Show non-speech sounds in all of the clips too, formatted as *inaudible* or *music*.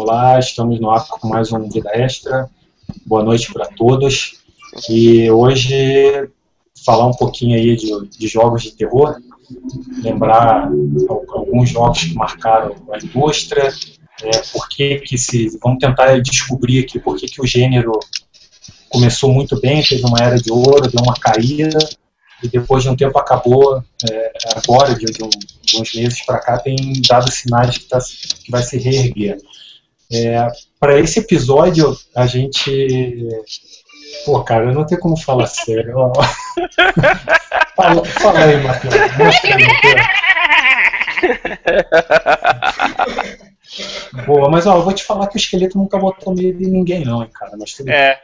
Olá, estamos no ar com mais um Vida Extra. Boa noite para todos. E hoje falar um pouquinho aí de, de jogos de terror, lembrar alguns jogos que marcaram a indústria, é, por que que se, vamos tentar descobrir aqui por que que o gênero começou muito bem, teve uma era de ouro, deu uma caída, e depois de um tempo acabou, é, agora, de, de, um, de, uns meses para cá, tem dado sinais que, tá, que vai se reerguer. É, para esse episódio, a gente. Pô, cara, eu não tenho como falar *laughs* sério. fala, fala aí, Matheus. Boa, mas ó, eu vou te falar que o esqueleto nunca botou medo em ninguém, não, hein, cara. Mas tudo é.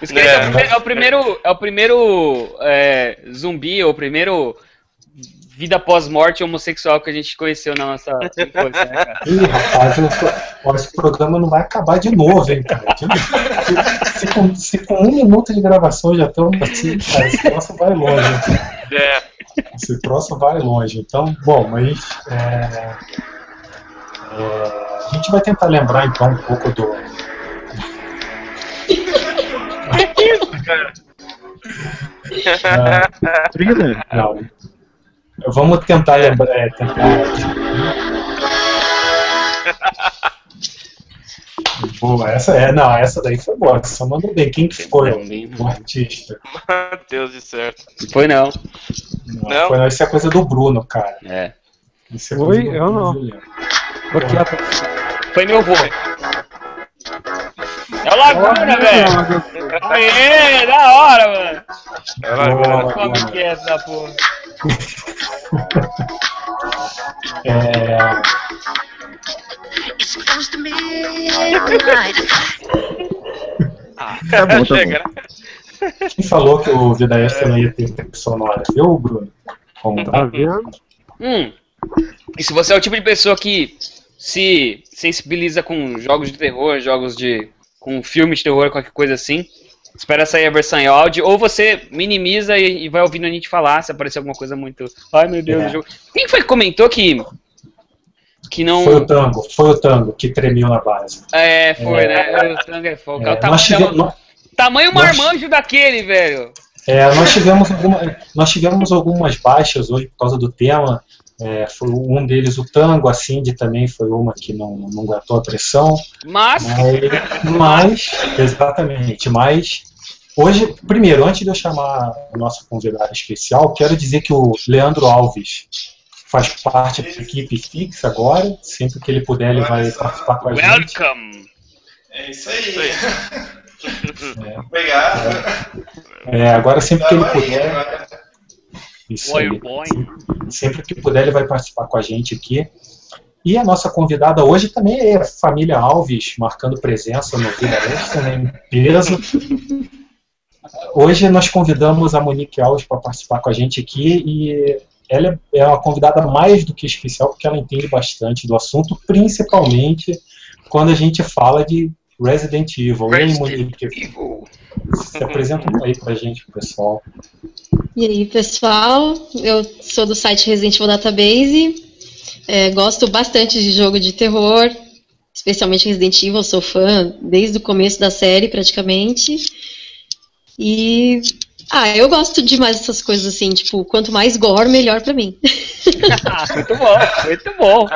O esqueleto é, é, o primeiro, é o primeiro é, zumbi, ou o primeiro vida pós-morte homossexual que a gente conheceu na nossa infância, né, cara? Ih, rapaz, esse programa não vai acabar de novo, hein, cara? Se, se, com, se com um minuto de gravação já estamos assim, cara, esse troço vai longe. É. Esse troço vai longe. Então, bom, mas é, é, a gente vai tentar lembrar então um pouco do. Que isso, cara? Uh, *laughs* thriller? Não. Vamos tentar lembrar. É, tentar. *laughs* Boa, essa é. Não, essa daí foi boa. Só mandou bem. Quem que ficou o artista? Matheus de certo. Foi não. Não, não. Foi, não. Isso é coisa do Bruno, cara. É. Isso é foi? Eu não. Porque a... Foi meu vô. É o Laguna, velho! Aê, da hora, mano! É o Laguna. Como que é essa porra? É... ah, tá bom, tá bom. Né? Quem falou que o Vida Extra não ia ter tempo sonora? Viu, Bruno? Como tá vendo? Hum. E se você é o tipo de pessoa que se sensibiliza com jogos de terror, jogos de. com filmes de terror, qualquer coisa assim, espera sair a versão em áudio, ou você minimiza e, e vai ouvindo a gente falar se aparecer alguma coisa muito. Ai meu Deus, é. jogo. Quem foi que comentou que. Que não... Foi o Tango, foi o Tango que tremeu na base. É, foi, é, né? O Tango é fogo. É, tamanho, tivemos, tamanho marmanjo nós, daquele, velho. É, nós tivemos, alguma, nós tivemos algumas baixas hoje por causa do tema. É, foi um deles o Tango, a Cindy também foi uma que não, não aguentou a pressão. Mas... mas, mas exatamente, mas Hoje, primeiro, antes de eu chamar a nossa convidada especial, quero dizer que o Leandro Alves faz parte da equipe fixa agora. Sempre que ele puder, ele vai participar com a Welcome. gente. Welcome! É isso aí. É. *laughs* Obrigado. É, é, agora, sempre que ele puder. Isso. Sempre que puder, ele vai participar com a gente aqui. E a nossa convidada hoje também é a família Alves, marcando presença no Vida Extra, né, em peso. Hoje nós convidamos a Monique Alves para participar com a gente aqui e ela é uma convidada mais do que especial porque ela entende bastante do assunto, principalmente quando a gente fala de Resident Evil. Resident aí, Monique? Evil. Se apresenta aí para a gente, pessoal. E aí, pessoal? Eu sou do site Resident Evil Database. É, gosto bastante de jogo de terror, especialmente Resident Evil. Sou fã desde o começo da série, praticamente. E. Ah, eu gosto demais dessas coisas assim, tipo, quanto mais gore, melhor pra mim. *laughs* muito bom, muito bom.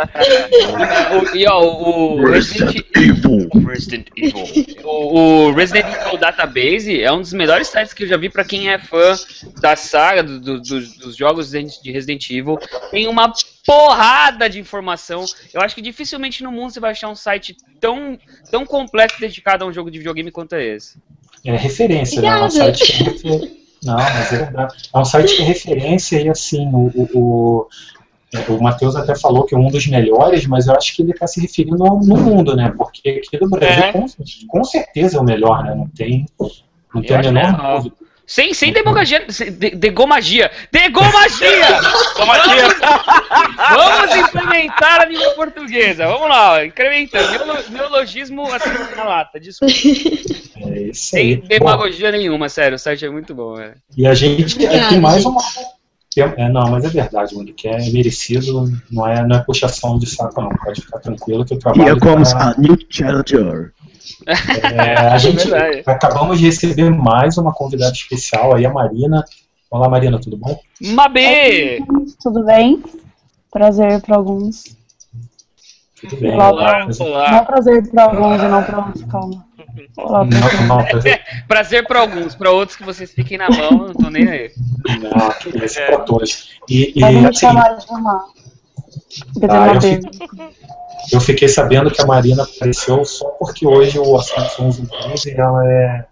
*laughs* e ó, o Resident Evil. Resident Evil. O, o, Resident Evil Database é um dos melhores sites que eu já vi pra quem é fã da saga, do, do, dos jogos de Resident Evil. Tem uma porrada de informação. Eu acho que dificilmente no mundo você vai achar um site tão, tão completo dedicado a um jogo de videogame quanto é esse é referência, né? É um site não, mas é verdade. É um site é referência e assim, o, o, o, o Matheus até falou que é um dos melhores, mas eu acho que ele está se referindo no, no mundo, né? Porque aqui do Brasil é. com, com, certeza é o melhor, né? Não tem, não tem a menor é dúvida. Sem, sem demogagia. De, degomagia. Degomagia! Degomagia! Vamos implementar a língua portuguesa. Vamos lá, incrementando. Neologismo assim na lata, desculpa. É isso Sem demagogia nenhuma, sério. O site é muito bom, velho. E a gente tem mais uma. É, não, mas é verdade, mano, que é merecido, não é, não é puxação de saco, não. Pode ficar tranquilo que o trabalho. Here comes tá... a new challenger. É, *laughs* a gente é acabamos de receber mais uma convidada especial aí, a Marina. Olá, Marina, tudo bom? Mabê! Tudo bem? Prazer para alguns. Tudo bem. Olá, olá. olá. Não é prazer para alguns e não para outros, calma. Olá, não, não, prazer prazer *laughs* para alguns, para outros que vocês fiquem na mão, não tô nem aí. Não, esse é para todos. E, e Pode me assim, chamar de Mar. Ah, eu, fiquei, eu fiquei sabendo que a Marina apareceu só porque hoje o assunto são os zumbis e ela é,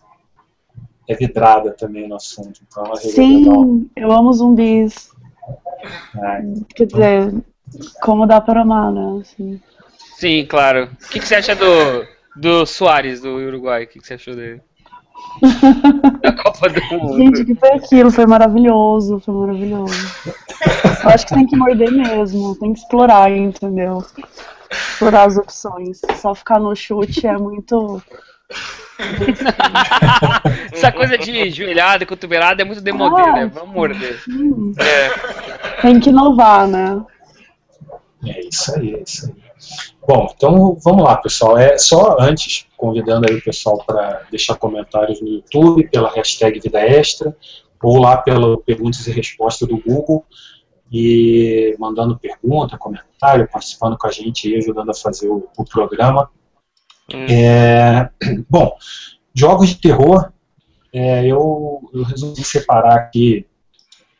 é vidrada também no assunto. Então Sim, legal. eu amo zumbis. É. Quer dizer, como dá para amar, né? Assim. Sim, claro. O que, que você acha do, do Soares, do Uruguai? O que, que você achou dele? *laughs* da Copa do Mundo. Gente, que foi aquilo? Foi maravilhoso, foi maravilhoso. Eu acho que tem que morder mesmo, tem que explorar, entendeu? Explorar as opções. Só ficar no chute é muito. *laughs* Essa coisa de joelhada, cotovelada é muito demodê, ah, né? Vamos morder. É. Tem que inovar, né? É isso aí, é isso aí. Bom, então vamos lá, pessoal. É só antes, convidando aí o pessoal para deixar comentários no YouTube, pela hashtag Vida Extra, ou lá pelo perguntas e respostas do Google, e mandando pergunta, comentário, participando com a gente e ajudando a fazer o, o programa. Hum. É, *clears throat* bom, jogos de terror, é, eu, eu resolvi separar aqui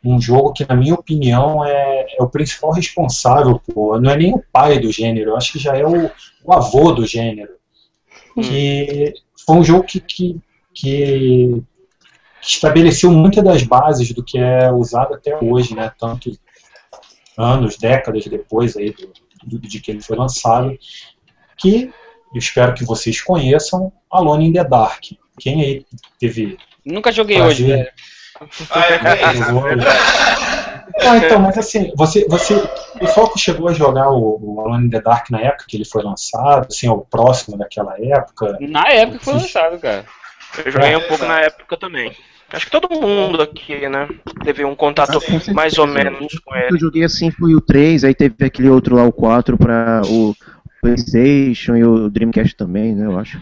um jogo que, na minha opinião, é, é, o principal responsável por. Não é nem o pai do gênero, eu acho que já é o, o avô do gênero. Hum. Que foi um jogo que, que, que, estabeleceu muitas das bases do que é usado até hoje, né? Tanto anos, décadas depois aí do, do, de que ele foi lançado, que eu espero que vocês conheçam, Alone in the Dark. Quem aí teve. Nunca joguei prazer, hoje, velho. Ah, é ah, então, mas assim, você, você, o pessoal que chegou a jogar o, o Alone in the Dark na época que ele foi lançado, assim, o próximo daquela época. Na época que foi lançado, cara. Eu joguei é, um pouco é. na época também. Acho que todo mundo aqui, né, teve um contato ah, mais ou menos com ele. Eu joguei assim, foi o 3, aí teve aquele outro lá, o 4, para o PlayStation e o Dreamcast também, né, eu acho.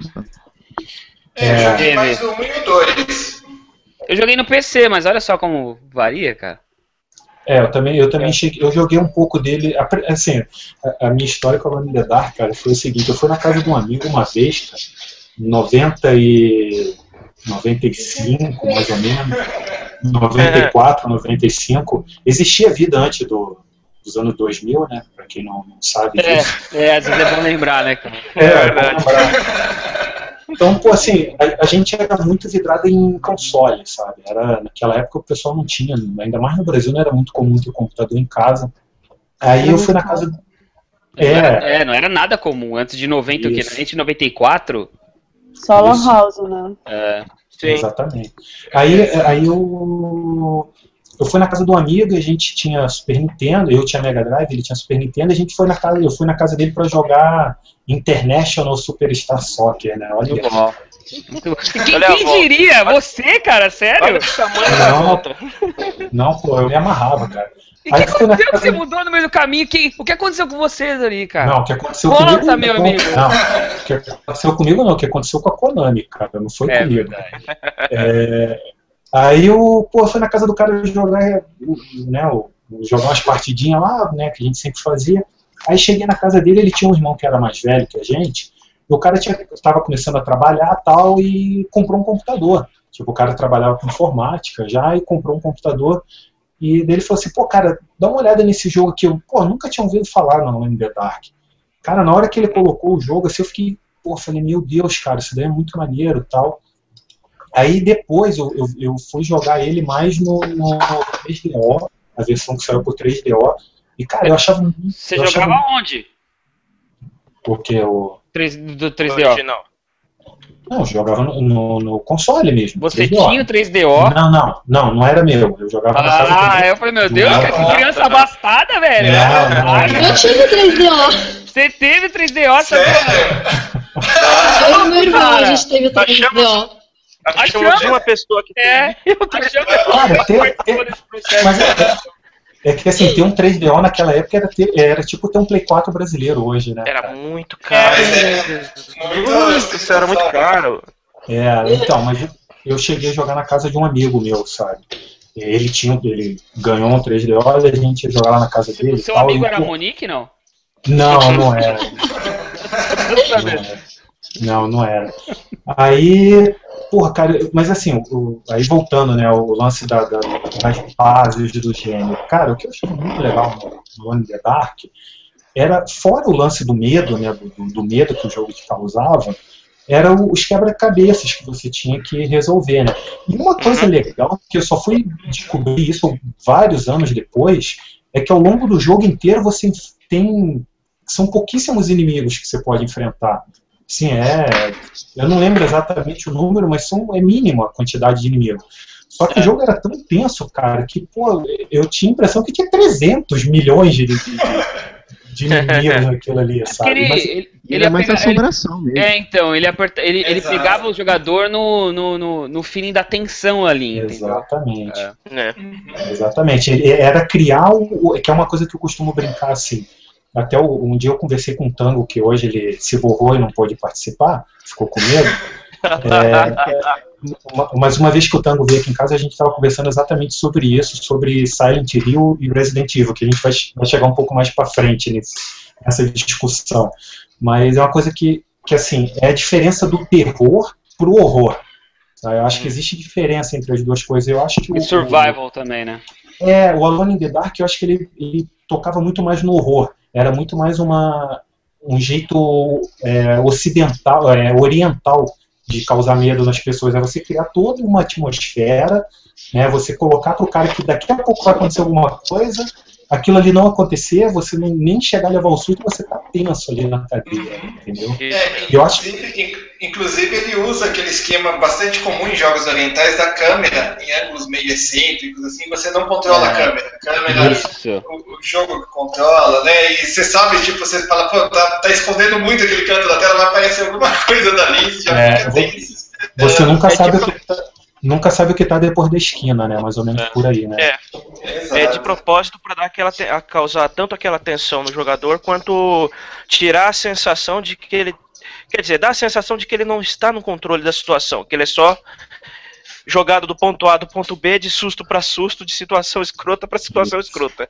É, eu joguei mais o 1 e o 2. Eu joguei no PC, mas olha só como varia, cara. É, eu também, eu também cheguei, eu joguei um pouco dele, assim, a, a minha história com a the Dark, cara, foi o seguinte, eu fui na casa de um amigo uma vez, cara, 90 e 95, mais ou menos, 94, 95, existia vida antes do, dos anos 2000, né, pra quem não, não sabe é, disso. É, às vezes é bom lembrar, né? É, é bom lembrar. Então, pô, assim, a, a, gente era muito vidrado em console, sabe? Era, naquela época o pessoal não tinha, ainda mais no Brasil, não era muito comum ter computador em casa. Aí eu fui na casa. É, não era, é, não era nada comum. Antes de 90, Isso. o quê? Antes de 94? Só Lan House, né? É. Sim. Exatamente. Aí, aí eu, eu fui na casa de um amigo, a gente tinha Super Nintendo, eu tinha Mega Drive, ele tinha Super Nintendo, a gente foi na casa, eu fui na casa dele para jogar International Superstar Soccer, né? Olha Muito bom. Quem, quem diria? Você, cara, sério? Olha o tamanho da volta. Não, pô, eu me amarrava, cara. E o que aconteceu que você mudou no meio do caminho? Que, o que aconteceu com vocês ali, cara? Não, o que aconteceu Conta, comigo... meu amigo. Não, o que aconteceu comigo não, o que aconteceu com a Konami, cara, não foi é, comigo. É, aí eu, pô, fui na casa do cara jogar, né, jogar umas partidinhas lá, né, que a gente sempre fazia. Aí cheguei na casa dele, ele tinha um irmão que era mais velho que a gente, e o cara estava começando a trabalhar tal e comprou um computador. Tipo, o cara trabalhava com informática já e comprou um computador. E dele falou assim, pô, cara, dá uma olhada nesse jogo aqui. Eu, pô, nunca tinha ouvido falar no Alone the Dark. Cara, na hora que ele colocou o jogo, assim, eu fiquei, pô, falei, meu Deus, cara, isso daí é muito maneiro tal. Aí depois eu, eu, eu fui jogar ele mais no, no 3DO, a versão que saiu por 3DO, e, cara, eu achava. Você eu jogava achava... onde? Porque o. 3, do 3DO. Original. Não, eu jogava no, no, no, console mesmo. Você 3DO. tinha o 3DO? Não, não, não, não era meu. Eu jogava ah, Ah, eu falei, meu Deus, cara, que criança abastada, velho. Não, não, Ai, eu tive 3DO. Você teve 3DO, sabe? Eu e meu irmão, a gente teve 3DO. Achamos uma pessoa que é. É, *laughs* eu tô achando. Cara, tem, tem, mas, É que assim, ter um 3DO naquela época era, ter, era tipo ter um Play 4 brasileiro hoje, né? Era muito caro. É, muito, Isso era muito caro. É, então, mas eu cheguei a jogar na casa de um amigo meu, sabe? Ele tinha, ele ganhou um 3DO, a gente ia jogar lá na casa dele. Seu tal, amigo e, era pô, Monique, não? Não, não era. *laughs* Não, era. não, não era. Aí, porra, cara, mas assim, o- aí voltando, né, o lance da, da- das fases do gênero. Cara, o que eu achei muito legal no, no One the Dark era, fora o lance do medo, né, do, do- do medo que o jogo te causava, eram os quebra-cabeças que você tinha que resolver, né? E uma coisa legal, que eu só fui descobrir isso vários anos depois, é que ao longo do jogo inteiro você tem. São pouquíssimos inimigos que você pode enfrentar. Sim, é. Eu não lembro exatamente o número, mas são, é mínimo a quantidade de inimigos. Só que o jogo era tão tenso, cara, que pô, eu tinha a impressão que tinha 300 milhões de, de, de inimigos *laughs* naquilo ali, Porque sabe? ele, Mas- ele, Ele ele é mais ele- assombração mesmo. É, então, ele, aperta, ele, ele pegava o jogador no, no, no, no feeling da tensão ali, entendeu? Exatamente. É. né? Exatamente. Ele era criar o, o- que é uma coisa que eu costumo brincar assim. Até o- um dia eu conversei com o Tango, que hoje ele se borrou e não pôde participar, ficou com medo. É, uma- mas uma vez que o Tango veio aqui em casa, a gente estava conversando exatamente sobre isso, sobre Silent Hill e Resident Evil, que a gente vai, vai chegar um pouco mais para frente nesse- nessa discussão. Mas é uma coisa que, que assim, é a diferença do terror pro horror. tá? Eu acho que existe diferença entre as duas coisas. Eu acho que E o- survival também, né? é, o Alone in the Dark, eu acho que ele, ele tocava muito mais no horror. Era muito mais uma, um jeito é, ocidental, é, oriental de causar medo nas pessoas. É você criar toda uma atmosfera, né, você colocar para o cara que daqui a pouco vai acontecer alguma coisa, aquilo ali não acontecer, você não, nem chegar a levar o susto, você tá tenso ali na cadeira, entendeu? É, Eu acho- inclusive, in- inclusive ele usa aquele esquema bastante comum em jogos orientais da câmera em ângulos meio excêntricos, assim, você não controla a É. câmera. A câmera Isso. o, o jogo que controla, né? E você sabe, tipo, você fala, pô, tá, tá escondendo muito aquele canto da tela, vai aparecer alguma *laughs* coisa dali, você já É, fica tenso. Você nunca é sabe tipo- o que tá, nunca sabe o que tá depois da esquina, né? Mais ou menos por aí, né? É. É de propósito para dar aquela te- causar tanto aquela tensão no jogador quanto tirar a sensação de que ele quer dizer, dar a sensação de que ele não está no controle da situação, que ele é só jogado do ponto A do ponto B de susto para susto, de situação escrota para situação escrota.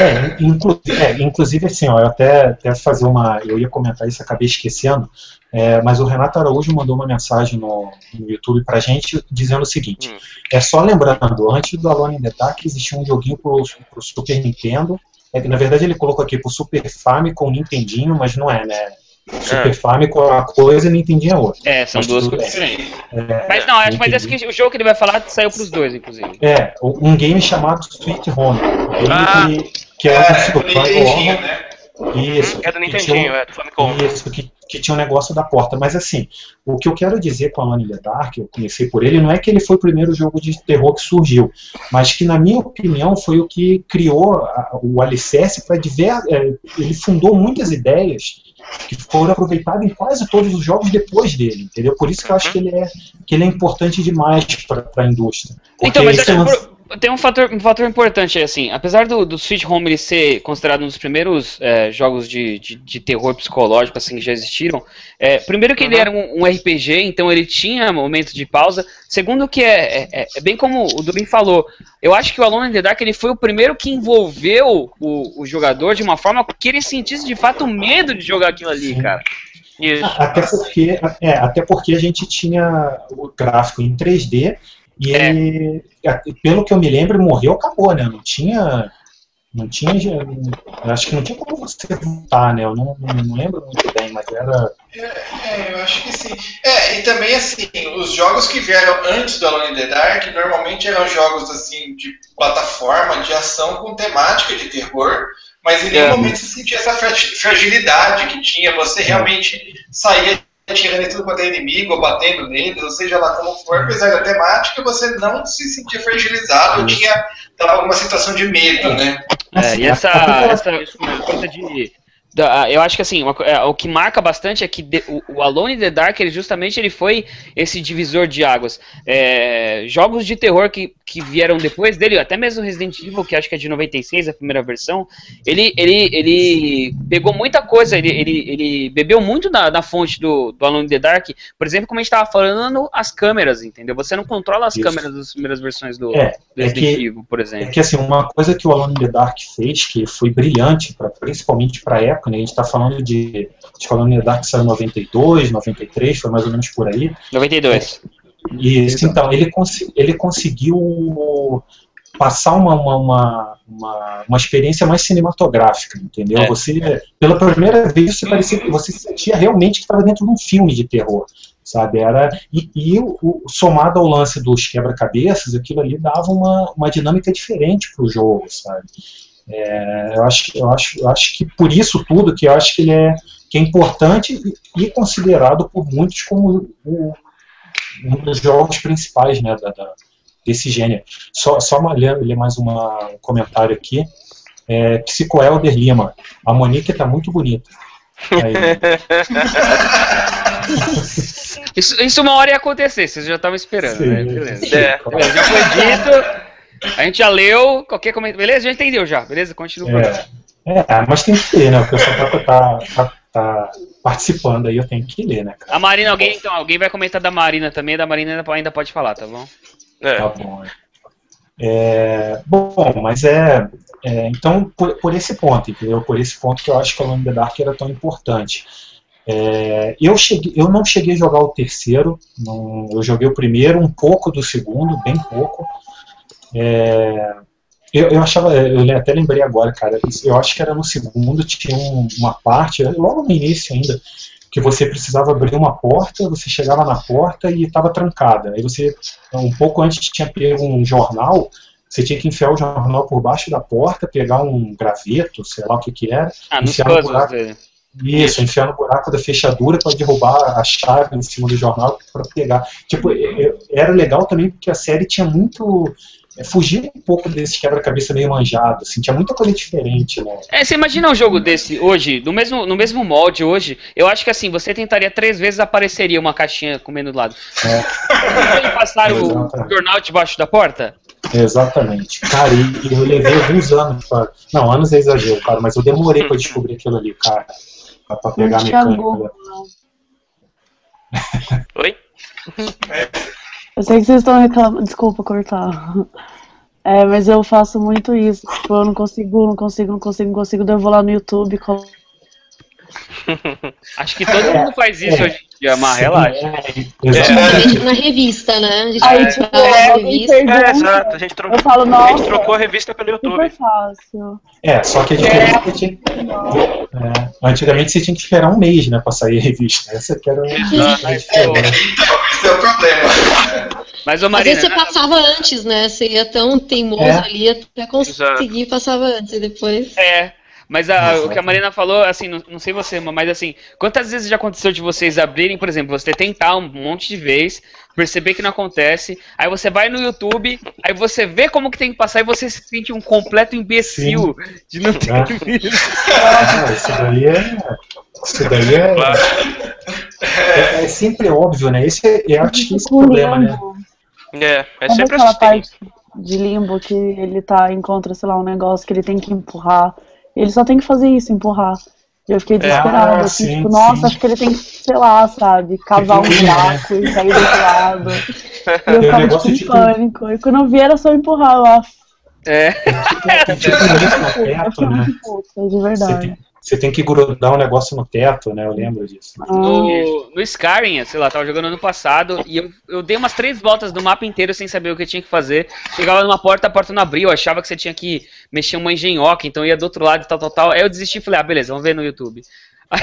É, inclu- é, inclusive, assim, ó, eu até, até fazer uma. Eu ia comentar isso, acabei esquecendo, é, mas o Renato Araújo mandou uma mensagem no, no YouTube pra gente dizendo o seguinte: Hum. é só lembrando, antes do Alone in the Dark existia um joguinho pro, pro Super Nintendo. É, na verdade, ele colocou aqui pro Super Famicom, Nintendinho, mas não é, né? Super É. Famicom é uma coisa e Nintendinho é outra. É, são Mas duas coisas diferentes. É, Mas não, acho mas esse que, o jogo que ele vai falar saiu pros dois, inclusive. É, um game chamado Sweet Home. Ah. que, que é, É, um o survival Nintendinho, né? Isso. É do que tinha um- Nintendinho, é do Famicom. Isso, que, que tinha um negócio da porta. Mas assim, o que eu quero dizer com Alone in the Dark, eu comecei por ele, não é que ele foi o primeiro jogo de terror que surgiu, mas que, na minha opinião, foi o que criou a- o alicerce para diversos. ele fundou muitas ideias que foram aproveitadas em quase todos os jogos depois dele, entendeu? Por isso que eu acho que ele é, que ele é importante demais para a indústria. Então, mas lance- por- tem um fator, um fator importante aí, assim. Apesar do, do Switch Home ele ser considerado um dos primeiros é, jogos de, de, de terror psicológico assim, que já existiram, é, primeiro que ele Uhum. era um, um RPG, então ele tinha momentos de pausa. Segundo que é, é, é bem como o Durin falou, eu acho que o Alone in the Dark ele foi o primeiro que envolveu o, o jogador de uma forma que ele sentisse de fato medo de jogar aquilo ali, Sim. cara. Isso. Até porque, é, até porque a gente tinha o gráfico em 3D e É. ele, pelo que eu me lembro, morreu, acabou, né? Não tinha. Não tinha. eu Acho que não tinha como você voltar, né? Eu não, não, não lembro muito bem, mas era. É, eu acho que sim. É, e também assim, os jogos que vieram antes do Alone in the Dark normalmente eram jogos assim de plataforma, de ação com temática de terror, mas em nenhum É. momento se sentia essa fra- fragilidade que tinha. Você realmente saía atirando em tudo quanto é inimigo, ou batendo neles, ou seja lá como for, apesar da temática, você não se sentia fragilizado, ou tinha tava alguma situação de medo, né? É, e essa, Assim, essa coisa de, eu acho que assim, uma, é, o que marca bastante é que de, o, o, Alone in the Dark, ele justamente ele foi esse divisor de águas. É, jogos de terror que, que vieram depois dele, até mesmo Resident Evil, que acho que é de 96, a primeira versão, ele, ele, ele pegou muita coisa, ele, ele, ele bebeu muito na, na fonte do, do Alone in the Dark. Por exemplo, como a gente estava falando, as câmeras, entendeu? Você não controla as Isso. câmeras das primeiras versões do, é, do é Resident é que, Evil, por exemplo. É que assim, uma coisa que o Alone in the Dark fez, que foi brilhante, pra, principalmente para a época, né? a gente está falando de, the Dark saiu em 92, 93, foi mais ou menos por aí. 92. E então, ele, cons ele conseguiu passar uma, uma, uma, uma, experiência mais cinematográfica, entendeu? É. Você, pela primeira vez, você parecia que você sentia realmente que estava dentro de um filme de terror, sabe? Era, e, e o, somado ao lance dos quebra-cabeças, aquilo ali dava uma, uma dinâmica diferente para o jogo, sabe? É, eu, acho, eu, acho, eu acho que por isso tudo, que eu acho que ele é, que é importante e considerado por muitos como o, um dos jogos principais né, da, da, desse gênero. Só, só uma, ler, mais uma, um comentário aqui. É, Psicoelder Lima. A Monique está muito bonita. *laughs* isso, isso uma hora ia acontecer, vocês já estavam esperando, Sim, né? Beleza. É, já foi dito. A gente já leu, qualquer comentário. Beleza? Já entendeu já, beleza? Continua. É, é mas tem que ler, né? O pessoal tá, tá, tá, tá participando aí, eu tenho que ler, né, cara? A Marina, alguém, então, alguém vai comentar da Marina também, da Marina ainda pode falar, tá bom? É. Tá bom. É, bom, mas é, é então por, por, esse ponto, entendeu? Por esse ponto que eu acho que o Alone the Dark era tão importante. É, eu, cheguei, eu não cheguei a jogar o terceiro, não, eu joguei o primeiro, um pouco do segundo, bem pouco. É, eu, eu achava, eu até lembrei agora, cara, eu acho que era no segundo, tinha uma parte, logo no início ainda, que você precisava abrir uma porta, você chegava na porta e estava trancada. Aí você, um pouco antes tinha pego um jornal, você tinha que enfiar o jornal por baixo da porta, pegar um graveto, sei lá o que que era, ah, enfiar no buraco, isso, enfiar no buraco da fechadura para derrubar a chave em cima do jornal para pegar. Tipo, era legal também porque a série tinha muito é, fugir um pouco desse quebra-cabeça meio manjado, assim, tinha muita coisa diferente, né? É, você imagina um jogo desse hoje, no mesmo, no mesmo molde hoje, eu acho que assim, você tentaria três vezes, apareceria uma caixinha comendo do lado. É. passar o jornal debaixo da porta? Exatamente. Cara, e, eu levei alguns anos pra... Não, anos é exagero, cara, mas eu demorei pra descobrir aquilo ali, cara. Pra, pra pegar a mecânica. Oi? Eu sei que vocês estão reclamando. Desculpa cortar. *laughs* É, mas eu faço muito isso. Tipo, eu não consigo, não consigo, não consigo, não consigo. Daí eu vou lá no YouTube. Com... *laughs* Acho que todo mundo faz isso hoje em dia, mas relaxa. É, na revista, né? A gente Aí, tipo, é, revista. É, exato. A gente, trocou, falo, a gente trocou a revista pelo YouTube. Super fácil. É, só que a diferença é. tinha... é, antigamente você tinha que esperar um mês, né, pra sair a revista. Essa que era a diferença. Então, esse é o problema. Mas, ô, Marina, Às vezes você passava antes, né? Você ia tão teimoso é. ali até conseguir, Exato. passava antes e depois. É. Mas a, o que a Marina falou, assim, não, não, sei você, mas assim, quantas vezes já aconteceu de vocês abrirem, por exemplo, você tentar um monte de vez, perceber que não acontece, aí você vai no YouTube, aí você vê como que tem que passar e você se sente um completo imbecil Sim. de não ter é. *laughs* visto. Ah, isso daí é. Isso daí é, é, é, sempre óbvio, né? Esse é, eu acho que esse é o problema, né? É, é sempre aquela assim. parte de limbo que ele tá, encontra, sei lá, um negócio que ele tem que empurrar. Ele só tem que fazer isso, empurrar. E eu fiquei desesperada, é, assim, sim, tipo, nossa, sim. acho que ele tem que, sei lá, sabe, cavar um buraco e sair do outro lado. *laughs* E eu ficava tipo, em pânico. E quando eu vi era só empurrar, eu acho. É. é *laughs* tipo, perto, né? de verdade. Você tem que grudar um negócio no teto, né? Eu lembro disso. No, no Skyrim, sei lá, tava jogando ano passado e eu, eu dei umas três voltas no mapa inteiro sem saber o que eu tinha que fazer. Chegava numa porta, a porta não abriu, eu achava que você tinha que mexer uma engenhoca, então ia do outro lado e tal, tal, tal. Aí eu desisti e falei, ah, beleza, vamos ver no YouTube. *laughs* Aí,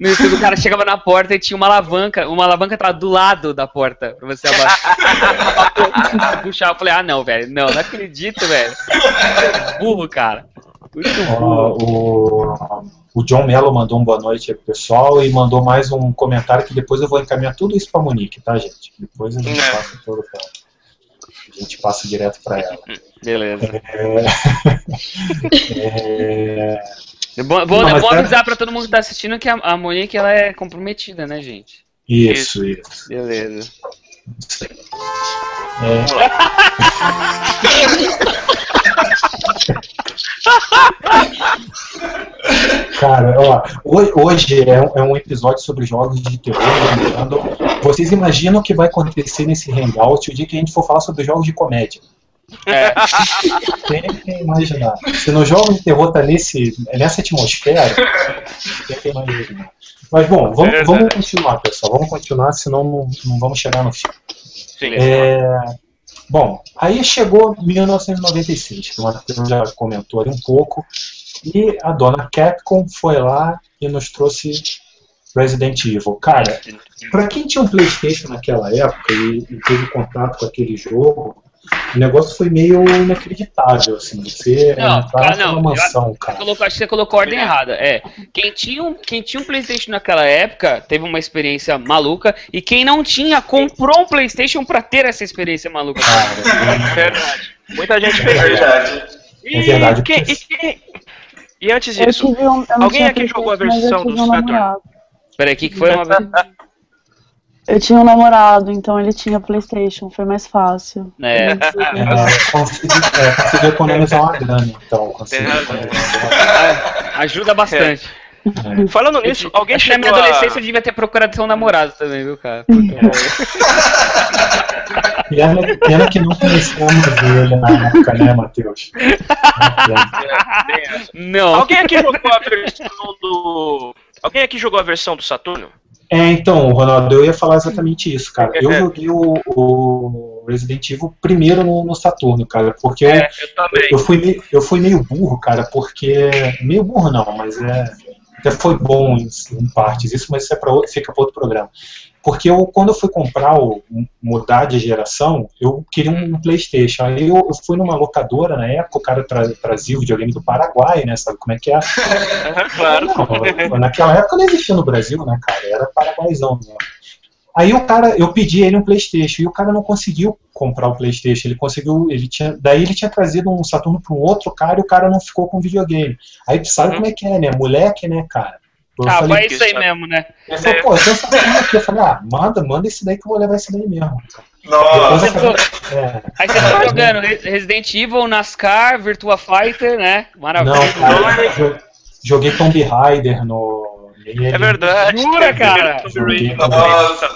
no YouTube o cara chegava na porta e tinha uma alavanca, uma alavanca tava do lado da porta pra você abaixar. *laughs* puxar, eu falei, ah não, velho, não, não acredito, velho. Burro, cara. Uh, o, o John Mello mandou um boa noite aí pro pessoal e mandou mais um comentário que depois eu vou encaminhar tudo isso pra Monique, tá, gente? Depois a gente é. passa tudo pra A gente passa direto para ela. Beleza. É... *laughs* é... É bom, bom, é bom avisar pra todo mundo que tá assistindo que a, a Monique ela é comprometida, né, gente? Isso, isso. Beleza. É. *laughs* Cara, ó, hoje é um, é um episódio sobre jogos de terror. Vocês imaginam o que vai acontecer nesse hangout o dia que a gente for falar sobre jogos de comédia? É. Tem que imaginar. Se no jogo de terror tá nesse, nessa atmosfera, tem que imaginar. Mas bom, vamos, vamos continuar, pessoal. Vamos continuar, senão não, não vamos chegar no fim. Sim. É, bom, aí chegou 1996, que o Matheus já comentou um pouco, e a dona Capcom foi lá e nos trouxe Resident Evil. Cara, pra quem tinha um Playstation naquela época e, e teve contato com aquele jogo, o negócio foi meio inacreditável, assim. Você Não, cara, não, mansão, Você cara. colocou, acho que você colocou a ordem errada. É. Quem tinha, um, quem tinha um PlayStation naquela época teve uma experiência maluca. E quem não tinha comprou um PlayStation pra ter essa experiência maluca. Cara, Verdade. Muita gente É fez isso. verdade. E, É verdade, porque- e, quem- e antes disso, um, alguém aqui jogou a versão do Saturn? Peraí, o que, que foi uma vez? *laughs* Eu tinha um namorado, então ele tinha Playstation, foi mais fácil. É. é, consegui, *laughs* é, consegui economizar uma grana, então. Consegui É. uma *laughs* Ajuda bastante. grana. falando nisso, alguém Acho na chegou minha a... adolescência devia ter procurado ser um namorado também, viu, cara? Pena, *laughs* pena que não conhecemos ele na época, né, Matheus? Não. Alguém aqui jogou a versão do... Alguém aqui jogou a versão do Saturno? É, então, Ronaldo, eu ia falar exatamente isso, cara. Eu joguei o, o Resident Evil primeiro no, no Saturno, cara, porque É, eu eu, fui meio, eu fui meio burro, cara, porque. Meio burro não, mas é. Até foi bom em, em partes, isso, mas isso é pra, outro- fica para outro programa. Porque eu, quando eu fui comprar, o, mudar de geração, eu queria um Playstation. Aí eu, eu fui numa locadora, na época, o cara tra, trazia o videogame do Paraguai, né? Sabe como é que é? *laughs* Claro. Não, naquela época não existia no Brasil, né, cara? Era paraguaizão mesmo. Aí o cara, eu pedi ele um Playstation e o cara não conseguiu comprar o Playstation. Ele conseguiu, ele tinha, daí ele tinha trazido um Saturno para um outro cara e o cara não ficou com videogame. Aí tu sabe Uhum. como é que é, né? Moleque, né, cara? Eu Ah, falei, vai isso aí mesmo, né? ele falou, pô, eu tenho um Saturno aqui. Eu falei, ah, manda, manda esse daí que eu vou levar esse daí mesmo. Nossa, eu falei, é, Aí você tá jogando Re- Resident Evil, NASCAR, Virtua Fighter, né? Maravilha. não, cara, jo- joguei Tomb Raider no. É verdade. Jura, cara? Tomb Raider no Nossa.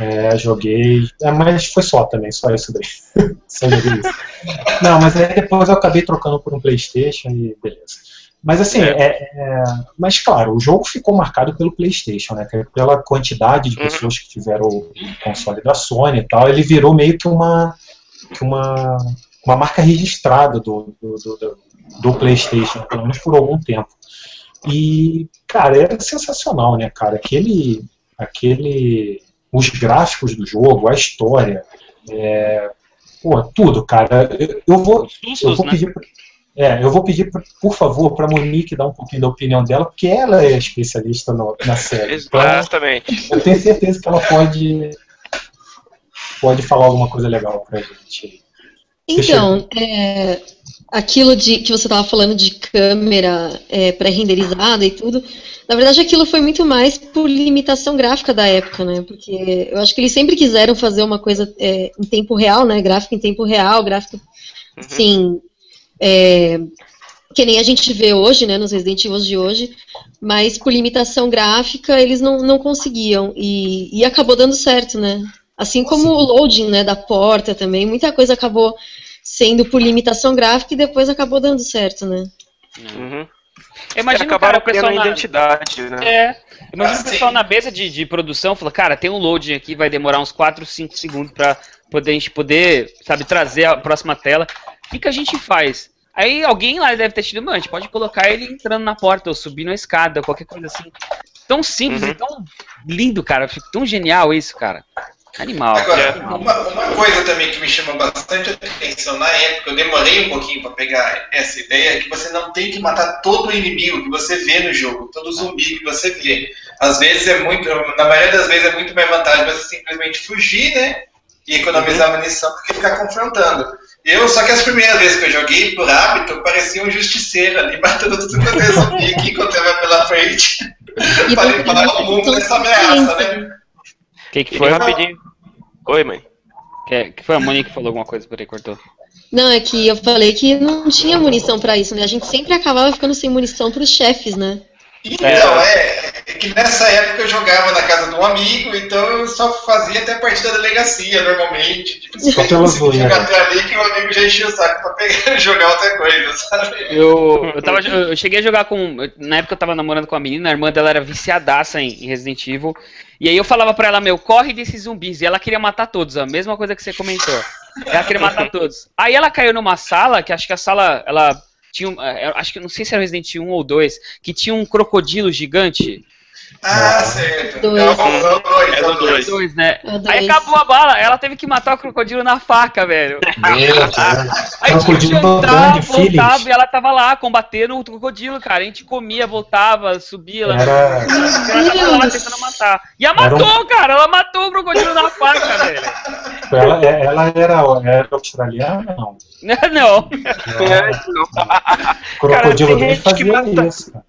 É, joguei. É, mas foi só também, só isso daí. *laughs* só joguei isso. Não, mas aí depois eu acabei trocando por um Playstation e beleza. Mas assim, é, é- mas claro, o jogo ficou marcado pelo Playstation, né? Pela quantidade de Uhum. pessoas que tiveram o console da Sony e tal, ele virou meio que uma, que uma, uma marca registrada do, do, do, do- Playstation, pelo menos por algum tempo. E, cara, era sensacional, né, cara? Aquele, aquele, os gráficos do jogo, a história, é, pô, tudo, cara. Eu, eu vou, eu vou né? pedir, pra- é, eu vou pedir, pra- por favor, para Monique dar um pouquinho da opinião dela, porque ela é especialista no- na série. Então, Exatamente. eu tenho certeza que ela pode, pode falar alguma coisa legal pra gente. Então, é, aquilo de que você estava falando de câmera é, pré-renderizada e tudo, na verdade aquilo foi muito mais por limitação gráfica da época, né? Porque eu acho que eles sempre quiseram fazer uma coisa é, em tempo real, né? Gráfico em tempo real, gráfico, assim, é, que nem a gente vê hoje, né? Nos Resident Evil de hoje, mas por limitação gráfica eles não, não conseguiam e, e acabou dando certo, né? Assim como o loading né, da porta também, muita coisa acabou sendo por limitação gráfica e depois acabou dando certo, né? Uhum. Imagina o cara, Acabaram o pessoal criando na... identidade, né? É. Imagina o Assim. pessoal na mesa de, de produção fala, cara, tem um loading aqui, vai demorar uns 4, 5 segundos pra poder, a gente poder, sabe, trazer a próxima tela. O que, que a gente faz? Aí alguém lá deve ter tido, mano, a gente pode colocar ele entrando na porta ou subindo a escada, qualquer coisa assim. Tão simples Uhum. e tão lindo, cara. Fico tão genial isso, cara. Animal. Agora, Animal. uma, uma coisa também que me chamou bastante atenção na época, eu demorei um pouquinho para pegar essa ideia, é que você não tem que matar todo o inimigo que você vê no jogo, todo zumbi que você vê. Às vezes é muito, na maioria das vezes é muito mais vantagem você simplesmente fugir, né? E economizar munição do que ficar confrontando. Eu, só que as primeiras vezes que eu joguei, por hábito, parecia um justiceiro ali, *laughs* matando tudo que eu enquanto eu ia pela frente. *laughs* pra limpar o mundo dessa ameaça, né? O que, que Foi rapidinho. Oi, mãe. Que, que foi a Monique que falou alguma coisa, peraí, cortou. Não, é que eu falei que não tinha munição pra isso, né? A gente sempre acabava ficando sem munição pros chefes, né? Então, é, é que nessa época eu jogava na casa de um amigo, então eu só fazia até a partir da delegacia, normalmente. Tipo, se Só eu zoeira. jogar até ali, que o amigo já enchia o saco pra pegar, *laughs* jogar outra coisa, sabe? Eu, eu, tava, eu cheguei a jogar com. Na época eu tava namorando com a menina, a irmã dela era viciadaça em, em Resident Evil. E aí eu falava pra ela, meu, corre desses zumbis. E ela queria matar todos, a mesma coisa que você comentou. Ela queria matar todos. Aí ela caiu numa sala, que acho que a sala, ela tinha. um- é, Acho que não sei se era Resident 1 ou 2, que tinha um crocodilo gigante. Ah, certo. Dois. É o dois, É é o do dois. dois. Dois, né? É dois. Aí acabou a bala, ela teve que matar o crocodilo na faca, velho. Meu Deus. Aí tinha que Crocodilo jantar, voltava feelings. e ela tava lá combatendo o crocodilo, cara. A gente comia, voltava, subia. Ela, Era, ela tava lá tentando matar. E ela Era um- matou, cara. Ela matou o crocodilo na faca, velho. ela, ela era, era australiana? Não. *laughs* Não. *laughs* Crocodilo tem dele gente que fazia mata- isso. cara.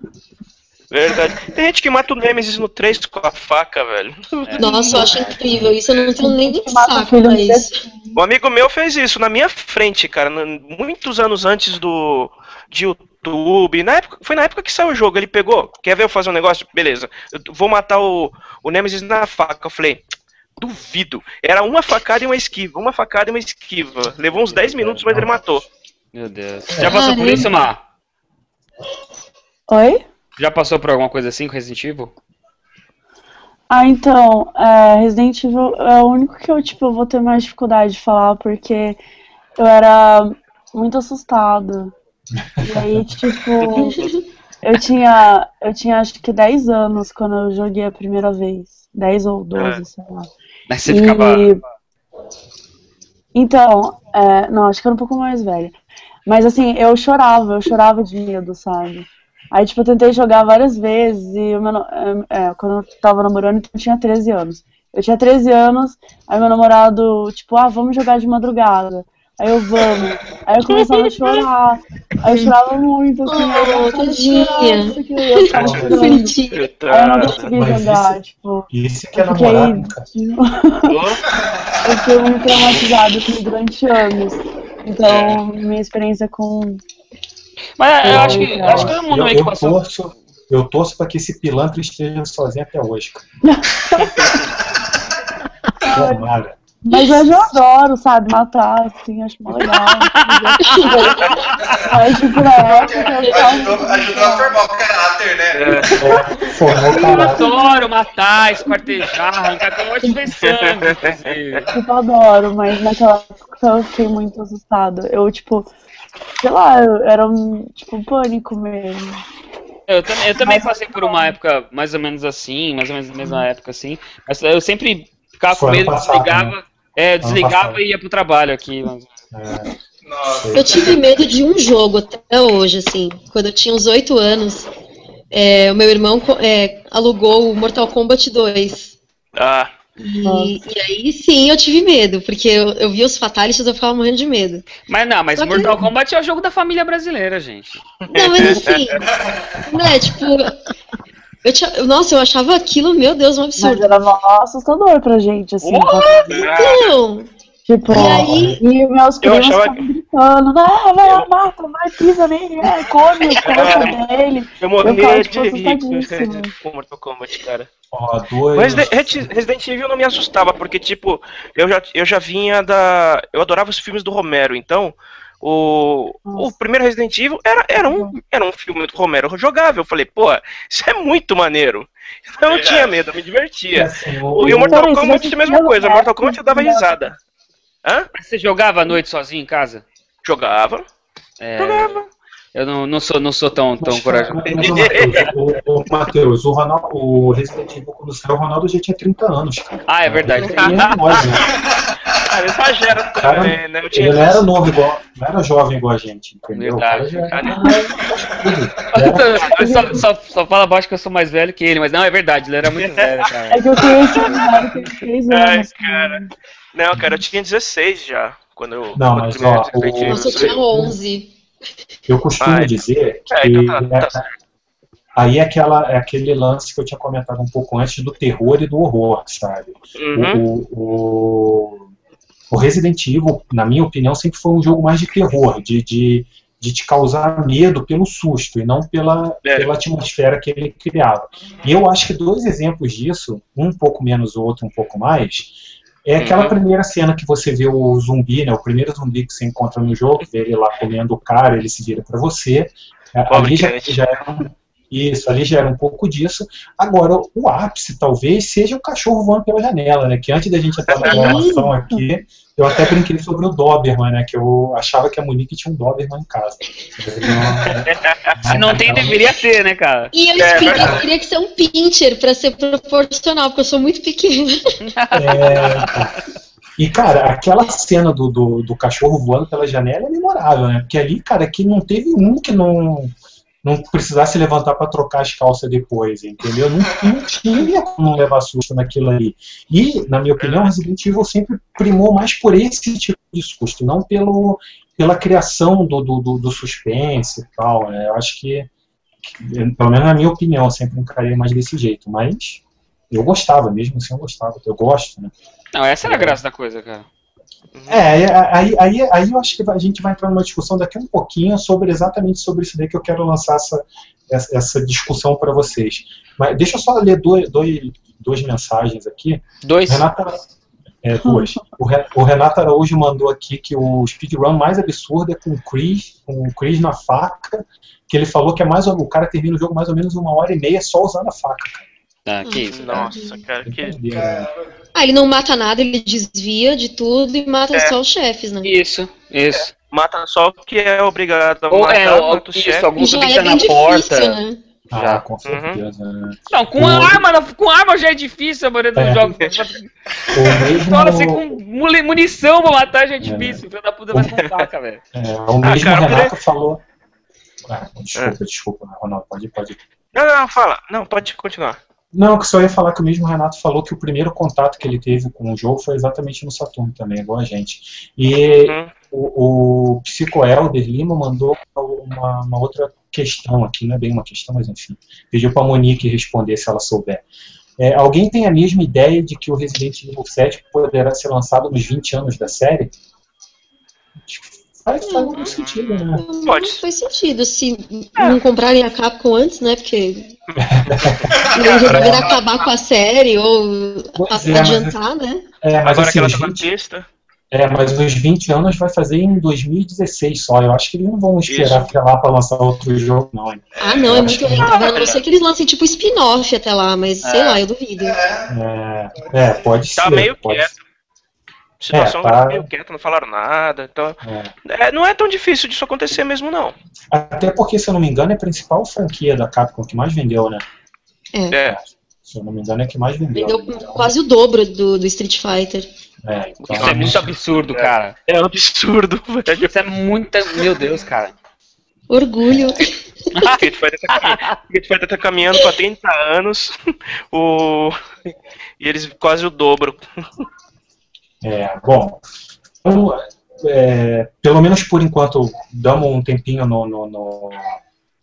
Verdade. Tem gente que mata o Nemesis no 3 com a faca, velho. Nossa, eu acho incrível isso. Eu não tenho nem saco pra de isso. Um amigo meu fez isso na minha frente, cara, muitos anos antes do de YouTube. Na época, foi na época que saiu o jogo. Ele pegou, quer ver eu fazer um negócio? Beleza, eu vou matar o, o Nemesis na faca. Eu falei, duvido. Era uma facada e uma esquiva, uma facada e uma esquiva. Levou uns 10 minutos, mas ele matou. Meu Deus. Já passou por isso, Mar? Oi? Já passou por alguma coisa assim com Resident Evil? Ah, então, é, Resident Evil é o único que eu, tipo, vou ter mais dificuldade de falar, porque eu era muito assustada. E aí, *laughs* tipo, eu tinha, eu tinha acho que 10 anos quando eu joguei a primeira vez. 10 ou 12, sei lá. Mas você ficava. E- Então, é, não, acho que era um pouco mais velha. Mas assim, eu chorava, eu chorava de medo, sabe? Aí, tipo, eu tentei jogar várias vezes e o meu, é, é, quando eu tava namorando, então eu tinha 13 anos. Eu tinha 13 anos, aí meu namorado, tipo, ah, vamos jogar de madrugada. Aí eu, vamos. Aí eu começava a chorar. Aí eu chorava muito, assim, eu Oh, ficava tadinha. eu. Bonitinho. *laughs* Aí eu não consegui Mas jogar, isso- tipo. Isso que é Eu fiquei, namorado, cara. *laughs* eu fiquei muito traumatizada assim, durante anos. Então, minha experiência com. Mas eu acho que, eu acho que todo mundo Eu, meio que eu passou. torço, eu torço pra que esse pilantra esteja sozinho até hoje, cara. Tomara. Mas hoje eu adoro, sabe, matar, assim, acho mó legal. *laughs* Mas, tipo, na época eu Ajudou, a formar o caráter, né? É, formou o Eu caráter. adoro matar, esquartejar, arrancar com um monte de sangue. inclusive. Tipo, eu adoro, mas naquela época eu fiquei muito assustada. Eu, tipo, sei lá, era um, tipo, um pânico mesmo. Eu também, eu também passei por uma época mais ou menos assim, mais ou menos na mesma época assim. Mas eu sempre ficava com medo, passado, desligava. É, eu desligava e ia pro trabalho aqui. mas- É, Nossa. Eu tive medo de um jogo até hoje, assim. Quando eu tinha uns 8 anos, é, o meu irmão é, alugou o Mortal Kombat 2. Ah, E, e aí sim eu tive medo, porque eu, eu vi os fatalities e eu ficava morrendo de medo. Mas não, mas Só que- Mortal Kombat é o jogo da família brasileira, gente. Não, mas assim, *laughs* né, tipo. Eu tinha, nossa, eu achava aquilo, meu Deus, um Mas absurdo. era mó assustador pra gente, assim. Não, Tipo, E aí- e meus Eu primos achava ficavam gritando, não, vai lá, mata, vai, pisa nele, é, come a cabeça dele. eu morria ficava, de tipo, rir *laughs* com Mortal Kombat, cara. dois. Mas Resident Evil não me assustava, porque, tipo, eu já, eu já vinha da. Eu adorava os filmes do Romero, então. O, o primeiro Resident Evil era, era, um, era um filme do Romero jogável. Eu falei, pô, isso é muito maneiro. Então eu Verdade. tinha medo, eu me divertia. assim, E o, o Mortal Então, Kombat você a mesma coisa. no Mortal Kombat eu dava Netflix, risada. Hã? Você jogava à noite sozinho em casa? Jogava. É, Jogava. eu não, não sou, não sou tão, tão corajoso. o Matheus, o, o, Matheus, o, Ronaldo, o Resident Evil, quando saiu, o Ronaldo já tinha 30 anos, cara. Ah, é verdade. É nós, né? *laughs* Cara, exagera Cara, também, né? Eu tinha Ele não era novo igual, não era jovem igual a gente, entendeu? O cara Verdade. já *laughs* Eu só, só, só fala baixo que eu sou mais velho que ele, mas não, é verdade, ele era muito *laughs* velho, cara. É que eu conheci o cara que tem 3 Ai, anos. cara. Não, cara, eu tinha 16 já. Quando eu, Não, mas, ó, o- Nossa, eu tinha 11. Eu costumo dizer que É, então tá, tá é- certo. aí é, aquela, é aquele lance que eu tinha comentado um pouco antes do terror e do horror, sabe? Uhum. O, o, o Resident Evil, na minha opinião, sempre foi um jogo mais de terror, de, de, de te causar medo pelo susto e não pela, É. pela atmosfera que ele criava. E eu acho que dois exemplos disso, um pouco menos o outro um pouco mais, é aquela Uhum. primeira cena que você vê o zumbi, né, o primeiro zumbi que você encontra no jogo, vê ele lá comendo o cara, ele se vira para você. É, Pobre Ali já, já era um- isso, ali já era um pouco disso. Agora, o ápice talvez seja o cachorro voando pela janela, né? Que antes da gente entrar na gravação aqui, eu até brinquei sobre o Doberman, né? Que eu achava que a Monique tinha um Doberman em casa. *laughs* Se não tem, deveria ter, né, cara? E eu É, expliquei, eu queria que ser um pincher pra ser proporcional, porque eu sou muito pequena. É, E, cara, aquela cena do, do, do cachorro voando pela janela é memorável, né? Porque ali, cara, que não teve um que não, não precisasse levantar pra trocar as calças depois, entendeu? Não, não tinha como levar susto naquilo ali. E, na minha opinião, Resident Evil sempre primou mais por esse tipo de susto, não pelo, pela criação do, do, do, suspense e tal. né? Eu acho que, que, pelo menos na minha opinião, eu sempre encarei mais desse jeito. Mas eu gostava, mesmo assim eu gostava. Eu gosto, né? Não, essa era a graça da coisa, cara. É, aí, aí, aí eu acho que a gente vai entrar numa discussão daqui um pouquinho sobre exatamente sobre isso daí que eu quero lançar essa, essa, discussão para vocês. Mas deixa eu só ler dois, dois, duas mensagens aqui. Dois. Renata, é, duas. O, Re- o Renato Araújo mandou aqui que o speedrun mais absurdo é com o Chris, com o Chris na faca, que ele falou que é mais o cara termina o jogo mais ou menos uma hora e meia só usando a faca. Cara. Ah, que isso, cara. Nossa, cara, que. Né? Ah, ele não mata nada, ele desvia de tudo e mata É. só os chefes, né? Isso, isso. Mata só o que é obrigado a Ou é, matar, mata o isso, chefe. algum Já é bem na porta. difícil, né? Ah, Já. com certeza. né? Não, com O- arma, com arma já é difícil a maioria dos É. jogos. O mesmo, Fala *laughs* assim, com muni- munição pra matar já é difícil. Filho da puta vai com faca, velho. É, o mesmo cara, Renato falou. Ah, desculpa, desculpa, Ronaldo, pode, pode. Não, não, fala. Não, pode continuar. Não, que só ia falar que o mesmo Renato falou que o primeiro contato que ele teve com o jogo foi exatamente no Saturno também, igual a gente. E Uhum. o, o Psico Elder Lima mandou uma, uma outra questão aqui, não é bem uma questão, mas enfim. Pediu para a Monique responder se ela souber. É, alguém tem a mesma ideia de que o Resident Evil 7 poderá ser lançado nos 20 anos da série? Faz, faz algum sentido, né? Não Pode. faz sentido se não comprarem a Capcom antes, né? Porque *laughs* eles resolveram acabar com a série ou Pois a- é, mas- adiantar, né? É, mas Agora assim, que ela os tá na 20, pista. É, mas os 20 anos vai fazer em 2016 só. Eu acho que eles não vão esperar até lá para lançar outro jogo, não. Ah, não, é Eu muito acho que-. A não ser que eles lancem tipo spin-off até lá, mas sei lá, eu duvido. É, é, pode Tá ser. meio pode quieto. Situação É, tá. meio quieta, não falaram nada. Então, É. é, não é tão difícil disso acontecer mesmo, não. Até porque, se eu não me engano, é a principal franquia da Capcom que mais vendeu, né? É. Se eu não me engano, é a que mais vendeu. Vendeu Então, quase o dobro do, do Street Fighter. é, então, Isso é muito absurdo, cara. É um absurdo, *laughs* velho. Isso é muita. Meu Deus, cara. Orgulho. Street Fighter tá, caminhando, Street Fighter tá caminhando pra 30 anos. *laughs* O... E eles quase o dobro. É, bom, então, é, pelo menos por enquanto, damos um tempinho no, no, no,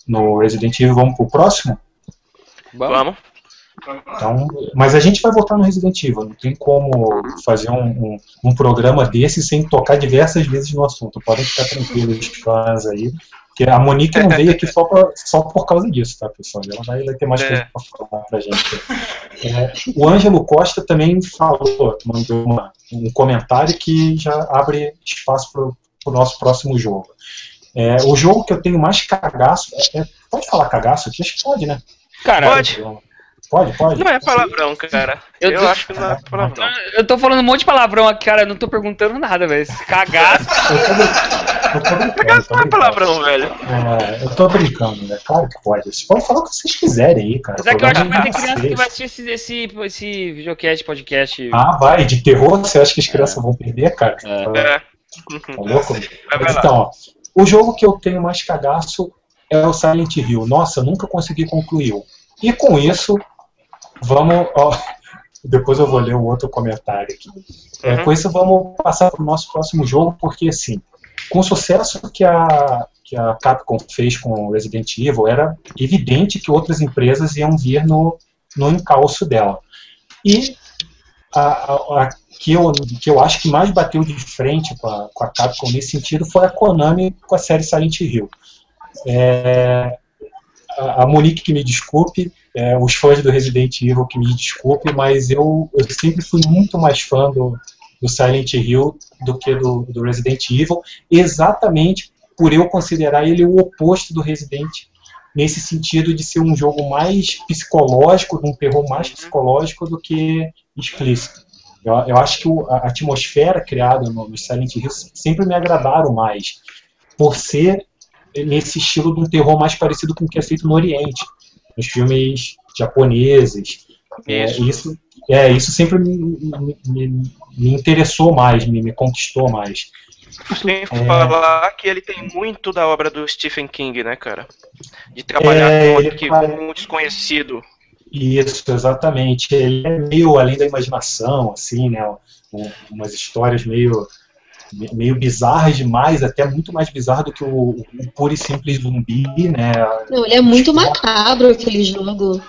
no Resident Evil, vamos pro próximo? Vamos. Então, mas a gente vai voltar no Resident Evil, não tem como fazer um, um, um programa desse sem tocar diversas vezes no assunto. Podem ficar tranquilos, os fãs aí. Porque a Monique não veio aqui só, pra, só por causa disso, tá, pessoal? Ela vai, vai ter mais É. coisa pra falar pra gente. É, o Ângelo Costa também falou, mandou uma- um comentário que já abre espaço para o nosso próximo jogo. É, o jogo que eu tenho mais cagaço. é- pode falar cagaço aqui? Acho que pode, né? Cara, Pode. Pode, pode. Não é palavrão, cara. Eu Eu, tô- acho que não é palavrão. eu tô falando um monte de palavrão aqui, cara. Eu não tô perguntando nada, velho. Cagaço. *laughs* Cagaço não é palavrão, velho. É, eu tô brincando, né? Claro que pode. Vocês podem falar o que vocês quiserem aí, cara. Mas é que eu acho que vai ter criança que vai assistir esse, esse, esse videocast, podcast. Ah, vai, de terror, você acha que as crianças vão perder, cara? É. Tá, É. tá louco? *laughs* vai Mas então, ó, o jogo que eu tenho mais cagaço é o Silent Hill. Nossa, eu nunca consegui concluir. E com isso, vamos. Ó, depois eu vou ler um outro comentário aqui. É, Uhum. com isso, vamos passar para o nosso próximo jogo, porque, assim, com o sucesso que a, que a Capcom fez com Resident Evil, era evidente que outras empresas iam vir no, no encalço dela. E a, a- a que, eu, que eu acho que mais bateu de frente com a, com a Capcom nesse sentido foi a Konami com a série Silent Hill. É, a, a Monique que me desculpe, é, os fãs do Resident Evil que me desculpe, mas eu, eu sempre fui muito mais fã do, do Silent Hill do que do, do Resident Evil, exatamente por eu considerar ele o oposto do Resident, nesse sentido de ser um jogo mais psicológico, um terror mais psicológico do que explícito. Eu, eu acho que o- a atmosfera criada no, no Silent Hill sempre me agradaram mais, por ser nesse estilo de um terror mais parecido com o que é feito no Oriente, nos filmes japoneses. É, Isso. isso, é, isso sempre me, me- me- interessou mais, me, me conquistou mais. Sem É. falar que ele tem muito da obra do Stephen King, né, cara? De trabalhar É, com um arquivo desconhecido. Isso, exatamente. Ele é meio além da imaginação, assim, né? Um- Umas histórias meio, meio bizarras demais, até muito mais bizarro do que o, o puro e simples zumbi, né? Não, ele é muito macabro aquele jogo.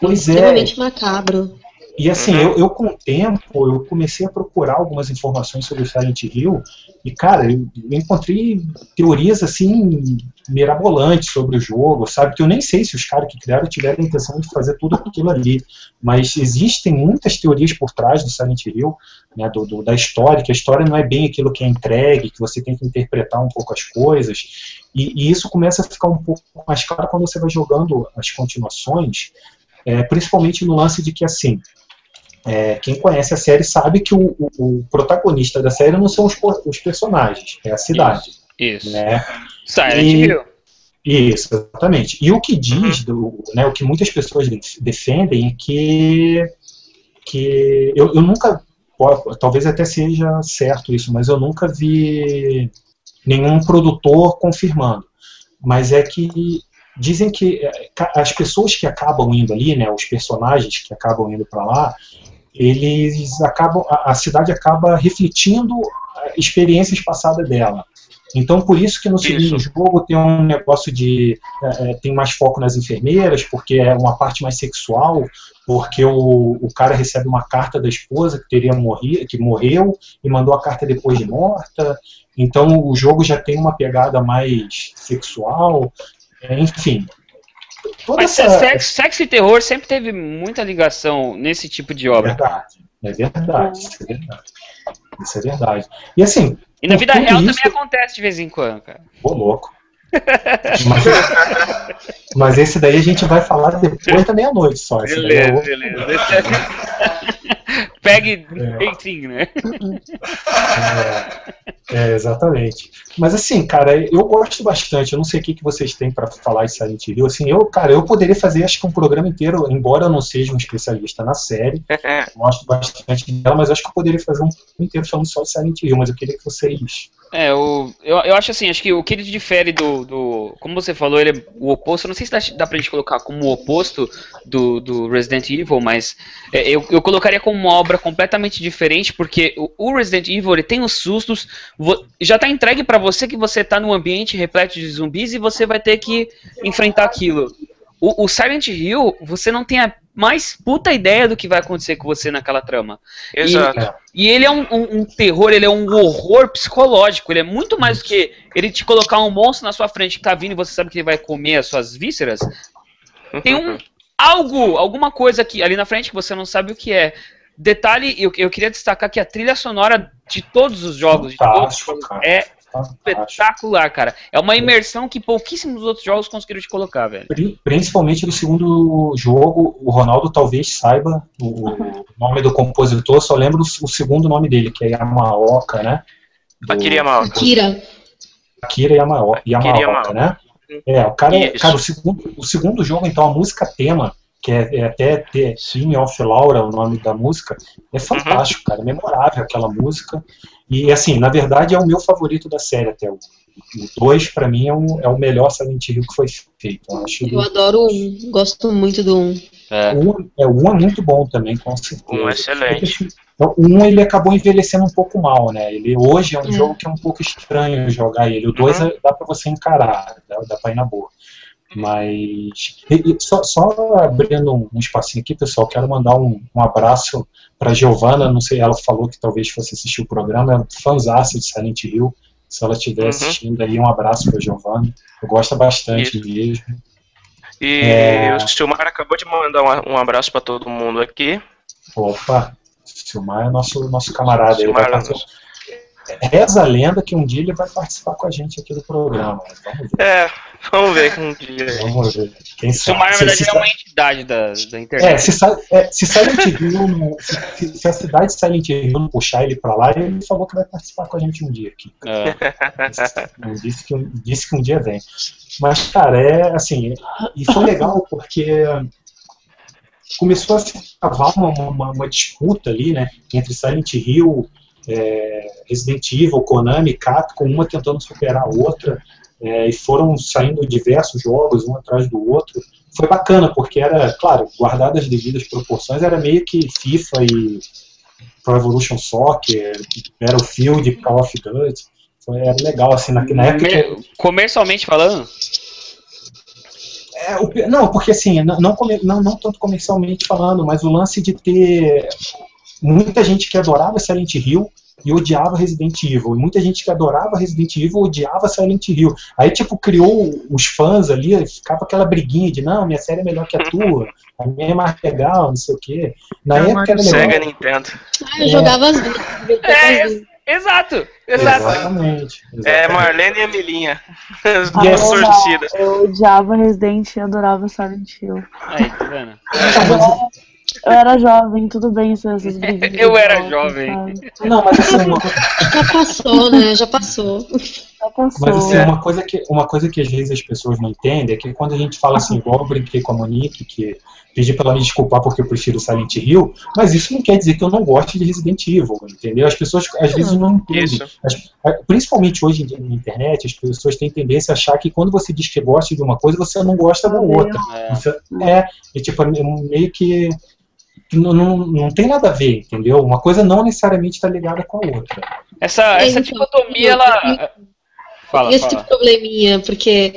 Pois é, Extremamente macabro. E assim, Uhum. eu, eu com o tempo, eu comecei a procurar algumas informações sobre o Silent Hill e, cara, eu, eu encontrei teorias, assim, mirabolantes sobre o jogo, sabe? Que eu nem sei se os caras que criaram tiveram a intenção de fazer tudo aquilo ali, mas existem muitas teorias por trás do Silent Hill, né, do, do- da história, que a história não é bem aquilo que é entregue, que você tem que interpretar um pouco as coisas, e, e isso começa a ficar um pouco mais claro quando você vai jogando as continuações, é, principalmente no lance de que, assim, é, quem conhece a série sabe que o, o- o protagonista da série não são os, os personagens, é a cidade. Isso. Né? Silent E- Hill. Isso, exatamente. E o que diz, do, né, o que muitas pessoas def- defendem é que, que eu, eu nunca, talvez até seja certo isso, mas eu nunca vi nenhum produtor confirmando. Mas é que dizem que é, as pessoas que acabam indo ali, né, os personagens que acabam indo para lá, eles acabam, a, a cidade acaba refletindo ah, experiências passadas dela. Então, por isso que no segundo jogo tem um negócio de. é, tem mais foco nas enfermeiras, porque é uma parte mais sexual, porque o, o cara recebe uma carta da esposa que teria morrido, que morreu, e mandou a carta depois de morta. Então, o jogo já tem uma pegada mais sexual. enfim. Toda Mas essa- sexo, sexo e terror sempre teve muita ligação nesse tipo de É obra. verdade, é verdade, isso é verdade. Isso é verdade. E assim, E na vida real isso- também acontece de vez em quando, cara. Ô, louco. Mas, mas esse daí a gente vai falar depois da meia-noite só. É Beleza, beleza. Esse é- Pegue 18, né? É, é, exatamente. Mas assim, cara, eu gosto bastante. Eu não sei o que, que vocês têm pra falar de Silent Hill. Assim, eu, cara, eu poderia fazer acho que um programa inteiro, embora eu não seja um especialista na série. *laughs* Gosto bastante dela, mas acho que eu poderia fazer um inteiro falando só de Silent Hill. Mas eu queria que vocês. É, o, eu, eu acho assim, acho que o que ele difere do, do. Como você falou, ele é o oposto. eu Não sei se dá, dá pra gente colocar como o oposto do, do Resident Evil, mas é, eu, eu colocaria como uma obra completamente diferente, porque o, Resident Evil tem os sustos. já tá entregue pra você que você tá num ambiente repleto de zumbis e você vai ter que enfrentar aquilo. O, o Silent Hill, você não tem a mais puta ideia do que vai acontecer com você naquela trama. Exato. E, e ele é um, um- um terror, ele é um horror psicológico. Ele é muito mais do que ele te colocar um monstro na sua frente que tá vindo e você sabe que ele vai comer as suas vísceras. Tem um *laughs* algo, alguma coisa aqui ali na frente que você não sabe o que é. Detalhe, eu, eu queria destacar que a trilha sonora de todos os jogos, de todos cara. é Fantástico. espetacular, cara. É uma imersão que pouquíssimos outros jogos conseguiram te colocar, velho. Pri- Principalmente no segundo jogo, o Ronaldo talvez saiba o nome do compositor, só lembro o segundo nome dele, que é Yamaoka, né? Do- Akira Yamaoka. Akira. Akira Yamao- Yamaoka, Yamaoka. né? É, o cara, cara o, segundo, o segundo jogo, então, a música tema, que é, é até The Theme of Laura, o nome da música, é fantástico, cara, é memorável aquela música. E, assim, na verdade, é o meu favorito da série até. O 2, pra mim, é o, é o melhor Silent Hill que foi feito. Eu acho Eu adoro o um. Gosto muito do um. É. Um, é, um é muito bom também, com certeza. Um excelente. Então, um ele acabou envelhecendo um pouco mal, né? Ele hoje é um é. jogo que é um pouco estranho jogar ele. O dois uhum. dá para você encarar, dá, dá pra ir na boa. Mas só, só, abrindo um, espacinho aqui, pessoal, quero mandar um, um abraço para Giovana. Não sei, ela falou que talvez fosse assistir o programa, é fãzaça de Silent Hill. Se ela estiver uhum. assistindo aí, um abraço para Giovana. Eu gosto bastante Isso. mesmo. E é... o Silmar acabou de mandar um, abraço para todo mundo aqui. Opa, Silmar é nosso, nosso camarada. Silmar ele vai Reza a lenda que um dia ele vai participar com a gente aqui do programa. Vamos ver. É, vamos ver um dia. Vamos ver. Quem sabe? Silmar, na verdade, se, é uma entidade da, da internet. É, se, é, se Silent Hill, se, se, a cidade de Silent Hill não puxar ele pra lá, ele falou que vai participar com a gente um dia aqui. É. Disse, que, disse que um dia vem. Mas, cara, é assim, e foi legal porque começou a se cavar uma, uma, uma disputa ali, né, entre Silent Hill é, Resident Evil, Konami, Capcom, uma tentando superar a outra, é, e foram saindo diversos jogos, um atrás do outro. Foi bacana, porque era, claro, guardadas as devidas proporções, era meio que FIFA e Pro Evolution Soccer, Battlefield, Call of Duty. Foi, era legal, assim, na, na época... Comercialmente falando? É, o, não, porque assim, não, não, não, não tanto comercialmente falando, mas o lance de ter muita gente que adorava Silent Hill e odiava Resident Evil. E muita gente que adorava Resident Evil odiava Silent Hill. Aí, tipo, criou os fãs ali, ficava aquela briguinha de, não, minha série é melhor que a tua, a minha é mais legal, não sei o quê. Na é época era legal. Sega Nintendo. Ah, eu é. jogava as duas. É, exato, exato. Exatamente, exatamente. É, Marlene e Emilinha. *laughs* As duas ah, torcidas. Eu odiava Resident e adorava Silent Hill. Aí, tá vendo? Eu era jovem, tudo bem essas *laughs* brigas. Eu era jovem. Sabe? Não, mas assim, *laughs* uma... Já passou, né? Já passou. Já passou. Mas assim, uma coisa, que, uma coisa que às vezes as pessoas não entendem é que quando a gente fala assim, igual eu brinquei com a Monique, que pedi para ela me desculpar porque eu prefiro Silent Hill, mas isso não quer dizer que eu não goste de Resident Evil, entendeu? As pessoas às vezes não entendem. As, principalmente hoje na internet, as pessoas têm tendência a achar que quando você diz que gosta de uma coisa, você não gosta da outra. É, é e tipo, é meio que não, não, não tem nada a ver, entendeu? Uma coisa não necessariamente está ligada com a outra. Essa, essa então, dicotomia, ela. Fala, esse fala. probleminha, porque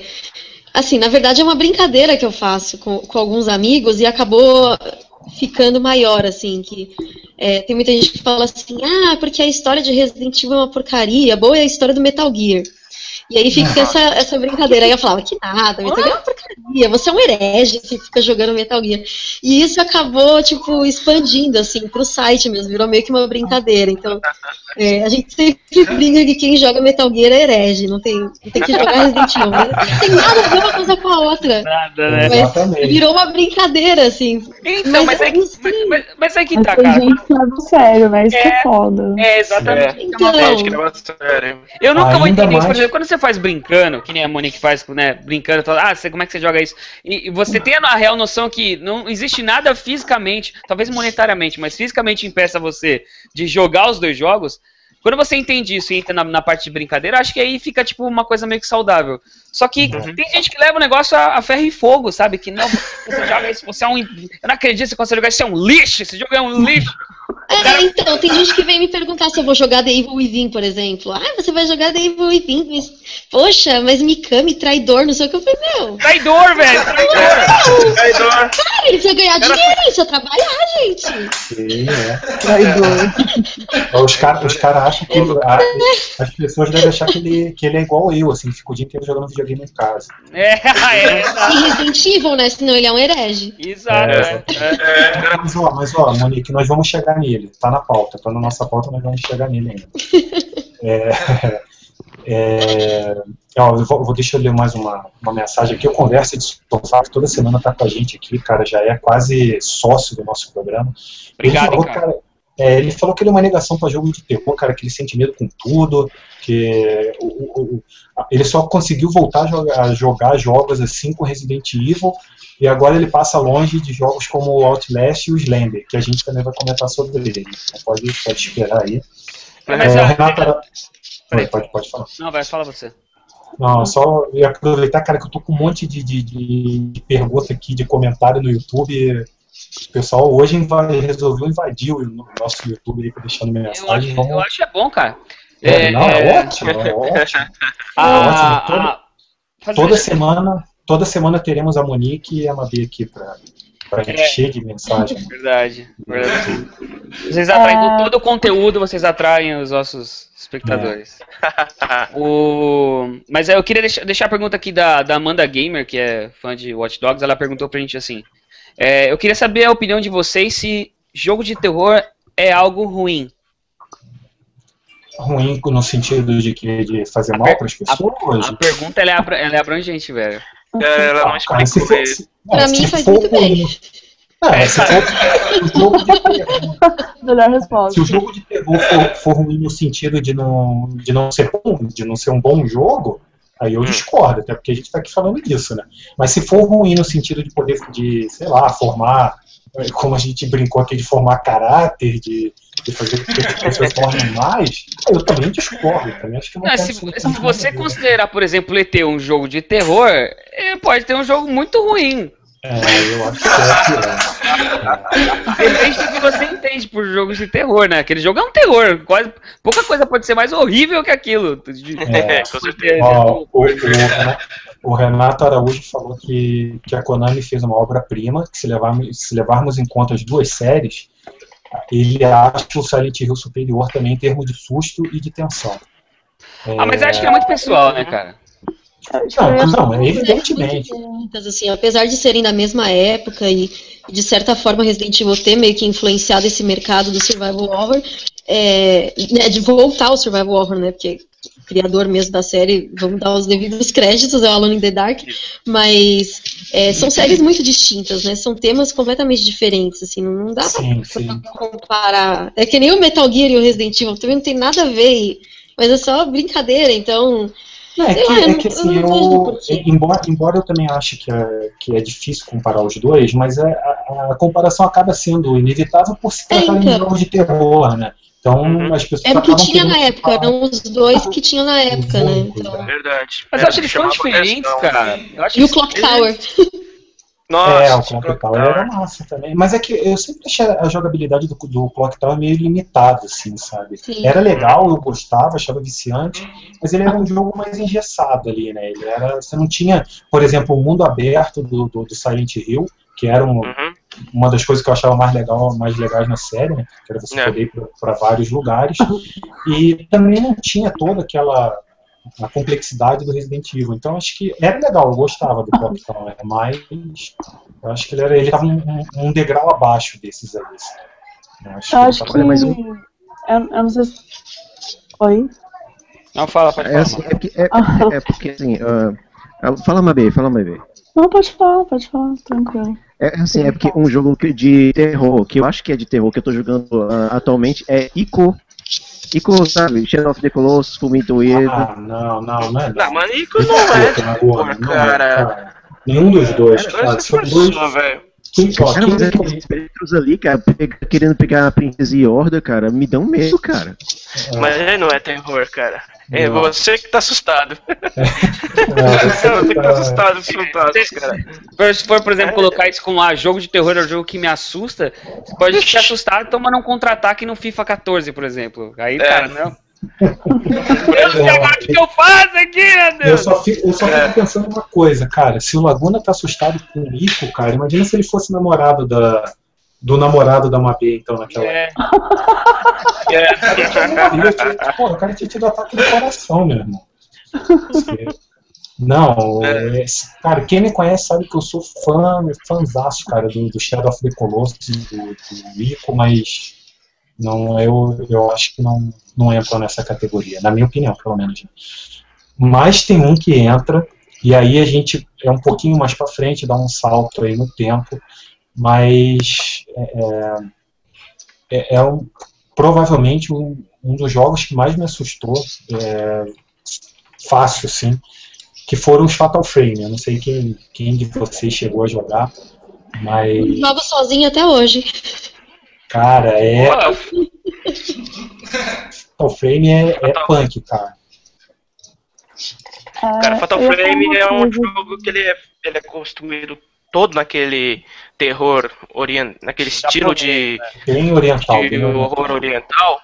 assim, na verdade é uma brincadeira que eu faço com, com alguns amigos e acabou ficando maior, assim, que é, tem muita gente que fala assim, ah, porque a história de Resident Evil é uma porcaria, boa é a história do Metal Gear. E aí fica essa, essa brincadeira. Aí eu falava, que nada, Metal Gear é uma porcaria, você é um herege que fica jogando Metal Gear. E isso acabou, tipo, expandindo, assim, pro site mesmo, virou meio que uma brincadeira. Então, é, a gente sempre brinca que quem joga Metal Gear é herege, não tem, não tem que jogar Resident Evil. Né? Não tem nada a ver uma coisa com a outra. Nada, né? Mas virou uma brincadeira, assim. Então, mas, mas, é, que, mas, mas, mas é que tá, cara. gente leva sério, né? Isso é, que é foda. É, exatamente. É. Então, é uma gente que leva sério. Eu nunca Ainda vou entender mais... isso, por exemplo, quando você faz brincando, que nem a Monique faz, né, brincando, fala, ah, você, como é que você joga isso? E, e você tem a real noção que não existe nada fisicamente, talvez monetariamente, mas fisicamente impeça você de jogar os dois jogos, quando você entende isso e entra na, na, parte de brincadeira, acho que aí fica, tipo, uma coisa meio que saudável. Só que uhum. tem gente que leva o negócio a, a, ferro e fogo, sabe? Que não, você joga isso, você é um. Eu não acredito que você consegue jogar isso, é um lixo, esse jogo é um lixo. *laughs* É, cara... então, tem gente que vem me perguntar se eu vou jogar The Evil Within, por exemplo. Ah, você vai jogar The Evil Within, mas, poxa, mas Mikami, traidor, não sei o que eu falei, meu. Traidor, velho, traidor. traidor. Cara, ele precisa ganhar dinheiro, ele precisa trabalhar, gente. Sim, é. Traidor. *laughs* os caras os cara acham que ele, a, as pessoas devem achar que ele, que ele é igual eu, assim, fica o dia inteiro jogando videogame em casa. É, *laughs* é. E Resident Evil, né? Senão ele é um herege. Exato. É, é. é. Mas, ó, mas, ó, Monique, nós vamos chegar nele. Tá na pauta. Tá na nossa pauta, nós vamos chegar nele ainda. *laughs* é, *laughs* é, ó, eu vou, vou, deixa eu ler mais uma, uma mensagem aqui. O Conversa de Sofá, que toda semana tá com a gente aqui, cara, já é quase sócio do nosso programa. Obrigado, ele falou, cara. cara é, ele falou que ele é uma negação para jogo de terror, cara, que ele sente medo com tudo, que o, o, ele só conseguiu voltar a jogar, a jogar, jogos assim com Resident Evil, e agora ele passa longe de jogos como o Outlast e o Slender, que a gente também vai comentar sobre ele. Então pode, pode esperar aí. Mas, é, Renata... Pode, pode, pode falar. Não, vai, fala você. Não, só ia aproveitar, cara, que eu tô com um monte de, de, de, pergunta aqui, de comentário no YouTube. o pessoal hoje resolveu invadir o nosso YouTube aí, deixando mensagem. Eu acho, eu acho é bom, cara. É, é, não, é ótimo, é ótimo. *laughs* Ah, é ótimo. Toda, ah, toda semana, toda semana teremos a Monique e a Mabi aqui para para é. encher de mensagem. *laughs* Verdade, verdade. Vocês atraem com todo o conteúdo, vocês atraem os nossos espectadores. É. *laughs* o... Mas eu queria deixar, deixar a pergunta aqui da, da Amanda Gamer, que é fã de Watch Dogs. Ela perguntou pra gente assim: é, Eu queria saber a opinião de vocês se jogo de terror é algo ruim ruim no sentido de que de fazer mal para as pessoas? A, a pergunta ela é, ela é abrangente, velho. É, ela não ah, explicou cara, se Pra mim faz muito bem. É, se for, *laughs* Melhor resposta. Se o jogo de terror for, for, ruim no sentido de não, de não ser bom, de não ser um bom jogo, aí eu hum. discordo, até porque a gente está aqui falando disso, né? Mas se for ruim no sentido de poder, de, sei lá, formar como a gente brincou aqui de formar caráter, de, de fazer com que as pessoas tornem mais, eu também discordo. Também acho que não, se, se você considerar, por exemplo, ET um jogo de terror, é, pode ter um jogo muito ruim. É, eu acho que é *laughs* Depende do que você entende por jogos de terror, né? Aquele jogo é um terror. Quase, pouca coisa pode ser mais horrível que aquilo. É, *laughs* com certeza. Ó, o, o, o Renato Araújo falou que, que a Konami fez uma obra-prima, que se levarmos, se levarmos em conta as duas séries, ele acha o Silent Hill superior também em termos de susto e de tensão. Ah, mas acho que é muito pessoal, né, cara? Não, não, é evidentemente. Assim, apesar de serem da mesma época e, de certa forma, Resident Evil ter meio que influenciado esse mercado do survival horror, é, né, de voltar ao survival horror, né? Porque criador mesmo da série, vamos dar os devidos créditos, é o Alone in the Dark, mas é, são séries muito distintas, né? São temas completamente diferentes, assim, não dá sim, pra, pra comparar. É que nem o Metal Gear e o Resident Evil, também não tem nada a ver, mas é só brincadeira, então... É, que, lá, é que assim, eu, embora, embora eu também ache que é, que é difícil comparar os dois, mas é, a, a comparação acaba sendo inevitável por se tratar é, então. de jogos de terror, né? Então uhum. as pessoas. É o que tinha na época, eram os dois que tinham na época, né? Então... Verdade. Mas eu acho eles tão diferentes, cara. e o Clock Tower. Nossa, é, o Clock Tower era massa também. Mas é que eu sempre achei a jogabilidade do, do Clock Tower meio limitada, assim, sabe? Sim. Era legal, eu gostava, achava viciante, mas ele era um jogo mais engessado ali, né? Ele era, você não tinha, por exemplo, o mundo aberto do, do, do Silent Hill, que era um, uhum. Uma das coisas que eu achava mais legal, mais legais na série, né? Que era você é. poder ir para vários lugares. E também não tinha toda aquela a complexidade do Resident Evil. Então acho que era legal, eu gostava do Clock Tower, mas eu acho que ele era ele estava um, um, degrau abaixo desses aí. Assim. Eu acho, eu que, acho que... Mais um... eu, eu não sei se... Oi? Não, fala, pode falar. É, assim, é, porque, é, é, é porque assim, uh, fala Mabê, fala Mabê. Não, pode falar, pode falar, tranquilo. É assim, é porque um jogo de terror, que eu acho que é de terror, que eu tô jogando uh, atualmente, é Ico. Ico, sabe? Shadow of the Colossus, Fumito Weird. Ah, não, não, não é. Não, mas Ico não é de terror, cara. Nenhum dos dois, cara. São dois. cara, mas aqueles espectros ali, cara, querendo pegar a princesa e horda, cara, me dão medo, cara. Mas não é terror, cara. É não. você que tá assustado. *laughs* É, *laughs* você, que tá, tá assustado, assustado, cara. Se for, por exemplo, colocar isso como ah, jogo de terror é um jogo que me assusta, você pode se assustar tomando um contra-ataque no FIFA 14, por exemplo. Aí, é. cara, não. *laughs* Eu sei agora o que eu faço aqui, meu Deus! Eu só, fico, eu só fico pensando uma coisa, cara. Se o Laguna tá assustado com o Rico, cara, imagina se ele fosse namorado da, do namorado da Mabê, então, naquela é. época. É. Pô, o cara tinha tido ataque no coração, meu irmão. Não, é. cara, quem me conhece sabe que eu sou fã, fãzaço, cara, do, do Shadow of the Colossus, do, do Rico, mas não, eu, eu acho que não, não entra nessa categoria, na minha opinião, pelo menos. Mas tem um que entra, e aí a gente é um pouquinho mais para frente, dá um salto aí no tempo, mas é, é, é um, provavelmente um, um, dos jogos que mais me assustou, é, fácil sim, que foram os Fatal Frame. Eu não sei quem, quem de vocês chegou a jogar, mas. Jogo sozinho até hoje. Cara, é. Fatal Frame é, é punk, cara. Cara, Fatal Frame é um jogo que ele é, ele é construído todo naquele terror orient, naquele estilo de, bem oriental, de bem oriental. horror oriental.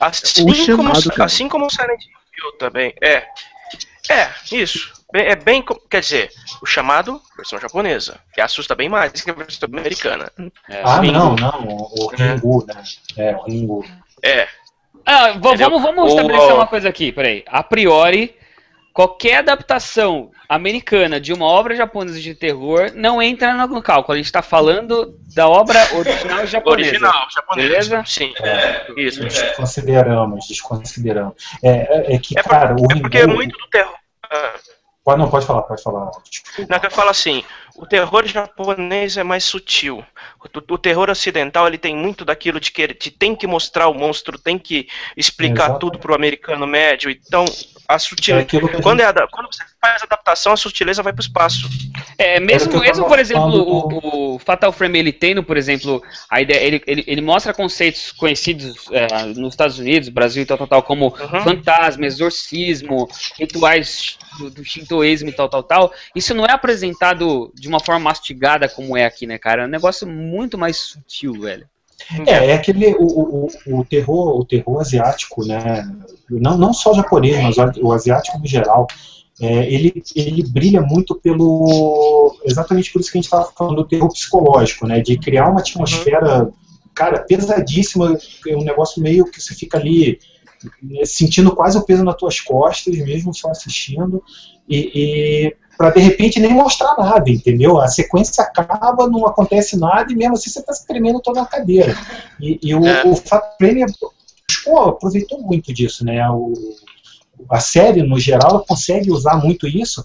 Assim como, assim como o Silent Hill também. É. É, isso. Bem- É bem. Quer dizer, o chamado, versão japonesa, que assusta bem mais que a versão americana. É. Ah, Ringu. não, não, o Ringu, né? É, o Ringu. É. Ah, vamos, vamos estabelecer uma coisa aqui, peraí. A priori, qualquer adaptação americana de uma obra japonesa de terror não entra no cálculo. A gente está falando da obra original *laughs* japonesa. Original, japonesa. Beleza? Sim. É, Isso. desconsideramos, desconsideramos. É, é, é que, É, cara, o é porque muito do terror. Pode, não, pode falar, pode falar. Desculpa. Não, que eu falo assim, o terror japonês é mais sutil. O, o terror ocidental, ele tem muito daquilo de que ele te tem que mostrar o monstro, tem que explicar Exatamente. tudo pro americano médio. Então, a É sutileza. a quando, gente- é quando você faz a adaptação, a sutileza vai pro espaço. É, o mesmo, mesmo por exemplo, o, o Fatal Frame ele tendo, por exemplo, a ideia, ele, ele, ele mostra conceitos conhecidos é, nos Estados Unidos, Brasil e tal, tal, tal, como Uhum. fantasma, exorcismo, rituais do, do shintoísmo e tal, tal, tal. Isso não é apresentado de uma forma mastigada como é aqui, né, cara? É um negócio muito mais sutil, velho. É, é aquele o, o, o- terror, o terror asiático, né? Não, não só japonês, mas o, o asiático no geral. é, ele, ele brilha muito pelo. Exatamente por isso que a gente estava falando do terror psicológico, né? De criar uma atmosfera, cara, pesadíssima, um negócio meio que você fica ali sentindo quase o peso nas tuas costas, mesmo só assistindo, e, e para de repente nem mostrar nada, entendeu? A sequência acaba, não acontece nada, e mesmo assim você está se tremendo toda na cadeira. E, e o, É. o Fato pô, aproveitou muito disso, né? O, a série, no geral, consegue usar muito isso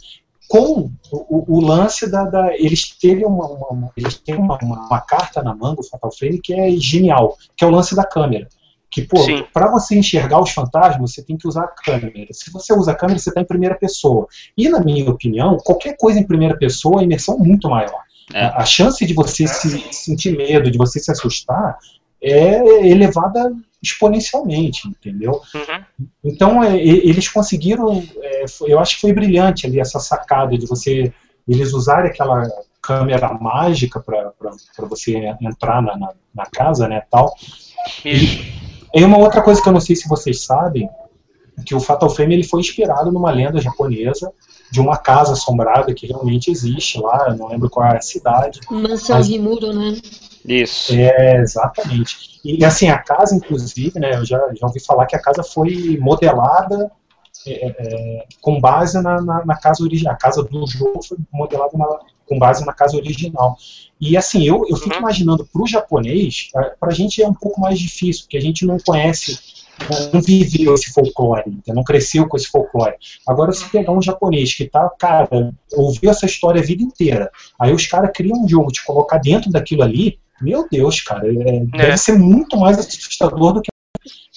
com o, o lance da, da- eles uma, uma- uma- eles têm uma, uma- uma carta na manga, o Fatal Frame, que é genial, que é o lance da câmera. Que, pô, para você enxergar os fantasmas, você tem que usar a câmera. Se você usa a câmera, você está em primeira pessoa. E, na minha opinião, qualquer coisa em primeira pessoa, a imersão é muito maior. É. A, chance de você se sentir medo, de você se assustar, é elevada exponencialmente, entendeu? Uhum. Então, é, e- eles conseguiram, é, eu acho que foi brilhante ali essa sacada de você, eles usarem aquela câmera mágica para você entrar na, na, na casa, né, tal. Isso. E uma outra coisa que eu não sei se vocês sabem, que o Fatal Frame ele foi inspirado numa lenda japonesa de uma casa assombrada que realmente existe lá, eu não lembro qual é a cidade. Mansão Mas- Rimuro, né? Isso. É, exatamente. E assim, a casa, inclusive, né, eu já, já ouvi falar que a casa foi modelada é, é, com base na, na, na casa original. A casa do jogo foi modelada na- com base na casa original. E assim, eu, eu fico Uhum. imaginando para o japonês, para a gente é um pouco mais difícil, porque a gente não conhece, não viveu esse folclore, não cresceu com esse folclore. Agora, se pegar um japonês que tá, cara, ouviu essa história a vida inteira, aí os caras criam um jogo, te colocar dentro daquilo ali, meu Deus, cara, é, deve ser muito mais assustador do que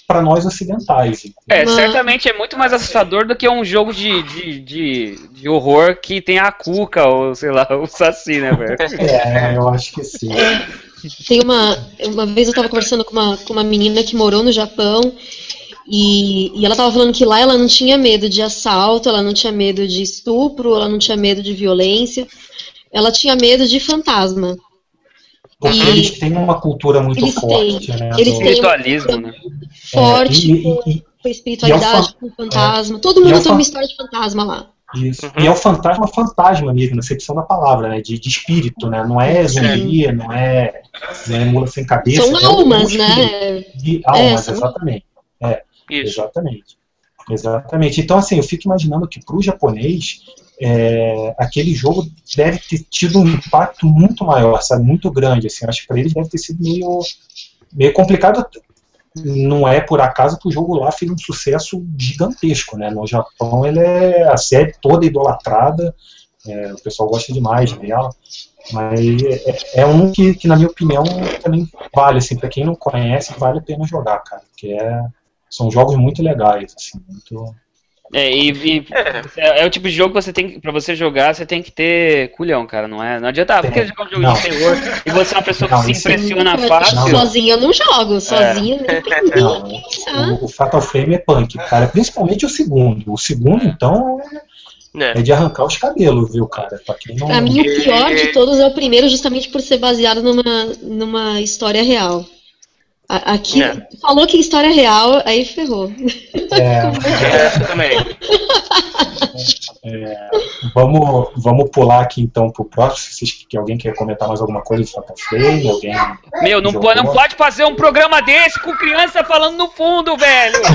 para nós ocidentais. entendeu? É, certamente é muito mais assustador do que um jogo de, de, de, de horror que tem a Cuca ou, sei lá, o Saci, né, velho? *laughs* É, eu acho que sim. Tem uma. Uma vez eu tava conversando com uma, com uma menina que morou no Japão e, e ela tava falando que lá ela não tinha medo de assalto, ela não tinha medo de estupro, ela não tinha medo de violência, ela tinha medo de fantasma. Porque E- eles têm uma cultura muito Eles forte, têm, né? eles do- têm- Espiritualismo, né? Forte É, e- e- com a espiritualidade, com o fantasma. Todo E é mundo o tem uma história de fantasma lá. Isso. Uhum. E é o fantasma fantasma mesmo, na acepção da palavra, né? De, de espírito, né? Não é zumbi, não é, não é mula sem cabeça. São é um almas, né? De almas, são- exatamente. Isso. Exatamente. Exatamente. Então, assim, eu fico imaginando que para o japonês, é, aquele jogo deve ter tido um impacto muito maior, sabe? Muito grande. Assim, acho que para eles deve ter sido meio, meio complicado. Não é por acaso que o jogo lá fez um sucesso gigantesco, né? No Japão, ele é a série toda idolatrada. é, o pessoal gosta demais dela. Mas é, é um que, que, na minha opinião, também vale, assim, para quem não conhece, vale a pena jogar, cara. Porque é, são jogos muito legais, assim, muito... É, e, e É. é, é o tipo de jogo que você tem que, pra você jogar, você tem que ter culhão, cara, não é? Não adianta, ah, porque Tem. jogar um jogo Não. de terror e você é uma pessoa Não, que se isso- impressiona Não, fácil. Sozinha eu não jogo, sozinha nem tem nem Não, o, o Fatal Frame é punk, cara. Principalmente o segundo. O segundo, então, é- é. é. de arrancar os cabelos, viu, cara? Pra, quem não... pra mim, o pior de todos é o primeiro, justamente por ser baseado numa, numa história real. Aqui, é. falou que história real, aí ferrou. É, *laughs* essa também. É, vamos, vamos pular aqui então pro próximo. Se que alguém quer comentar mais alguma coisa de Fatal Frame, alguém. Meu, não, pode, não pode fazer um programa desse com criança falando no fundo, velho! *laughs*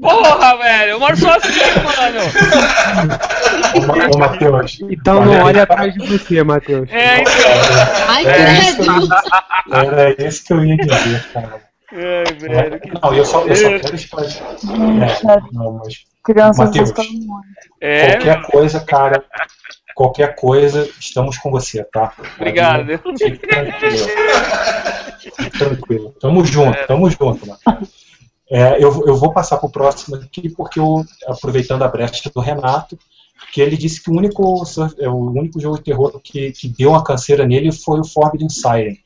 Porra, velho! Eu moro sozinho, mano! Ô, Matheus. Então não olha atrás de você, Matheus. É, então. Ai, credo! Era isso que eu ia dizer, cara. Ai, velho, é, não, eu só, eu só quero esclarecer. É, não, mas Crianças Mateus, é, qualquer mano. coisa, cara, qualquer coisa, estamos com você, tá? Obrigado. Fique tranquilo. Fique tranquilo. Tamo junto, é. tamo junto, mano. É, eu, eu vou passar pro próximo aqui, porque eu, aproveitando a brecha do Renato, que ele disse que o único, é, o único jogo de terror que, que deu uma canseira nele foi o Forbidden Siren.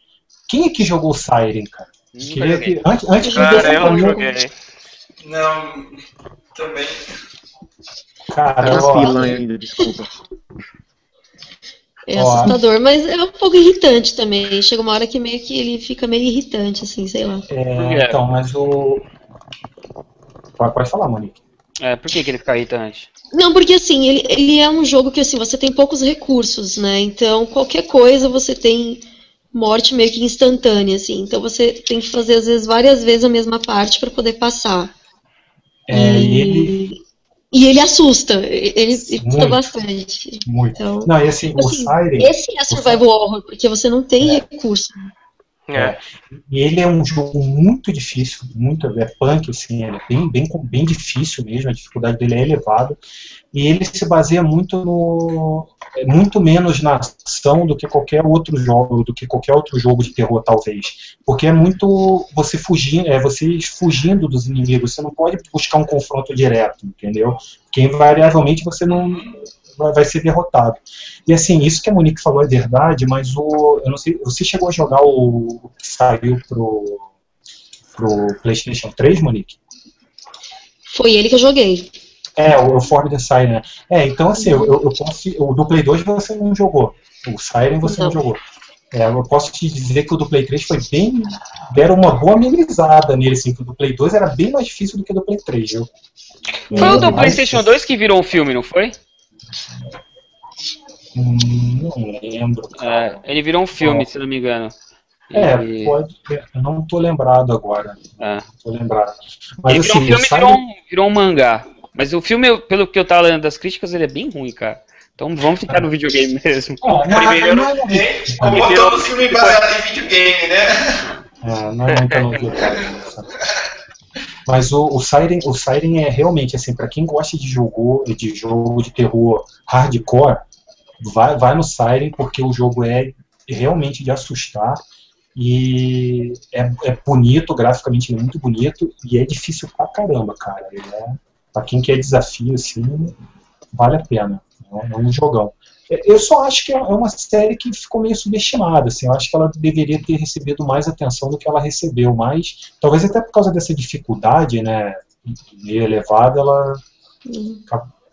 Quem é que jogou o Siren, cara? Queria que, antes, antes de Cara, eu não joguei. Não, também. Cara, tá ó, fila ainda, desculpa. É assustador, mas é um pouco irritante também. Chega uma hora que meio que ele fica meio irritante, assim, sei lá. É, então, mas o. Pode falar, Monique. É, por que, que ele fica irritante? Não, porque assim, ele, ele é um jogo que assim, você tem poucos recursos, né? Então, qualquer coisa você tem morte meio que instantânea, assim. Então você tem que fazer, às vezes, várias vezes a mesma parte para poder passar. É, e, ele... e ele assusta, ele assusta bastante. Muito. Então, não, e assim, assim, o Siren... Esse é survival horror, porque você não tem é. recurso. É. é. E ele é um jogo muito difícil, muito é punk, assim, é bem, bem, bem difícil mesmo, a dificuldade dele é elevada. E ele se baseia muito no. É, muito menos na ação do que qualquer outro jogo, do que qualquer outro jogo de terror, talvez. Porque é muito você fugindo, é você fugindo dos inimigos, você não pode buscar um confronto direto, entendeu? Porque invariavelmente você não vai ser derrotado. E assim, isso que a Monique falou é verdade, mas o. Eu não sei, você chegou a jogar o que saiu pro, pro PlayStation 3, Monique? Foi ele que eu joguei. É, o, Forbidden Siren. Né? É, então assim, eu, eu, posso. O do Play 2 você não jogou. O Siren você não, não jogou. É, eu posso te dizer que o do Play 3 foi bem. deram uma boa amenizada nele, assim, que o do Play 2 era bem mais difícil do que o do Play 3, viu? Foi o do PlayStation 2 que virou um filme, não foi? Hum, não lembro. É, ele virou um filme, se não me engano. É, e... pode. Eu não tô lembrado agora. É. Tô lembrado. Mas, ele assim, virou um filme virou um, virou um mangá. Mas o filme, pelo que eu tava lendo das críticas, ele é bem ruim, cara. Então vamos ficar no videogame *laughs* mesmo. Oh, Primeiro, não, não, como primeiro, todo filme baseado em videogame, né? É, não é muito Mas o, o, Siren, o Siren é realmente assim, para quem gosta de jogo, de jogo de terror hardcore, vai, vai no Siren porque o jogo é realmente de assustar e é, é bonito, graficamente é muito bonito e é difícil pra caramba, cara. É, para quem quer desafio, assim, vale a pena. Né? É um jogão. É, eu só acho que é uma série que ficou meio subestimada. Assim, eu acho que ela deveria ter recebido mais atenção do que ela recebeu, mas talvez até por causa dessa dificuldade, né, meio elevada, ela uhum.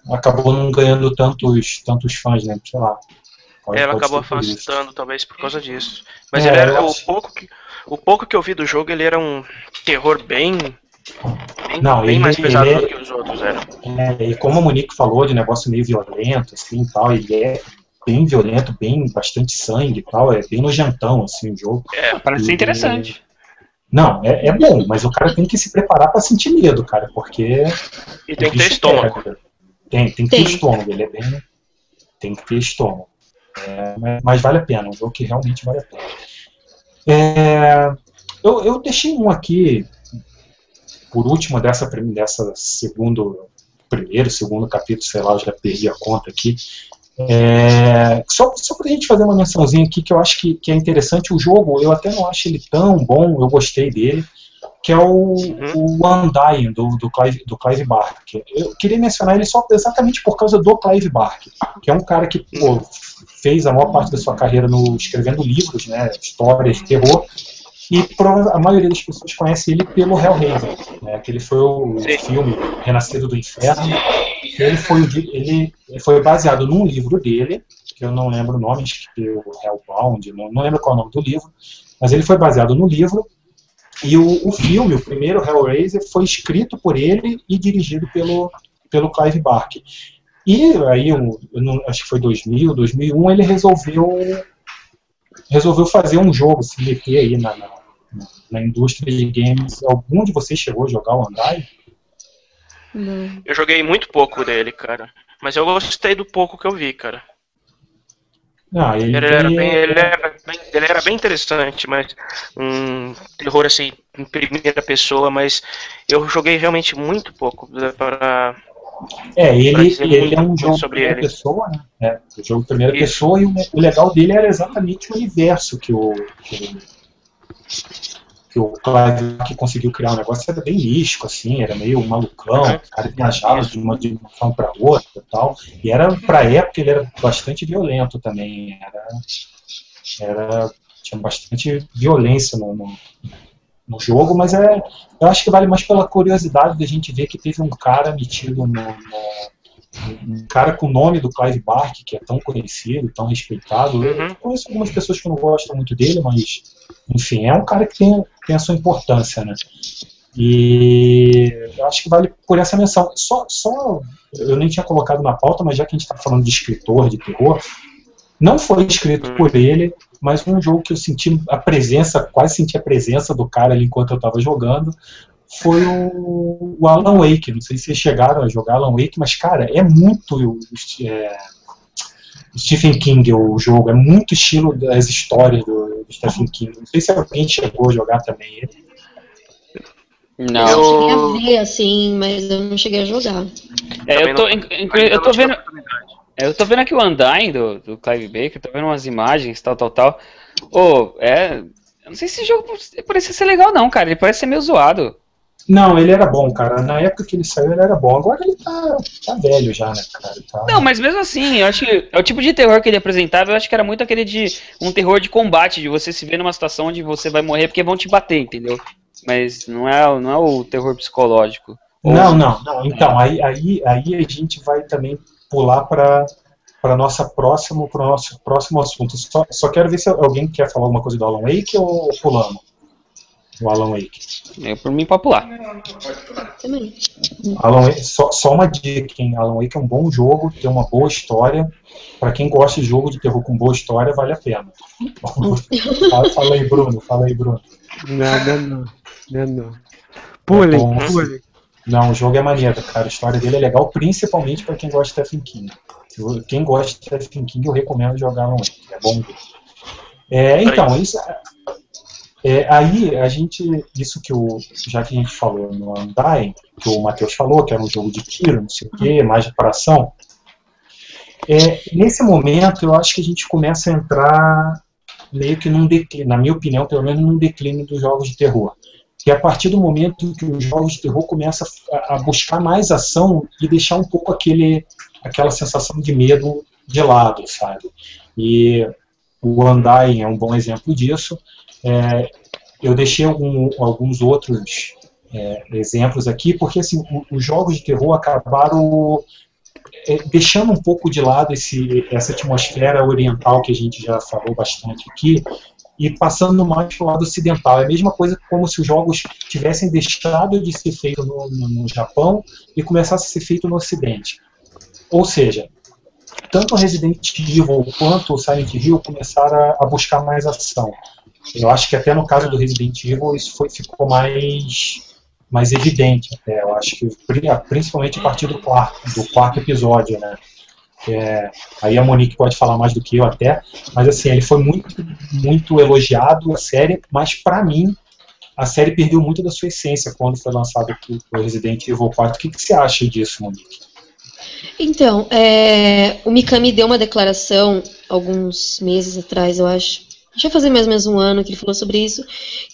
acabou não ganhando tantos, tantos fãs, né? Sei lá. Pode, ela acabou afastando, talvez por causa disso. Mas é, ele era, o, pouco que, o pouco que eu vi do jogo, ele era um terror bem Bem, não, bem ele, mais pesado ele do que os outros eram. É, e como a Monique falou de negócio meio violento, assim, tal, ele é bem violento, bem bastante sangue e tal, é bem nojentão, assim, o jogo. É, parece ser interessante. Não, é, é, bom, mas o cara tem que se preparar para sentir medo, cara, porque... E tem que ter estômago. Tem, tem que ter estômago, ele é bem... Tem que ter estômago. É, mas vale a pena, um jogo que realmente vale a pena. É, eu, eu deixei um aqui por último dessa, dessa segundo, primeiro, segundo capítulo, sei lá, eu já perdi a conta aqui. É, só só para a gente fazer uma mençãozinha aqui que eu acho que, que é interessante o jogo, eu até não acho ele tão bom, eu gostei dele, que é o, uhum. o Undying do, do, Clive, do Clive Barker. Eu queria mencionar ele só exatamente por causa do Clive Barker, que é um cara que pô, fez a maior parte da sua carreira no, escrevendo livros, né, histórias terror, e a maioria das pessoas conhece ele pelo Hellraiser, né, que ele foi o Sim. filme Renascido do Inferno. ele foi, ele foi baseado num livro dele, que eu não lembro o nome, acho que é o Hellbound, não, não lembro qual é o nome do livro, mas ele foi baseado no livro, e o, o filme, o primeiro Hellraiser, foi escrito por ele e dirigido pelo, pelo Clive Barker. E aí, eu, eu não, acho que foi 2000, 2001, ele resolveu resolveu fazer um jogo, se meter aí na, na, na indústria de games. Algum de vocês chegou a jogar o Andai? Não. Eu joguei muito pouco dele, cara. Mas eu gostei do pouco que eu vi, cara. Ah, ele, ele, era bem, ele, era bem, ele era bem interessante, mas um terror assim em primeira pessoa, mas eu joguei realmente muito pouco para é, ele, ele é um jogo de primeira ele. pessoa, né? É, um jogo primeira Isso. pessoa e o, o, legal dele era exatamente o universo que o, que, que o Clive que conseguiu criar um negócio era bem místico, assim, era meio malucão, uhum. o cara viajava de uma dimensão para outra e tal. E era, pra época, ele era bastante violento também. Era, era, tinha bastante violência no, no no jogo, mas é, eu acho que vale mais pela curiosidade da gente ver que teve um cara metido no, um cara com o nome do Clive Bark, que é tão conhecido, tão respeitado. Uhum. Eu conheço algumas pessoas que não gostam muito dele, mas, enfim, é um cara que tem, tem a sua importância, né? E eu acho que vale por essa menção. Só, só eu nem tinha colocado na pauta, mas já que a gente está falando de escritor de terror, não foi escrito uhum. por ele, mas um jogo que eu senti a presença, quase senti a presença do cara ali enquanto eu estava jogando, foi o, o, Alan Wake. Não sei se vocês chegaram a jogar Alan Wake, mas, cara, é muito é, Stephen King o jogo, é muito estilo das histórias do, do, Stephen King. Não sei se alguém chegou a jogar também ele. Não. Eu cheguei a ver, assim, mas eu não cheguei a jogar. É, eu tô, eu tô vendo. É, eu tô vendo aqui o Undying do, do Clive Baker, tô vendo umas imagens, tal, tal, tal. Ô, oh, é. Eu não sei se esse jogo parece ser legal, não, cara. Ele parece ser meio zoado. Não, ele era bom, cara. Na época que ele saiu, ele era bom. Agora ele tá, tá velho já, né, cara? Tá... Não, mas mesmo assim, eu acho que é o tipo de terror que ele apresentava, eu acho que era muito aquele de um terror de combate, de você se ver numa situação onde você vai morrer porque vão te bater, entendeu? Mas não é, não é o terror psicológico. Não, não, não. Então, aí, aí, aí a gente vai também pular para para nossa próximo para o nosso próximo assunto. Só, só quero ver se alguém quer falar alguma coisa do Alan Wake ou pulamos o Alan Wake. Eu por mim pode pular. Também. Alan Wake, só, só uma dica, hein? Alan Wake é um bom jogo, tem uma boa história. Para quem gosta de jogo de terror com boa história, vale a pena. *laughs* fala, fala aí, Bruno. Fala aí, Bruno. Nada não. Não, não. Pule, é pule. Não, o jogo é maneiro, cara. A história dele é legal, principalmente para quem gosta de Stephen King. Quem gosta de Stephen King, eu recomendo jogar um. É bom. É, então, isso, é, aí a gente, isso que o, já que a gente falou no Andai, que o Matheus falou, que era um jogo de tiro, não sei o quê, mais de paração, é, nesse momento eu acho que a gente começa a entrar meio que num declínio, na minha opinião, pelo menos num declínio dos jogos de terror é a partir do momento que os jogos de terror começam a, buscar mais ação e deixar um pouco aquele, aquela sensação de medo de lado, sabe? E o Undying é um bom exemplo disso. É, eu deixei algum, alguns outros é, exemplos aqui, porque assim, os jogos de terror acabaram é, deixando um pouco de lado esse, essa atmosfera oriental que a gente já falou bastante aqui, e passando mais para o lado ocidental. É a mesma coisa como se os jogos tivessem deixado de ser feitos no, no, no Japão e começassem a ser feitos no Ocidente. Ou seja, tanto Resident Evil quanto o Silent Hill começaram a, a, buscar mais ação. Eu acho que até no caso do Resident Evil isso foi, ficou mais, mais evidente. Até. Eu acho que principalmente a partir do quarto, do quarto episódio, né? É, aí a Monique pode falar mais do que eu até, mas assim, ele foi muito, muito elogiado a série, mas para mim a série perdeu muito da sua essência quando foi lançado o Resident Evil 4. O que, que você acha disso, Monique? Então, é, o Mikami deu uma declaração alguns meses atrás, eu acho. Já fazer mais ou menos um ano que ele falou sobre isso,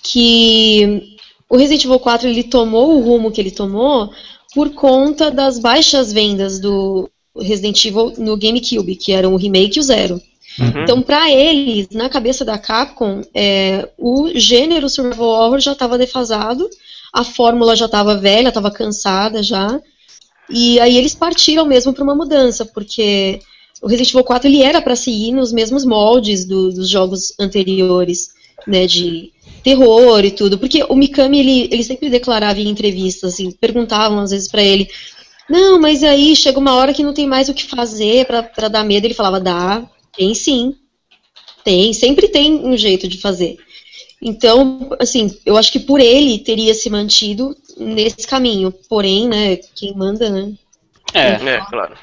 que o Resident Evil 4 ele tomou o rumo que ele tomou por conta das baixas vendas do, Resident Evil no GameCube, que era o remake e o Zero. Uhum. Então, para eles, na cabeça da Capcom, é, o gênero survival horror já estava defasado, a fórmula já estava velha, estava cansada já, E aí eles partiram mesmo para uma mudança, porque o Resident Evil 4 ele era para seguir nos mesmos moldes do, dos jogos anteriores, né, de terror e tudo, porque o Mikami ele, ele sempre declarava em entrevistas, assim, perguntavam às vezes para ele, não, mas aí chega uma hora que não tem mais o que fazer para dar medo, ele falava, dá, tem sim, tem, sempre tem um jeito de fazer. Então, assim, eu acho que por ele teria se mantido nesse caminho. Porém, né, quem manda, né? É, é claro.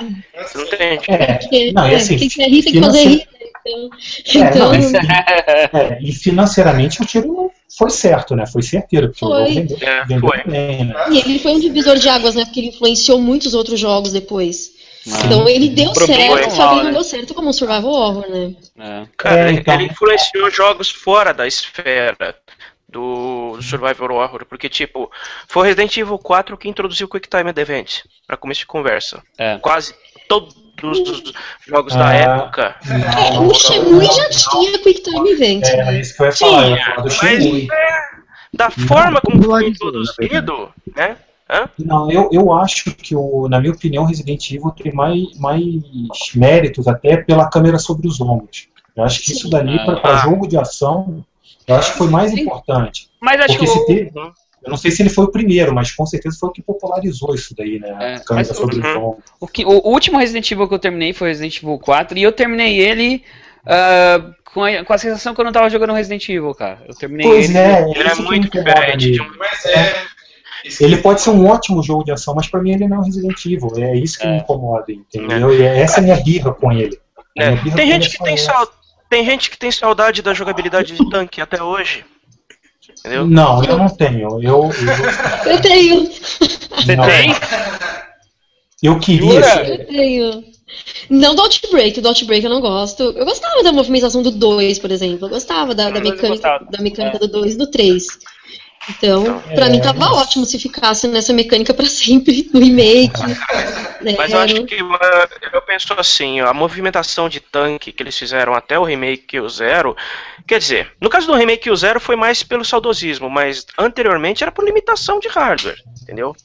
Você não tem. É, não, e é, assim, tem que ser rir, tem que fazer rir. Então, É, não, então *laughs* É, e financeiramente o tiro foi certo, né? Foi certeiro, porque o Foi. jogo vendeu, É, vendeu foi. bem, né? e ele foi um divisor de águas, né? Porque ele influenciou muitos outros jogos depois. Ah. Então ele deu certo, é só que mal, ele não né? deu certo como um survival horror, né? É. Cara, É, ele- então. ele influenciou jogos fora da esfera do, Survival Horror, porque, tipo, foi o Resident Evil 4 que introduziu o Quick Time Event, pra começo de conversa. É. Quase todos os jogos Ah, da época. É, o Shenmue já tinha Quick Time Event. É, era isso que eu ia falar, eu ia falar do Mas é, da forma como foi introduzido, né? Hã? Não, eu, eu acho que, o, na minha opinião, Resident Evil tem mais, mais méritos até pela câmera sobre os ombros. Eu acho que isso dali, Ah. para jogo de ação, eu acho que foi mais importante. Mas acho Porque que se teve, eu não sei se ele foi o primeiro, mas com certeza foi o que popularizou isso daí, né? É, A câmera mas- sobre Uhum. ombros. o, que- o último Resident Evil que eu terminei foi Resident Evil 4 e eu terminei ele ah, com, a, com a sensação que eu não tava jogando Resident Evil, cara. Eu terminei Pois ele. é, Ele é muito diferente de um. Mas é. Ele pode ser um ótimo jogo de ação, mas pra mim ele não é um Resident Evil. É isso que É. me incomoda, entendeu? E é- essa é a minha birra com ele. É, birra Tem com gente que é tem, sau- tem gente que tem saudade da jogabilidade de tanque até hoje. Entendeu? Não, eu não tenho. Eu, eu, Eu *laughs* tenho, Você não. tem? eu queria. Jura? eu tenho. Não do Outbreak, do Outbreak eu não gosto. Eu gostava da movimentação do 2, por exemplo. Eu gostava da, da mecânica, da mecânica É. do 2 e do 3. Então, pra É, mim tava ótimo se ficasse nessa mecânica pra *laughs* sempre, no remake. né? *laughs* Mas eu acho Não- que uh, eu penso assim, a movimentação de tanque que eles fizeram até o remake o Zero, quer dizer, no caso do remake o Zero foi mais pelo saudosismo, mas anteriormente era por limitação de hardware, entendeu?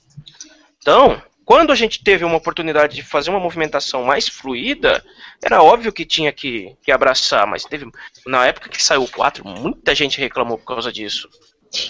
Então, quando a gente teve uma oportunidade de fazer uma movimentação mais fluida, era óbvio que tinha que, que abraçar, mas teve na época que saiu o 4, muita gente reclamou por causa disso.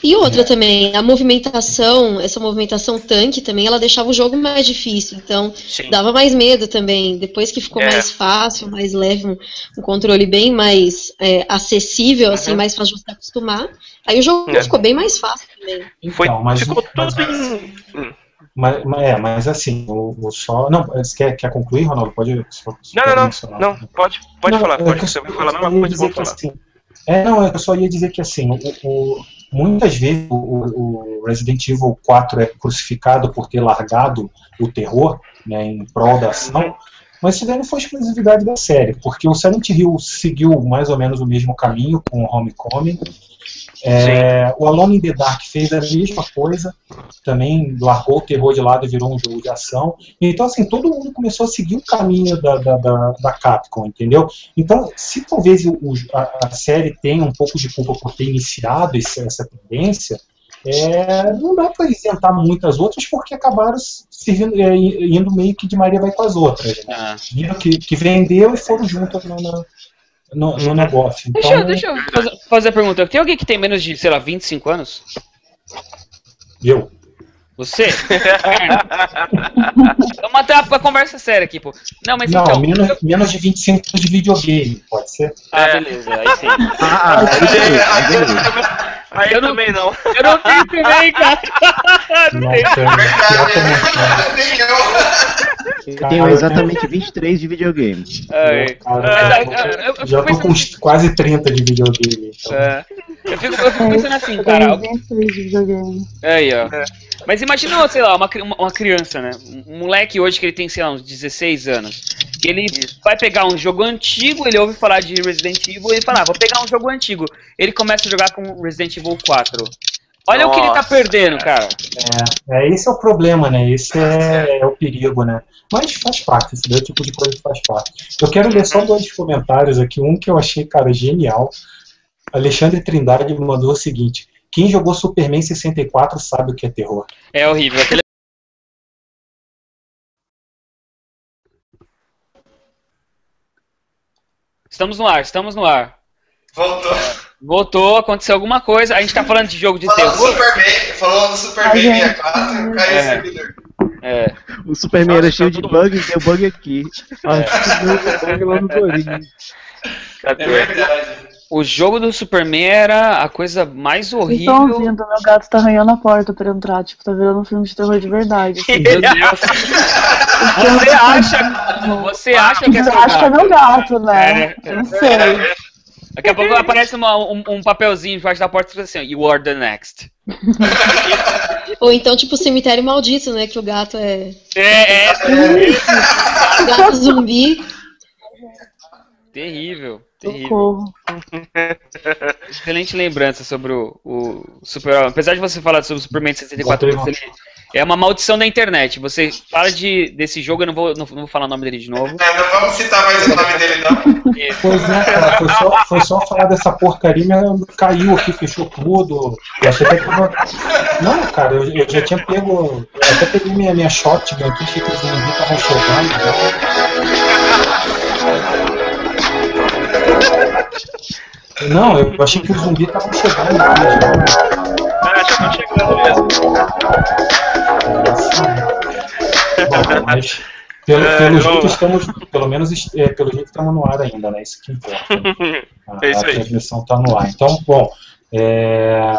E outra também, a movimentação, essa movimentação tanque também, ela deixava o jogo mais difícil. Então, Sim. dava mais medo também. Depois que ficou É. mais fácil, mais leve, um, um controle bem mais é, acessível, assim, Uhum. mais fácil de se acostumar. Aí o jogo É. ficou bem mais fácil também. Foi, Então, mas, ficou mas, tudo em. mas- mas- é, mas assim, o, o só. Não, você quer, quer concluir, Ronaldo? Pode. só- Não, não, não, não, pode, pode Não, falar, é pode você vai falar, eu não, só ia mas que, falar. assim, É, não, eu só ia dizer que assim, o, o- muitas vezes o, o Resident Evil 4 é crucificado por ter largado o terror né, em prol da ação, mas isso daí não foi exclusividade da série, porque o Silent Hill seguiu mais ou menos o mesmo caminho com o Homecoming. É, o Alone in the Dark fez a mesma coisa, também largou o terror de lado e virou um jogo de ação. Então, assim, todo mundo começou a seguir o caminho da, da, da, da Capcom, entendeu? Então, se talvez o, a, a série tenha um pouco de culpa por ter iniciado esse- essa tendência, é, não dá para isentar muitas outras porque acabaram servindo, é, indo meio que de Maria vai com as outras. Né? Ah. Viram que, que vendeu e foram juntas no, no, no- no negócio. Então, Deixa, eu- deixa eu fazer, fazer a pergunta. Tem alguém que tem menos de, sei lá, 25 anos? eu. Você? Vamos até a, a conversa séria aqui, pô. Não, mas Não, então. menos, menos de 25 de videogame, pode ser? Ah, beleza, aí sim. Ah, ah, aí beleza, aí beleza. Aí Eu também não. Eu não tenho também, cara. *laughs* Não tenho. eu não Nem eu. Eu tenho exatamente 23 de videogame. Ai. Cara, eu- já tô com uns quase 30 de videogame. Então. É. Eu fico, eu fico pensando assim, Eu cara. tenho 26 de videogame. Aí, ó. Mas imagina, sei lá, uma, uma, uma criança, né? Um moleque hoje que ele tem, sei lá, uns 16 anos. Que ele vai pegar um jogo antigo, ele ouve falar de Resident Evil e ele fala, ah, vou pegar um jogo antigo ele começa a jogar com Resident Evil 4. Olha Nossa, o que ele tá perdendo, cara. É, é, esse é o problema, né? Esse é, é o perigo, né? Mas faz parte, esse é o tipo de coisa que faz parte. Eu quero ler só uhum. dois comentários aqui. Um que eu achei, cara, genial. Alexandre Trindade me mandou o seguinte: Quem jogou Superman 64 sabe o que é terror. É horrível. Aquele... Estamos no ar, estamos no ar. Voltou. Voltou, aconteceu alguma coisa. A gente tá falando de jogo de Falando do terror. Superman, falando do Superman Ai, gente. 64, caiu É. o servidor. É. O Superman era cheio de bugs, deu bug aqui. Acho que deu bug *laughs* lá no Torinho. Cadê? É verdade. O jogo do Superman era a coisa mais Vocês estão horrível. ouvindo, meu gato tá arranhando a porta pra entrar, tipo, tá virando um filme de terror de verdade. assim. Meu Deus. *laughs* Você acha, você acha que é Eu seu acho que é gato? meu gato, né? É. Eu não sei. Daqui a pouco aparece uma- um, um papelzinho debaixo da porta escrito assim, You are the next. *laughs* Ou então, tipo, cemitério maldito, né? Que o gato é. É, é *laughs* Gato zumbi. terrível, terrível. Excelente lembrança sobre o, o Super Apesar de você falar sobre o Superman 64, Bom, ele é uma maldição da internet. Você fala de, desse jogo, eu não vou, não, não vou falar o nome dele de novo. É, não vamos citar mais o nome dele, não. Pois é, cara, foi só, foi só falar dessa porcaria, mas caiu aqui, fechou tudo. Eu achei até que tava... Não, cara, eu, eu já tinha pego. Eu até peguei minha, minha shotgun aqui, achei que os zumbis estavam chegando. né? Não, eu achei que os zumbis estavam chegando. aqui tô chegando mesmo. Bom, mas pelo, É, pelo eu- jeito estamos, pelo menos é, pelo jeito estamos no ar ainda, né? Isso que importa. A, *laughs* É isso a aí. transmissão está no ar. Então, bom, é,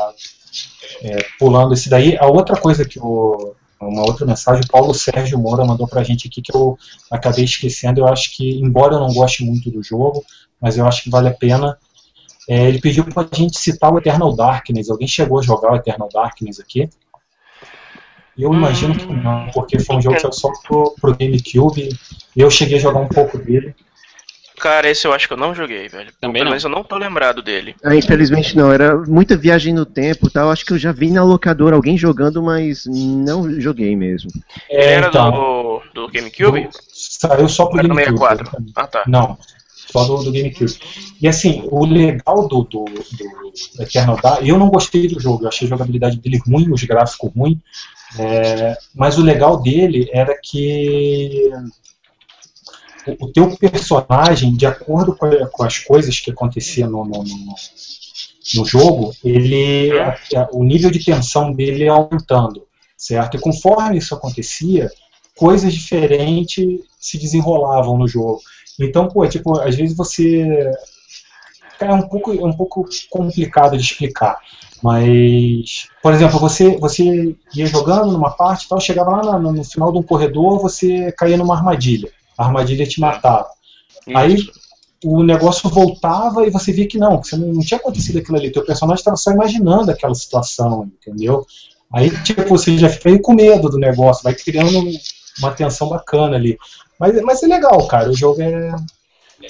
é, pulando esse daí, a outra coisa que o uma outra mensagem, o Paulo Sérgio Moura mandou pra gente aqui que eu acabei esquecendo. Eu acho que, embora eu não goste muito do jogo, mas eu acho que vale a pena. É, ele pediu pra gente citar o Eternal Darkness. Alguém chegou a jogar o Eternal Darkness aqui? Eu imagino que não, porque foi um jogo que eu só pro, pro GameCube e eu cheguei a jogar um pouco dele. Cara, esse eu acho que eu não joguei, velho. Também menos eu não tô lembrado dele. Ah, infelizmente não, era muita viagem no tempo e tal. Acho que eu já vi na locadora alguém jogando, mas não joguei mesmo. É, era então, do, do GameCube? saiu só pro Era do GameCube. 64. exatamente. Ah, tá. Não, só do, do GameCube. E assim, o legal do, do, do Eternal Dark, eu não gostei do jogo, eu achei a jogabilidade dele ruim, os gráficos ruins, é, mas o legal dele era que o, o teu personagem, de acordo com, com as coisas que aconteciam no, no, no, no jogo, ele, o nível de tensão dele aumentando, certo? E conforme isso acontecia, coisas diferentes se desenrolavam no jogo. Então, pô, tipo, às vezes você. Cara, é um pouco, é um pouco complicado de explicar. Mas, por exemplo, você, você ia jogando numa parte e tal, chegava lá no, no final de um corredor, você caía numa armadilha. A armadilha te matava. Aí o negócio voltava e você via que não, que você não, tinha acontecido aquilo ali. Teu personagem estava só imaginando aquela situação, entendeu? Aí, tipo, você já fica meio com medo do negócio, vai criando uma tensão bacana ali. Mas, mas é legal, cara. O jogo é,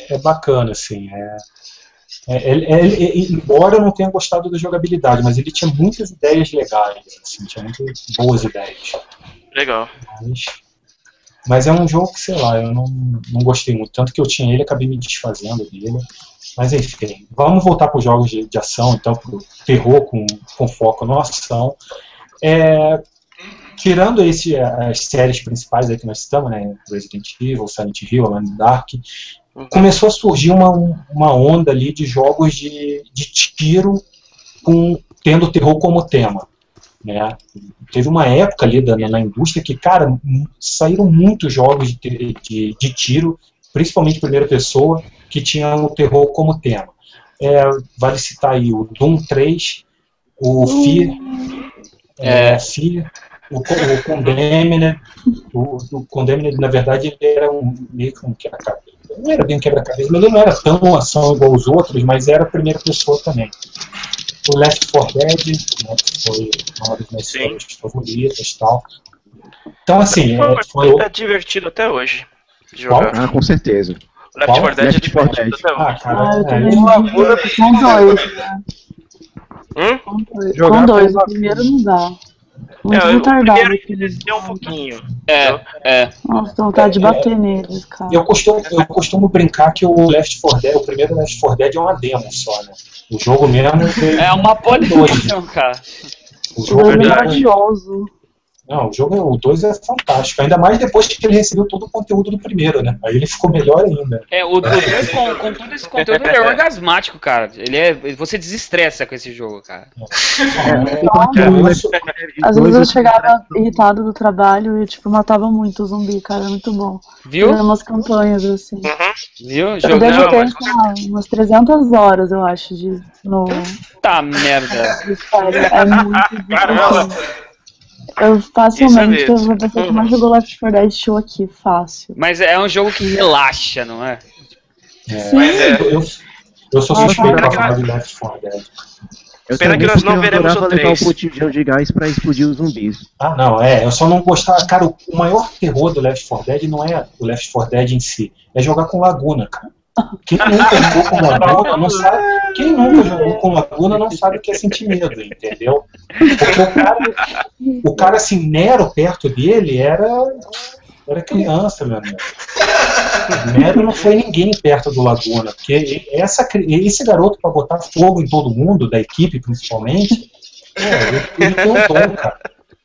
é bacana, assim. É, é- é- é- é- embora eu não tenha gostado da jogabilidade, mas ele tinha muitas ideias legais, assim, tinha muitas boas ideias. Legal. Mas, mas é um jogo que, sei lá, eu não, não gostei muito. Tanto que eu tinha ele, acabei me desfazendo dele. Mas enfim, vamos voltar para os jogos de, de ação, então, para o terror com, com foco na ação. É, tirando esse, as séries principais aí que nós estamos, né, Resident Evil, Silent Hill, Alone the Dark, começou a surgir uma, uma onda ali de jogos de, de tiro com, tendo terror como tema. Né? Teve uma época ali da, na indústria que, cara, saíram muitos jogos de, de, de tiro, principalmente primeira pessoa, que tinham o terror como tema. É, vale citar aí o Doom 3, o Fear, é, Fear o, o Condemned, o, o Condemned, na verdade, ele era um, meio que um quebra-cabeça. Não era bem um quebra-cabeça, mas ele não era tão ação igual os outros, mas era a primeira pessoa também. O Left 4 Dead, né, que foi uma das minhas séries favoritas e tal. Então, assim, é, foi. tá divertido até hoje. Jogar. Ah, com certeza. Left Qual? 4 Dead é Left 4 divertido Dead. até hoje. Ah, cara, Ah, eu é, também isso- com dois. né? Hum? Com dois. Jogar Com dois. O primeiro não dá. Muito É, o retardado. primeiro aquele desceu um pouquinho. É, é. Nossa, tem vontade de bater neles, cara. Eu costumo, eu costumo brincar que o Left 4 Dead, o primeiro Left 4 Dead é uma demo só, né? O jogo mesmo É uma dois. polição, cara. O jogo é maravilhoso. Não, o jogo, o 2 é fantástico. Ainda mais depois que ele recebeu todo o conteúdo do primeiro, né? Aí ele ficou melhor ainda. É, o 2 *laughs* com, com todo esse conteúdo ele é orgasmático, cara. Ele é. Você desestressa com esse jogo, cara. É, Às vezes eu chegava irritado do trabalho e, tipo, matava muito o zumbi, cara. É muito bom. Viu? Fazendo umas campanhas, assim. Viu? Eu Jogando. devo ter, sei lá, umas 300 horas, eu acho, de, no, Tá merda. *laughs* É muito Caramba. Eu facilmente, é eu vou pessoa que mais jogou Left 4 Dead show aqui, fácil. Mas é um jogo que relaxa, não é? Sim, Mas é. Eu, eu sou Ah, suspeito pra falar de Left 4 Dead. Eu Pena que nós não veremos o levar três. o botijão de gás pra explodir os zumbis. Ah, não, é. Eu só não gostava. Cara, o, o maior terror do Left 4 Dead não é o Left 4 Dead em si, é jogar com Laguna, cara. Quem nunca jogou com Laguna não sabe. Quem nunca jogou com Laguna não sabe o que é sentir medo, entendeu? Porque o cara, o cara assim, Nero perto dele era. Era criança, meu amigo. Nero não foi ninguém perto do Laguna, porque essa, esse garoto, para botar fogo em todo mundo, da equipe principalmente, pô, ele, ele tem um dom, cara.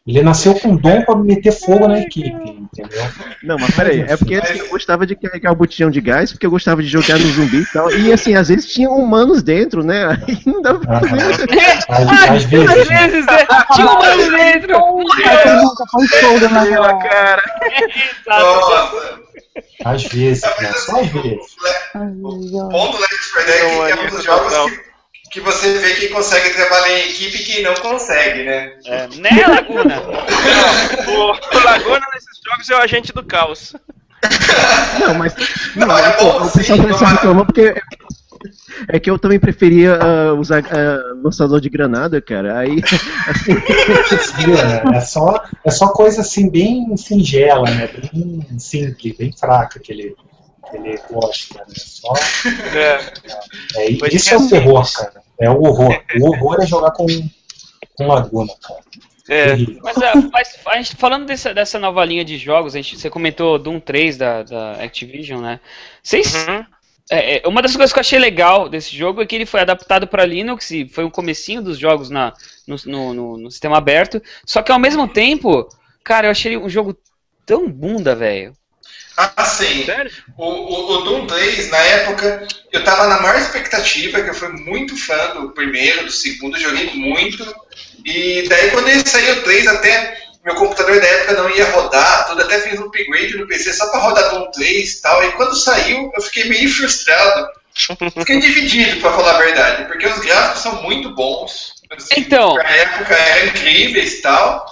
Ele nasceu com dom pra meter fogo na equipe, entendeu? Não, mas peraí, é porque assim, eu gostava de carregar o botijão de gás, porque eu gostava de jogar no zumbi e tal. E assim, às vezes tinha humanos dentro, né? Aí não dava pra fazer. Às, vezes, Às né? vezes, né? Tinha um ano dentro. Foi fogo na Pela cara. Nossa. Às vezes, né? Só às vezes. O Left 4 Dead é que é um dos jogos que, que você vê quem consegue trabalhar em equipe e quem não consegue, né? É, né, Laguna? *laughs* O, o Laguna nesses jogos é o agente do caos. Não, mas. Não, Não, é bom, o sim, pessoal mas- se reclamou porque. É que eu também preferia ah, usar ah, lançador de granada, cara. Aí, *laughs* assim, É, é só, é só coisa assim, bem singela, né? Bem simples, bem fraca que ele, gosta, né? Só, É. é, Pois isso é é o assim. terror, cara. É o horror. O horror é jogar com, com Laguna, cara. É. Mas, ah, mas a gente, falando dessa, dessa nova linha de jogos, a gente, você comentou Doom 3 da, da Activision, né? Vocês. Uhum. É, é, uma das coisas que eu achei legal desse jogo é que ele foi adaptado para Linux e foi o comecinho dos jogos na, no, no- no- no sistema aberto. Só que ao mesmo tempo, cara, eu achei um jogo tão bunda, velho. Ah, sim. Sério? O, o, o Doom 3, na época, eu tava na maior expectativa, que eu fui muito fã do primeiro, do segundo, joguei muito. E daí quando ele saiu o 3, até meu computador da época não ia rodar, tudo, até fiz um upgrade no PC só pra rodar Doom 3 e tal. E quando saiu, eu fiquei meio frustrado. Fiquei dividido, pra falar a verdade, porque os gráficos são muito bons. assim, Então. Pra época eram incríveis e tal.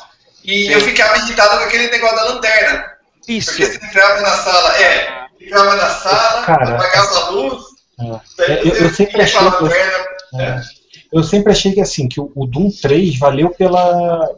E eu ficava irritado com aquele negócio da lanterna. Isso. Porque você entrava na sala, é, entrava na sala, Cara, apagava a luz, É. Eu, eu sempre achei com a que, lanterna. é, eu sempre achei que assim que o, o Doom 3 valeu pela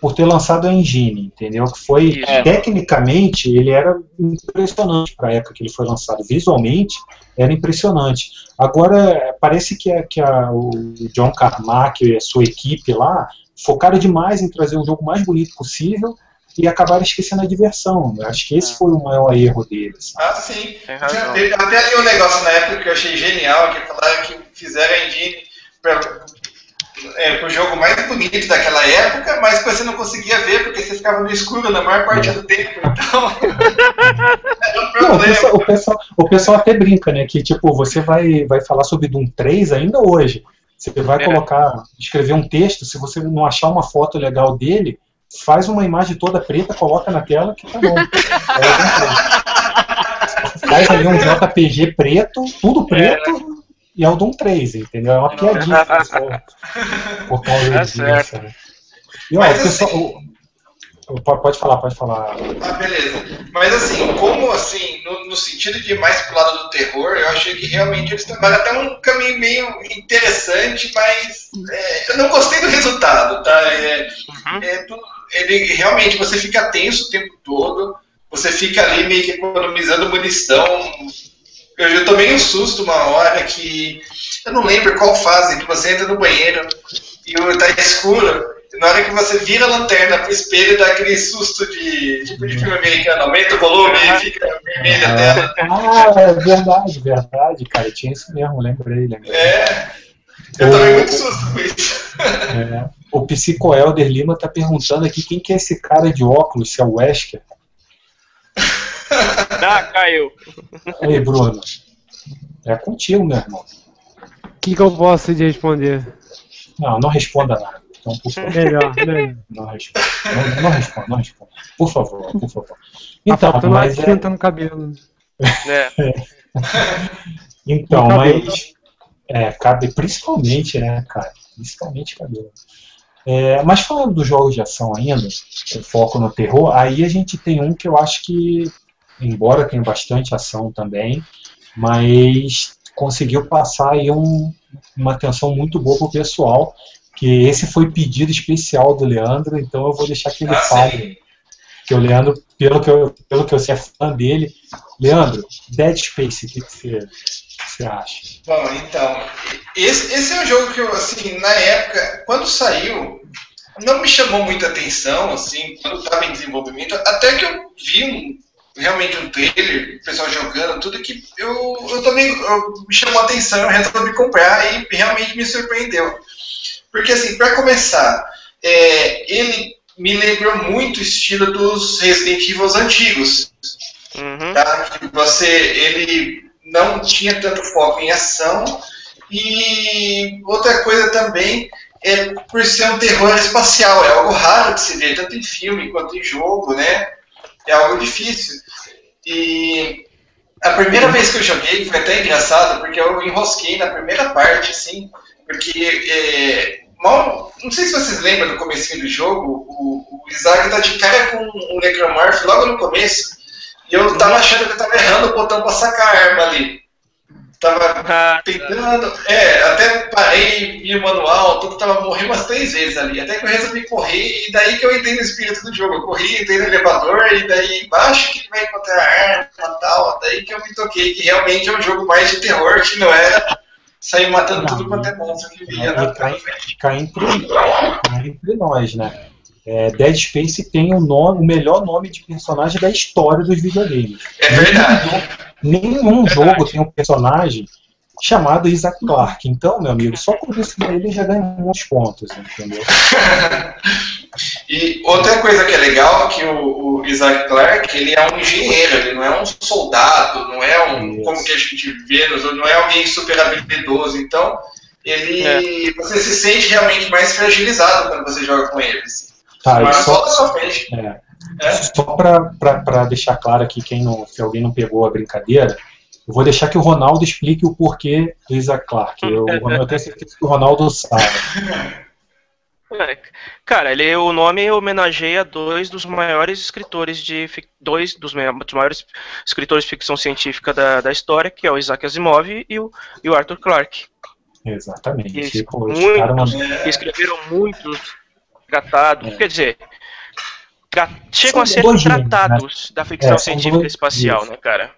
por ter lançado a engine, entendeu? Que foi É. tecnicamente ele era impressionante para a época que ele foi lançado. Visualmente era impressionante. Agora parece que, a, que a, o John Carmack e a sua equipe lá focaram demais em trazer um jogo mais bonito possível e acabaram esquecendo a diversão. Eu acho que esse foi o maior erro deles. Ah, sim. Tem razão. Eu até li um negócio na época que eu achei genial, que falaram que fizeram a engine para é, o jogo mais bonito daquela época, mas que você não conseguia ver porque você ficava no escuro na maior parte do tempo. Então, *laughs* era um Não, o, pessoal, o, pessoal, o pessoal até brinca, né? Que tipo, você vai, vai falar sobre Doom 3 ainda hoje. Você vai É. colocar, escrever um texto, se você não achar uma foto legal dele, faz uma imagem toda preta, coloca na tela que tá bom. É o Doom 3. Faz ali um JPG preto, tudo preto, e é o Doom 3, entendeu? É uma piadinha pessoal, por causa Tá disso. certo. né? E ó, Mas o pessoal. o- o- pode falar, pode falar. Ah, beleza. Mas assim, como assim, no, no sentido de mais pro lado do terror, eu achei que realmente eles tomaram até um caminho meio interessante, mas é, eu não gostei do resultado, tá? É, é tudo- ele realmente você fica tenso o tempo todo, você fica ali meio que economizando munição. Eu já tomei um susto uma hora que eu não lembro qual fase, que você entra no banheiro e tá escuro. e Na hora que você vira a lanterna pro espelho, dá aquele susto de tipo de filme americano, aumenta o volume e fica vermelha a tela. Ah, é verdade, verdade, cara. Tinha isso mesmo, lembrei, lembrei. É, Eu tomei muito susto com isso. É, o Psico Elder Lima tá perguntando aqui quem que é esse cara de óculos, se é o Wesker. *laughs* Ah, caiu. Aí, Bruno. É contigo, meu irmão. O que, que eu posso te responder? Não, não responda nada. Então, por favor. Melhor, melhor. Não responda. Não, não responda, não responda. Por favor, por favor. Tá Então, faltando mas é, no cabelo. É. *laughs* então, No cabelo. mas é, cabe principalmente, né, cara? Principalmente cabelo. É, mas falando dos jogos de ação ainda, foco no terror, aí a gente tem um que eu acho que, embora tenha bastante ação também, mas conseguiu passar aí um- uma atenção muito boa pro pessoal, que esse foi pedido especial do Leandro, então eu vou deixar que ele Ah, fale. Que o Leandro, pelo que eu, pelo que eu sei, é fã dele. Leandro, Dead Space, o que, que você, que você acha? Bom, então, esse, esse é um jogo que eu, assim, na época, quando saiu, não me chamou muita atenção, assim, quando estava em desenvolvimento, até que eu vi um, realmente um trailer, o pessoal jogando, tudo que eu, eu também eu- me chamou a atenção, eu resolvi comprar e realmente me surpreendeu. Porque, assim, para começar, é, ele me lembrou muito o estilo dos Resident Evil antigos, Uhum. tá? Que você ele não tinha tanto foco em ação. E outra coisa também é por ser um terror espacial é algo raro de se ver tanto em filme quanto em jogo né? É algo difícil. E a primeira vez que eu joguei foi até engraçado porque eu enrosquei na primeira parte assim porque é, mal não sei se vocês lembram do comecinho do jogo o, o Isaac tá de cara com um necromorph logo no começo e eu tava achando que eu tava errando o botão pra sacar a arma ali. Tava Ah, tentando. É, até parei, vi o manual, tudo tava morrendo umas três vezes ali. Até que eu resolvi correr, e daí que eu entrei no espírito do jogo. Eu corri, entrei no elevador, e daí embaixo que vai encontrar a arma e tal. Daí que eu me toquei que realmente é um jogo mais de terror, que não é sair matando tudo quanto é monstro que via E cá, cá entre, cá entre nós, né? É, Dead Space tem o, nome, o melhor nome de personagem da história dos videogames. É verdade. Nenhum jogo tem um personagem chamado Isaac Clarke. Então, meu amigo, só por isso ele já ganha uns pontos, entendeu? *laughs* E outra coisa que é legal é que o, o Isaac Clarke, ele é um engenheiro, ele não é um soldado, não é um, Isso. como que a gente vê, nos- não é alguém super habilidoso, então ele, você se sente realmente mais fragilizado quando você joga com ele. Tá, Mas só, só frente. é, É. só para deixar claro aqui, quem não, se alguém não pegou a brincadeira, eu vou deixar que o Ronaldo explique o porquê do Isaac Clarke. Eu, eu tenho certeza que o Ronaldo sabe. É, Cara, ele, o nome homenageia dois dos maiores escritores de dois dos, ma- dos maiores escritores de ficção científica da, da história, que é o Isaac Asimov e o, e o Arthur Clarke. Exatamente. Pô, os muitos. que escreveram muitos tratados, É. quer dizer, tra- chegam São a ser tratados da ficção É, científica dois- espacial, isso. né, cara?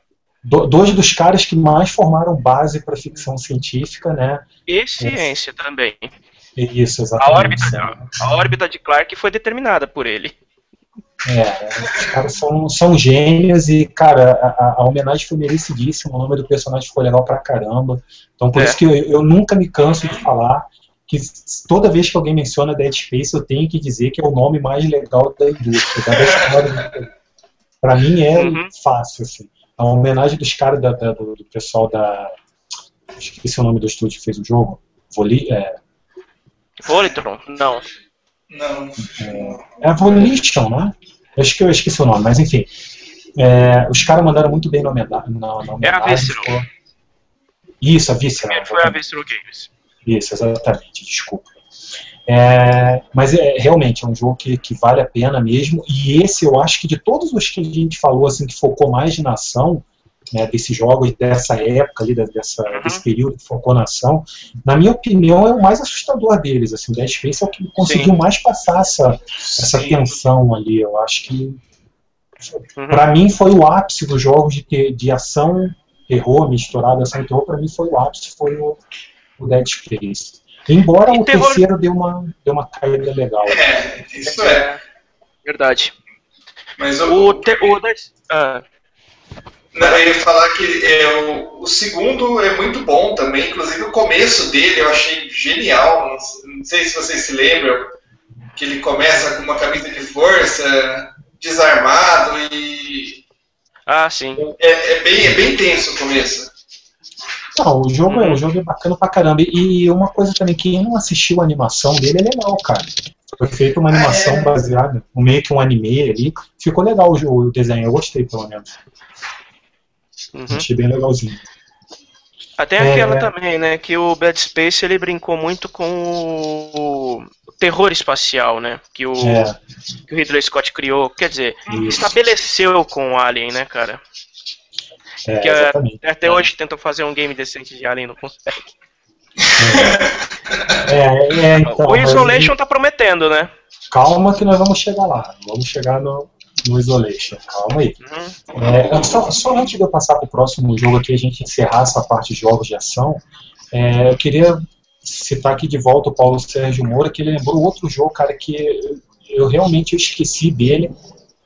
do- dois dos caras que mais formaram base para ficção científica, né? E ciência também. Isso, A exatamente. órbita, a órbita de Clark foi determinada por ele. É, os caras são, são gênios e, cara, a, a- a homenagem foi merecidíssima, o nome do personagem ficou legal pra caramba. Então, por É. isso que eu, eu nunca me canso de falar que toda vez que alguém menciona Dead Space, eu tenho que dizer que é o nome mais legal da indústria. Pra mim é Uhum. fácil, assim. A homenagem dos caras da- da- do, do pessoal da. Esqueci o nome do estúdio que fez o jogo. Voli, é, Volitron? Não. Não. É a Volition, né? Eu acho que eu esqueci o nome, mas enfim. É, os caras mandaram muito bem na homenagem. Na, na É a homenagem, Visceral. ficou- Isso, a Visceral. Primeiro foi a Visceral Games. Isso, exatamente, desculpa. É, mas é realmente é um jogo que, que vale a pena mesmo. E esse eu acho que de todos os que a gente falou, assim, que focou mais na ação, né, desses jogos dessa época ali, dessa, Uhum. desse período que focou na ação, na minha opinião, é o mais assustador deles. Assim, o Dead Space é o que conseguiu mais passar essa, essa Sim. tensão ali. Eu acho que Uhum. Pra mim foi o ápice dos jogos de, ter, de ação, terror, misturado ação e terror, pra mim foi o ápice, foi o, o Dead Space. Embora E o terror- terceiro deu uma, deu uma caída legal. É, isso é. Verdade. Mas o, O, te, o Dead- ah, Não, eu ia falar que é, o, o segundo é muito bom também, inclusive o começo dele eu achei genial. Não, não sei se vocês se lembram, que ele começa com uma camisa de força, desarmado e. Ah, sim. É, é bem, é bem tenso o começo. Não, o jogo, é, o jogo é bacana pra caramba. E uma coisa também, quem não assistiu a animação dele é legal, cara. Foi feita uma animação É. baseada, meio que um anime ali. Ficou legal o, jo- o desenho, eu gostei pelo menos. Uhum. Achei bem legalzinho. Até É. aquela também, né? Que o Bad Space ele brincou muito com o terror espacial, né? Que o, É, que o Ridley Scott criou. Quer dizer, isso. estabeleceu com o Alien, né, cara? É, que é- exatamente. Até hoje tentam fazer um game decente de Alien, não consegue. É, é, então, o mas- Isolation tá prometendo, né? Calma que nós vamos chegar lá. Vamos chegar no, no Isolation. Calma aí. Uhum. É, só, só antes de eu passar para o próximo jogo aqui, a gente encerrar essa parte de jogos de ação, é, eu queria citar aqui de volta o Paulo Sérgio Moura, que ele lembrou outro jogo, cara, que eu realmente esqueci dele.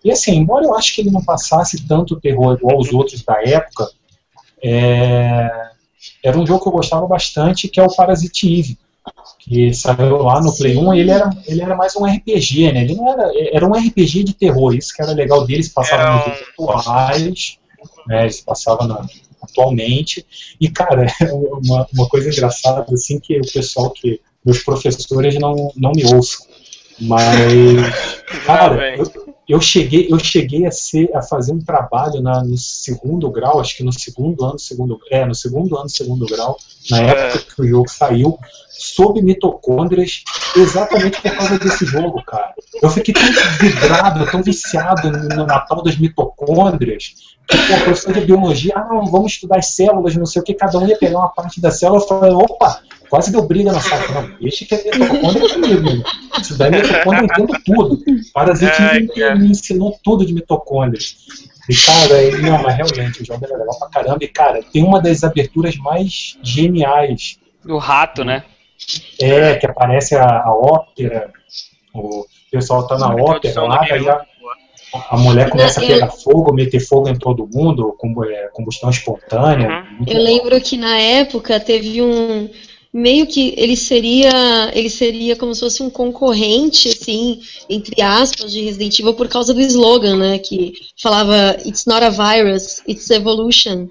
E assim, embora eu acho que ele não passasse tanto terror igual os outros da época, é, era um jogo que eu gostava bastante, que é o Parasite Eve, que saiu lá no Play 1, e ele era, ele era mais um RPG, né? Ele não era, era um RPG de terror, isso que era legal dele, se passava nos um- atuais, né? Ele se passava na- atualmente. E, cara, *laughs* uma, uma coisa engraçada, assim, que o pessoal que. Meus professores não, não me ouçam. Mas, *laughs* cara, eu, eu cheguei, eu cheguei a, ser, a fazer um trabalho na, no segundo grau, acho que no segundo ano, segundo, é, no segundo ano, segundo grau, na época que o jogo saiu, sobre mitocôndrias, exatamente por causa desse jogo, cara. Eu fiquei tão vidrado, tão viciado no Natal das mitocôndrias, que pô, a professora de biologia, ah, vamos estudar as células, não sei o que, cada um ia pegar uma parte da célula, eu falei, opa, quase deu briga na sala. Não, deixa que é mitocôndria comigo. Isso daí é mitocôndria, eu entendo tudo. Parasite Ai, me, cara. me ensinou tudo de mitocôndria. E, cara, e, não, mas realmente, o jogo é legal pra caramba. E, cara, tem uma das aberturas mais geniais O rato, né? é, que aparece a, a ópera, o pessoal tá na ópera lá, daí a, a mulher começa a pegar fogo, meter fogo em todo mundo, com é, combustão espontânea. Uhum. Eu lembro que na época teve um meio que ele seria ele seria como se fosse um concorrente assim entre aspas de Resident Evil por causa do slogan né que falava it's not a virus it's evolution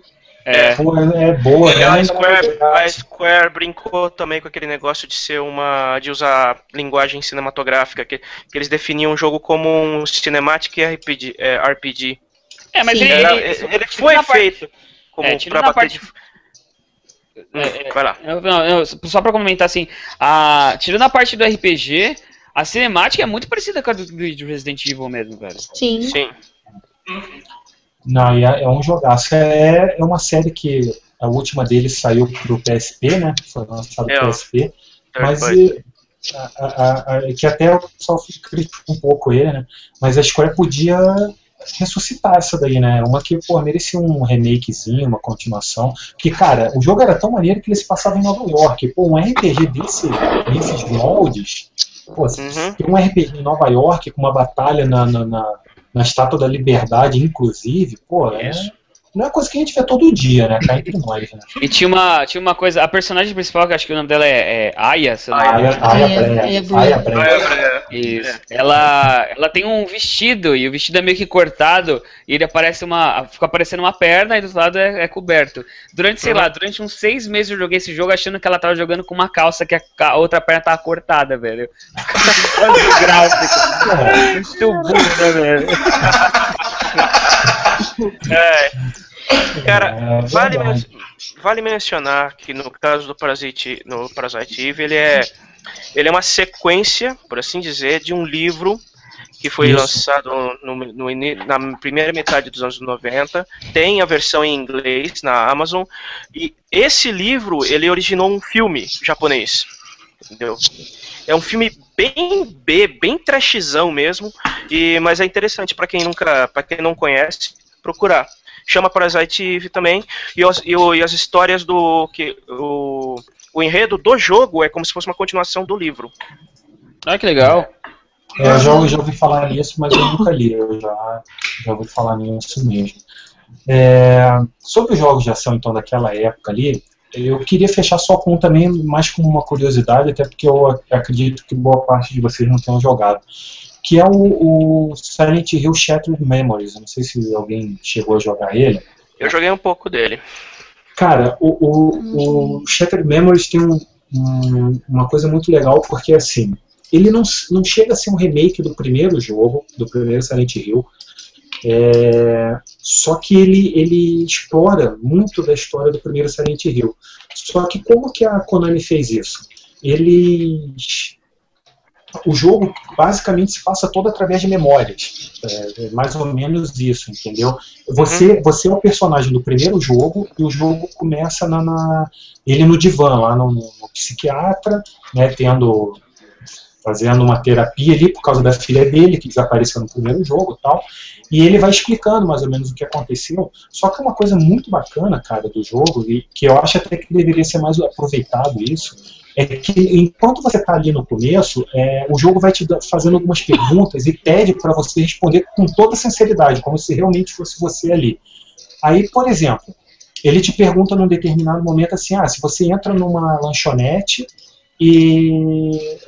É. Pô, é, é boa, É, a, né? Square, a Square brincou também com aquele negócio de ser uma. de usar linguagem cinematográfica, que, que eles definiam o jogo como um cinematic RPG. é, RPG. É, mas Sim. ele, Era- ele, ele foi feito como É, tirando pra a bater parte- de. É, é, Vai lá. Eu- não, eu- só pra comentar assim, a, tirando a parte do RPG, a cinemática é muito parecida com a do, do Resident Evil mesmo, velho. sim Sim. Não, e é, é um jogaço. É, é uma série que a última dele saiu pro PSP, né? Foi lançado É, pro. PSP. Mas e, a- a- a- que até o pessoal critica um pouco ele, né? Mas a Square podia ressuscitar essa daí, né? Uma que, pô, merecia um remakezinho, uma continuação. Que, cara, o jogo era tão maneiro que ele se passava em Nova York. Pô, um RPG desse, desses moldes, pô, Uhum. tem um RPG em Nova York com uma batalha na, na, na, na Estátua da Liberdade, inclusive, pô, é, Isso. Não é coisa que a gente vê todo dia, né? Cá entre nós, né? E tinha uma, tinha uma coisa, a personagem principal, que acho que o nome dela é, é Aya, se não Aya. Aya Aya- Aya. Isso. Ela, ela tem um vestido, e o vestido é meio que cortado, e ele aparece uma. Fica aparecendo uma perna e do outro lado é, é coberto. Durante, sei Uhum. lá, durante uns seis meses eu joguei esse jogo achando que ela tava jogando com uma calça que a, a outra perna tava cortada, velho. Quase gráfico. É. Muito burro, né, velho? É. *laughs* Cara, É vale, verdade. men- vale mencionar que no caso do Parasite, no Parasite Eve, ele é, ele é uma sequência, por assim dizer, de um livro que foi Isso. lançado no, no na primeira metade dos anos 90. Tem a versão em inglês na Amazon. E esse livro, ele originou um filme japonês. Entendeu? É um filme bem B, bem trashzão mesmo, e, mas é interessante para quem nunca, para quem não conhece, procurar. Chama Parasite Eve também, e, os- e o- e as histórias do que o, o enredo do jogo é como se fosse uma continuação do livro. Ah, que legal. É, eu já, eu já ouvi falar nisso, mas eu nunca li. Eu já, já ouvi falar nisso mesmo. É, sobre os jogos de ação, então, daquela época ali, eu queria fechar só com também, mais com uma curiosidade, até porque eu acredito que boa parte de vocês não tenham jogado, que é o, o Silent Hill Shattered Memories. Não sei se alguém chegou a jogar ele. Eu joguei um pouco dele. Cara, o, o, o Shattered Memories tem um, um, uma coisa muito legal, porque assim, ele não, não chega a ser um remake do primeiro jogo, do primeiro Silent Hill, é, só que ele, ele explora muito da história do primeiro Silent Hill. Só que como que a Konami fez isso? Ele o jogo basicamente se passa todo através de memórias. É, é mais ou menos isso, entendeu? Você, uhum. você é o personagem do primeiro jogo e o jogo começa na, na ele no divã, lá no, no psiquiatra, né, tendo fazendo uma terapia ali por causa da filha dele, que desapareceu no primeiro jogo e tal. E ele vai explicando mais ou menos o que aconteceu. Só que uma coisa muito bacana, cara, do jogo, e que eu acho até que deveria ser mais aproveitado isso, é que enquanto você está ali no começo, é, o jogo vai te fazendo algumas perguntas e pede para você responder com toda sinceridade, como se realmente fosse você ali. Aí, por exemplo, ele te pergunta num determinado momento assim, ah, se você entra numa lanchonete e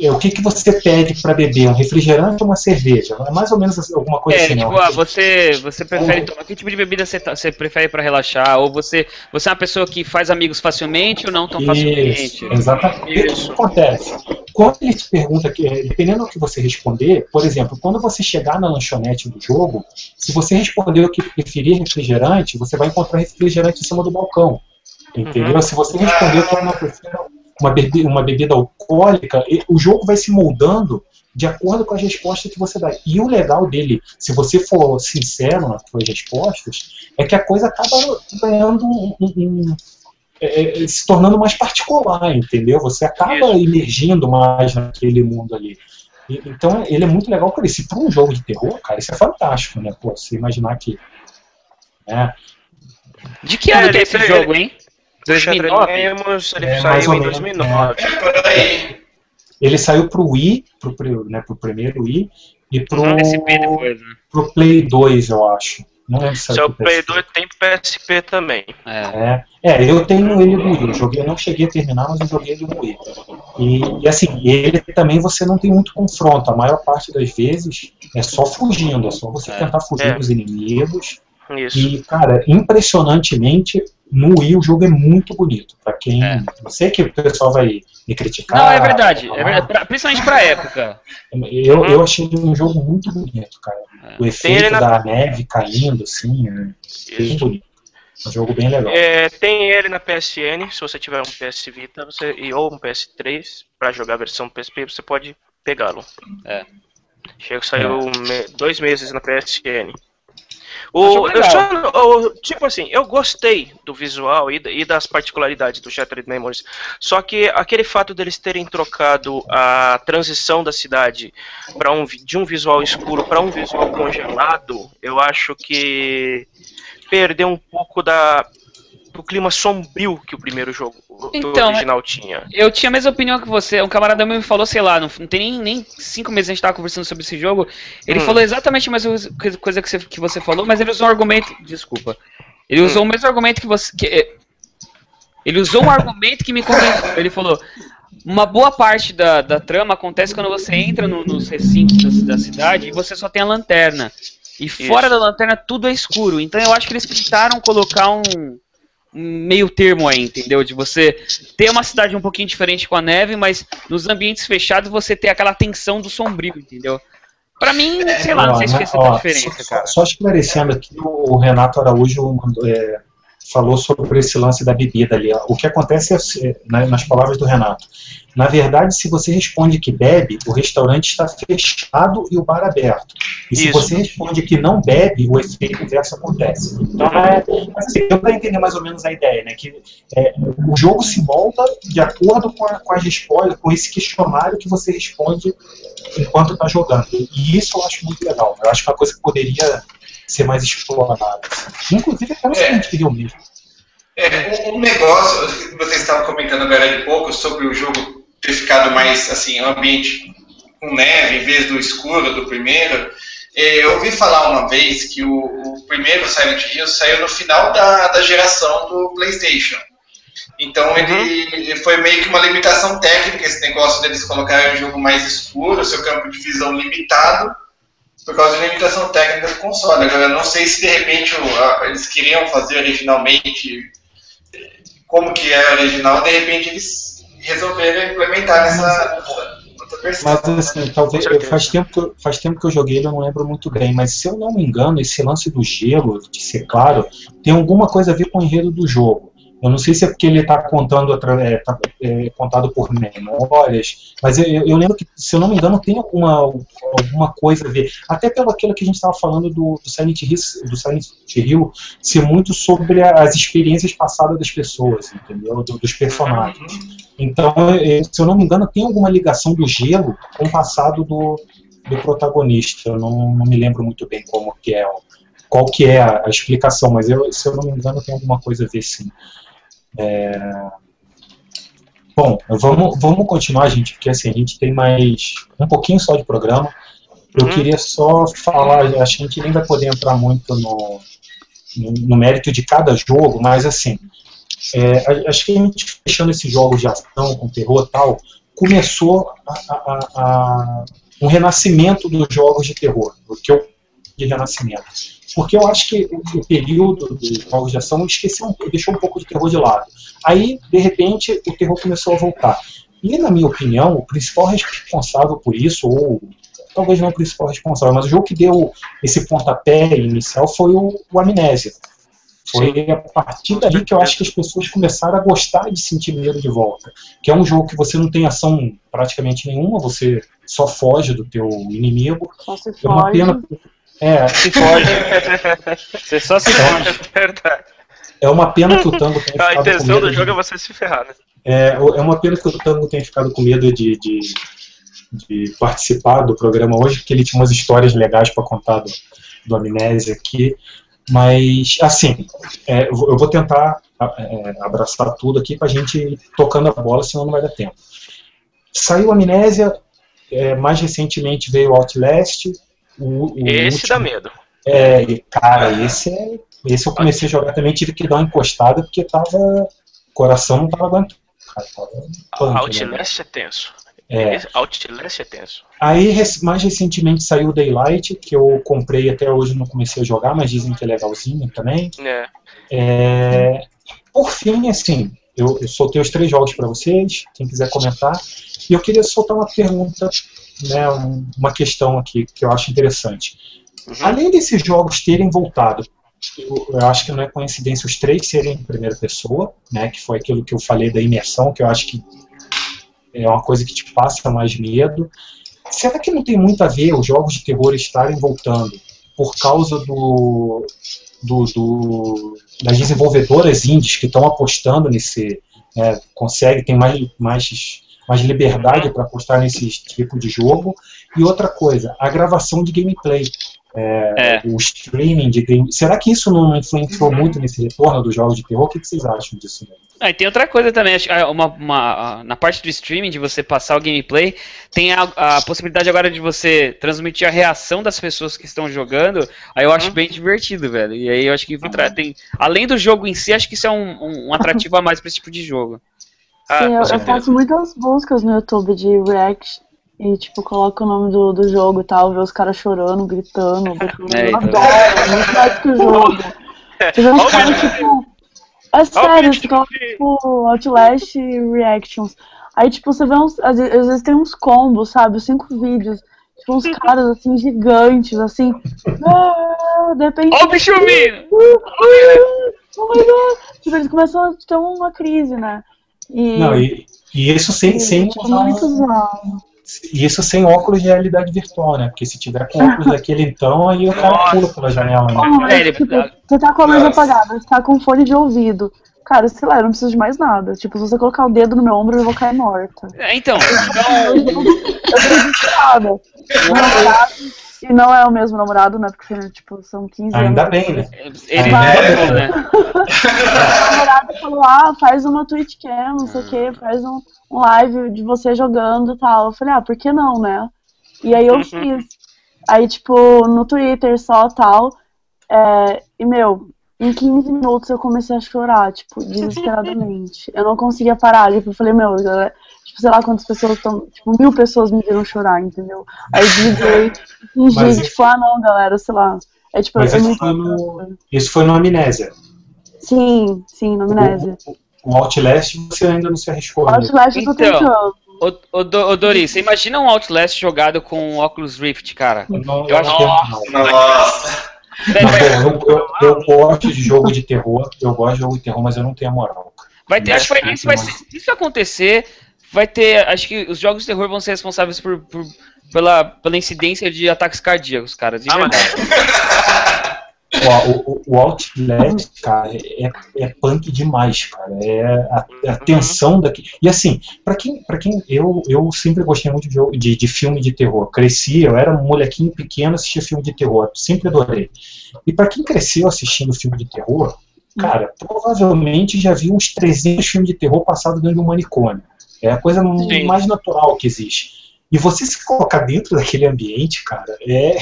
é, o que, que você pede para beber? Um refrigerante ou uma cerveja? É mais ou menos alguma coisa é, assim. Tipo, ah, você, você prefere tomar. Que tipo de bebida você, tá, você prefere para relaxar? Ou você, você é uma pessoa que faz amigos facilmente ou não tão facilmente? Exatamente. Isso. O que acontece? Quando ele te pergunta, que, dependendo do que você responder, por exemplo, quando você chegar na lanchonete do jogo, se você responder que preferir refrigerante, você vai encontrar refrigerante em cima do balcão. Entendeu? Uhum. Se você responder que não prefere uma bebida, uma bebida alcoólica, o jogo vai se moldando de acordo com as respostas que você dá. E o legal dele, se você for sincero nas suas respostas, é que a coisa acaba ganhando um, um, um é, é, se tornando mais particular, entendeu? Você acaba emergindo mais naquele mundo ali. E, então ele é muito legal por isso. Para um jogo de terror, cara, isso é fantástico, né? Pô, você imaginar que. Né? De que ano é, é esse jogo, hein? 2009? ele é, saiu em 2009. É. Ele saiu pro Wii, pro, né, pro primeiro Wii, e pro, PSP depois, né? pro Play 2, eu acho. Não lembro se Seu Play 2 tem PSP também. É. é. É, eu tenho ele no Wii. Eu, joguei, eu não cheguei a terminar, mas eu joguei ele no Wii. E, e, assim, ele também você não tem muito confronto. A maior parte das vezes é só fugindo, é só você é. tentar fugir é. dos inimigos. Isso. E, cara, impressionantemente, no Wii o jogo é muito bonito. Para quem. É. Eu sei que o pessoal vai me criticar. Não, é verdade. É verdade pra, principalmente pra época. *laughs* Eu, eu achei um jogo muito bonito, cara. É. O efeito na... da neve caindo, assim, é bem bonito. Um jogo bem legal. É, tem ele na PSN, se você tiver um PS Vita você, ou um PS3 para jogar a versão PSP, você pode pegá-lo. É. Chega, saiu é. me, dois meses na PSN. O, eu só, o, tipo assim, eu gostei do visual e, e, das particularidades do Shattered Memories. Só que aquele fato deles terem trocado a transição da cidade para um de um visual escuro para um visual congelado, eu acho que perdeu um pouco da do clima sombrio que o primeiro jogo então, original tinha. Eu tinha a mesma opinião que você. Um camarada meu me falou, sei lá, não, não tem nem, nem cinco meses a gente tava conversando sobre esse jogo. Ele hum. falou exatamente a mesma coisa que você, que você falou, mas ele usou um argumento. Desculpa. Ele usou hum. o mesmo argumento que você. Que, é, ele usou um argumento que me convenceu. Ele falou: uma boa parte da, da trama acontece quando você entra no, nos recintos da, da, cidade e você só tem a lanterna. E fora Isso. da lanterna tudo é escuro. Então eu acho que eles tentaram colocar um, meio termo aí, entendeu? De você ter uma cidade um pouquinho diferente com a neve, mas nos ambientes fechados você ter aquela tensão do sombrio, entendeu? Pra mim, sei lá, não sei se fez tanta diferença, cara. Só esclarecendo aqui, o Renato Araújo é, falou sobre esse lance da bebida ali. O que acontece é, né, nas palavras do Renato, na verdade, se você responde que bebe, o restaurante está fechado e o bar aberto. E Isso. se você responde que não bebe, o efeito inverso acontece. Então, é, assim, deu para entender mais ou menos a ideia, né? Que é, o jogo se molda de acordo com, a, com as respostas, com esse questionário que você responde enquanto está jogando. E isso eu acho muito legal. Eu acho que é uma coisa que poderia ser mais explorada. Inclusive é. seguinte que mesmo. É, um negócio que vocês estavam comentando agora de pouco sobre o jogo ter ficado mais assim, ambiente com neve em vez do escuro do primeiro. É, Eu ouvi falar uma vez que o, o primeiro Silent Hill saiu no final da, da geração do PlayStation. Então ele, ele foi meio que uma limitação técnica, esse negócio deles colocarem um jogo mais escuro, seu campo de visão limitado, por causa da limitação técnica do console. Agora, eu não sei se de repente o- a- eles queriam fazer originalmente como que é original, de repente eles resolveram implementar nessa, nessa outra versão. Mas assim, talvez faz tempo, que eu, faz tempo que eu joguei ele, eu não lembro muito bem. Mas se eu não me engano, esse lance do gelo, de ser claro, tem alguma coisa a ver com o enredo do jogo. Eu não sei se é porque ele está contando é, tá, é, contado por memórias, mas eu, eu- lembro que, se eu não me engano, tem alguma, alguma coisa a ver. Até pelo aquilo que a gente estava falando do, do, Silent Hill, do Silent Hill ser muito sobre as experiências passadas das pessoas, entendeu? Do- dos personagens. Então, eh, se eu não me engano, tem alguma ligação do gelo com o passado do, do protagonista. Eu não, não me lembro muito bem como que é, qual que é a explicação, mas eu, se eu não me engano, tem alguma coisa a ver sim. É, Bom, vamos, vamos continuar, gente, porque assim, a gente tem mais um pouquinho só de programa. Eu Uhum. queria só falar, acho que a gente nem vai poder entrar muito no, no, no mérito de cada jogo, mas assim, é, acho que a gente fechando esses jogos de ação com terror e tal, começou a- a- a- um renascimento dos jogos de terror, o que eu de renascimento. Porque eu acho que o, período dos jogos de ação esqueceu, um- deixou um pouco de terror de lado. Aí, de repente, o terror começou a voltar. E, na minha opinião, o principal responsável por isso, ou talvez não o principal responsável, mas o jogo que deu esse pontapé inicial foi o, o Amnésia. Foi a partir daí que eu acho que as pessoas começaram a gostar de sentir medo de volta. Que é um jogo que você não tem ação praticamente nenhuma, você só foge do teu inimigo. Só se É uma foge. pena. É, Se foge. Você só se foge. É verdade. é uma pena que o Tango tenha A ficado com intenção medo do de- jogo é você se ferrar, né? É, é uma pena que o Tango tenha ficado com medo de, de, de participar do programa hoje, porque ele tinha umas histórias legais para contar do, do Amnésia aqui. Mas, assim, é, eu vou tentar é, abraçar tudo aqui para a gente ir tocando a bola, senão não vai dar tempo. Saiu Amnésia, é, mais recentemente veio o Outlast. O, o Esse último- dá medo. é, cara, esse é. Esse eu comecei a jogar também, tive que dar uma encostada porque tava. O coração não tava aguentando. Cara, tava punk, né? Outlast é tenso. É. Outlast é tenso. Aí, mais recentemente saiu o Daylight, que eu comprei até hoje não comecei a jogar, mas dizem que é legalzinho também. É. É, por fim, assim, eu, eu soltei os três jogos para vocês, quem quiser comentar. E eu queria soltar uma pergunta, né, um- uma questão aqui que eu acho interessante. Além desses jogos terem voltado, eu, eu acho que não é coincidência os três serem em primeira pessoa, né, que foi aquilo que eu falei da imersão, que eu acho que é uma coisa que te passa mais medo. Será que não tem muito a ver os jogos de terror estarem voltando por causa do, do, do- das desenvolvedoras indies que estão apostando nesse, né, consegue, tem mais, mais, mais liberdade para apostar nesse tipo de jogo. E outra coisa, a gravação de gameplay. É, O streaming de game. Será que isso não influenciou muito nesse retorno dos jogos de terror? O que, que vocês acham disso? Ah, e tem outra coisa também, acho que, ah, uma, uma- ah, na parte do streaming, de você passar o gameplay, tem a, a possibilidade agora de você transmitir a reação das pessoas que estão jogando, aí eu acho bem divertido, velho. E aí eu acho que tra- tem, além do jogo em si, acho que isso é um, um- um atrativo a mais pra esse tipo de jogo. Ah, Sim, eu, eu faço muitas buscas no YouTube de react e, tipo, coloco o nome do, do jogo e tal, ver os caras chorando, gritando. Eu É, então. adoro, é muito mais que o jogo. Tu vê uns Olha caras, o tipo. É sério, você coloca, tipo, Outlast Reactions. Aí, tipo, você vê uns. Às vezes, às vezes tem uns combos, sabe? Cinco vídeos. Tipo, uns caras, assim, gigantes, assim. Ah, de repente. Ó o bicho vindo! Oh my god! Tipo, eles começam a ter uma crise, né? E, Não, e, e isso sem, sem tipo, usar- e isso sem óculos de realidade virtual, né? Porque se tiver com óculos daquele então, aí o cara pula pela janela, né? É, ele- tipo, você tá com a luz apagada, você tá com fone de ouvido. Cara, sei lá, eu não preciso de mais nada. Tipo, se você colocar o dedo no meu ombro, eu vou cair morta. É, então, então, *laughs* Eu tô desesperada. Meu namorado, e não é o mesmo namorado, né? Porque, tipo, são 15 anos. Ainda bem, né? ele Mas- é bom, né? O namorado falou, ah, faz uma Twitch Cam, não sei o que, faz um, um live de você jogando e tal. Eu falei, ah, por que não, né? E aí eu fiz. Aí, tipo, no Twitter só tal. É, e, meu, em 15 minutos eu comecei a chorar, tipo, desesperadamente. Eu não conseguia parar. Tipo, eu falei, meu, galera, tipo, sei lá quantas pessoas estão. Tipo, mil pessoas me viram chorar, entendeu? Aí desliguei, *laughs* fingi, Mas- tipo, ah não, galera, sei lá. É tipo, Mas é isso muito. foi no, isso foi no Amnésia. Sim, sim, na amnésia. O, o Outlast você ainda não se arriscou. ainda. Outlast eu tô Então. tentando. Ô, ô, Do- ô, Dori, você imagina um Outlast jogado com Oculus Rift, cara? Eu não- Eu acho não que- tento, não. Nossa. Mas, bom, eu, gosto de jogo de terror, eu gosto de jogo de terror, mas eu não tenho a moral. vai ter, acho que vai, isso vai ser, se isso acontecer, vai ter, acho que os jogos de terror vão ser responsáveis por, por- pela, pela incidência de ataques cardíacos, cara, de Ah, mas- verdade. Ó, *laughs* o, o- o Outlast, cara, é, é punk demais, cara. É a, a tensão daqui. E assim, pra quem, pra quem eu, eu sempre gostei muito de, de, de filme de terror. Cresci, eu era um molequinho pequeno, assistia filme de terror, sempre adorei. E pra quem cresceu assistindo filme de terror, cara, provavelmente já viu uns 300 filmes de terror passados dentro de um manicômio. É a coisa Sim. mais natural que existe. E você se colocar dentro daquele ambiente, cara, é,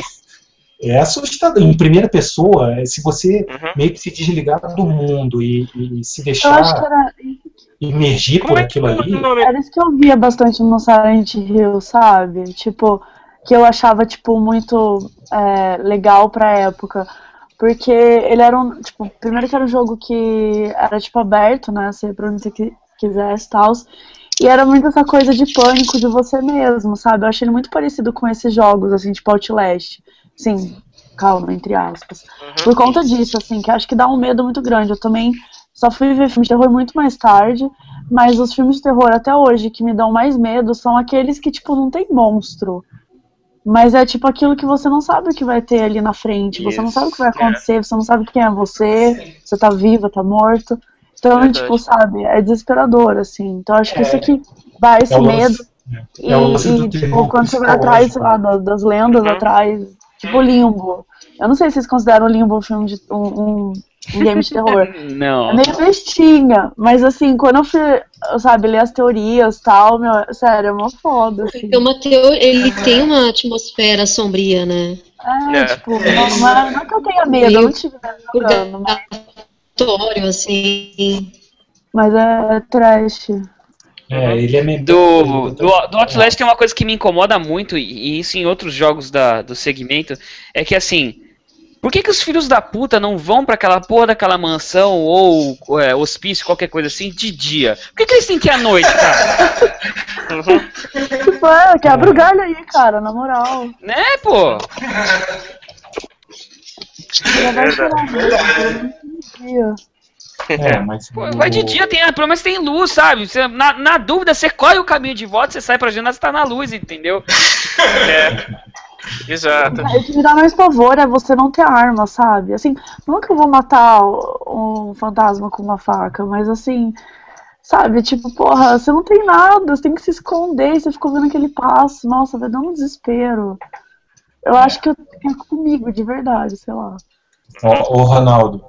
é assustador. Em primeira pessoa, é se você Uhum. meio que se desligar do mundo e, e se deixar era, imergir Como por é que aquilo é ali. era isso que eu via bastante no Silent Hill, sabe? Tipo, que eu achava, tipo, muito é, legal pra época. Porque ele era um. Tipo, primeiro que era um jogo que era, tipo, aberto, né? Você pra onde você qui- quisesse e tal. E era muito essa coisa de pânico de você mesmo, sabe? Eu achei ele muito parecido com esses jogos, assim, tipo Outlast. Sim, calma, entre aspas. Uhum. Por conta disso, assim, que acho que dá um medo muito grande. Eu também só fui ver filmes de terror muito mais tarde, mas os filmes de terror até hoje que me dão mais medo são aqueles que, tipo, não tem monstro. Mas é tipo aquilo que você não sabe o que vai ter ali na frente, você não Isso, sabe o que vai acontecer, você não sabe quem é você, você tá viva, tá morto. Então, Verdade. tipo, sabe, é desesperador, assim. Então acho que isso aqui dá esse É lance- medo. E, é do e, tipo, quando você vai atrás, sei lá, das, das lendas Uhum. atrás, tipo Limbo. Eu não sei se vocês consideram Limbo um filme de um, um, um game de terror. É *laughs* Não. meio bestinha, mas assim, quando eu fui, sabe, ler as teorias e tal, meu, sério, é uma foda, assim. Tem uma. Ele tem uma atmosfera sombria, né? É, É. tipo, não, não é, não é que eu tenha medo, eu não tive medo jogando, mas, assim. mas é trash. É, ele é meio. Do, do, do Outlast tem uma coisa que me incomoda muito, e isso em outros jogos da, do segmento, é que assim, por que, que os filhos da puta não vão pra aquela porra daquela mansão ou é, hospício, qualquer coisa assim, de dia? Por que, que eles têm que ir à noite, cara? Tipo, *laughs* é, quebra o galho aí, cara, na moral. né, pô? Né? Dia. É, mas. Pô, Vai de dia, tem, pelo menos tem luz, sabe? Você- na, na dúvida, você corre o caminho de volta, você sai pra janela, você tá na luz, entendeu? *laughs* É. Exato. O que me dá mais pavor é você não ter arma, sabe? Assim, não que eu vou matar um fantasma com uma faca, mas assim, sabe? Tipo, porra, você não tem nada, você tem que se esconder, você ficou vendo aquele passo, nossa, vai dar um desespero. Eu acho que eu tenho comigo, de verdade, sei lá. Ô, ô, Ronaldo.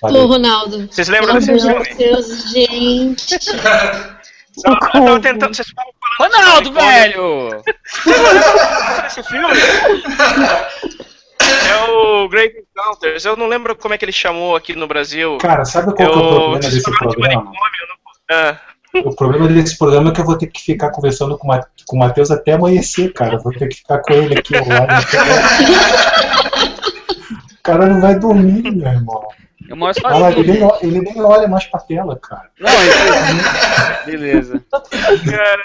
Falei. Ronaldo. Vocês lembram Meu desse filme? de Deus, gente. *laughs* Não, eu tava tentando. Vocês falam Ronaldo, velho! desse filme? É o Grave Encounters. Eu não lembro como é que ele chamou aqui no Brasil. Cara, sabe qual que é o problema desse de programa? não- Ah, O problema desse programa é que eu vou ter que ficar conversando com, o Ma- com o Matheus até amanhecer, cara. Eu Vou ter que ficar com ele aqui ao lado. O *laughs* cara não vai dormir, meu irmão. Eu moro ele, nem, ele nem olha mais pra tela, cara. Não, ele- beleza. cara,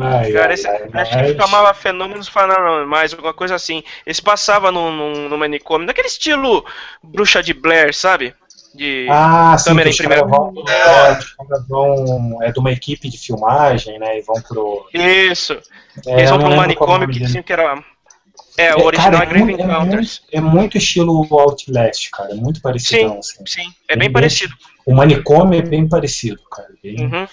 Ai, cara ai, esse, ai, acho que ele chamava Fenômenos Paranormais, alguma coisa assim. Esse passava no, no, no manicômio, daquele estilo bruxa de Blair, sabe? De. Ah, sim, câmera os em primeira- vão, é, vão- é de uma equipe de filmagem, né? E vão pro. Isso. É, Eles vão não pra um lembro qual é o manicômio que diziam que era. É, o É, original cara, é Grave muito- Encounters. muito, é muito estilo Outlast, cara. É muito parecido. Assim. Sim, é bem Bem- parecido. O manicômio é bem parecido, cara. Bem- Uhum.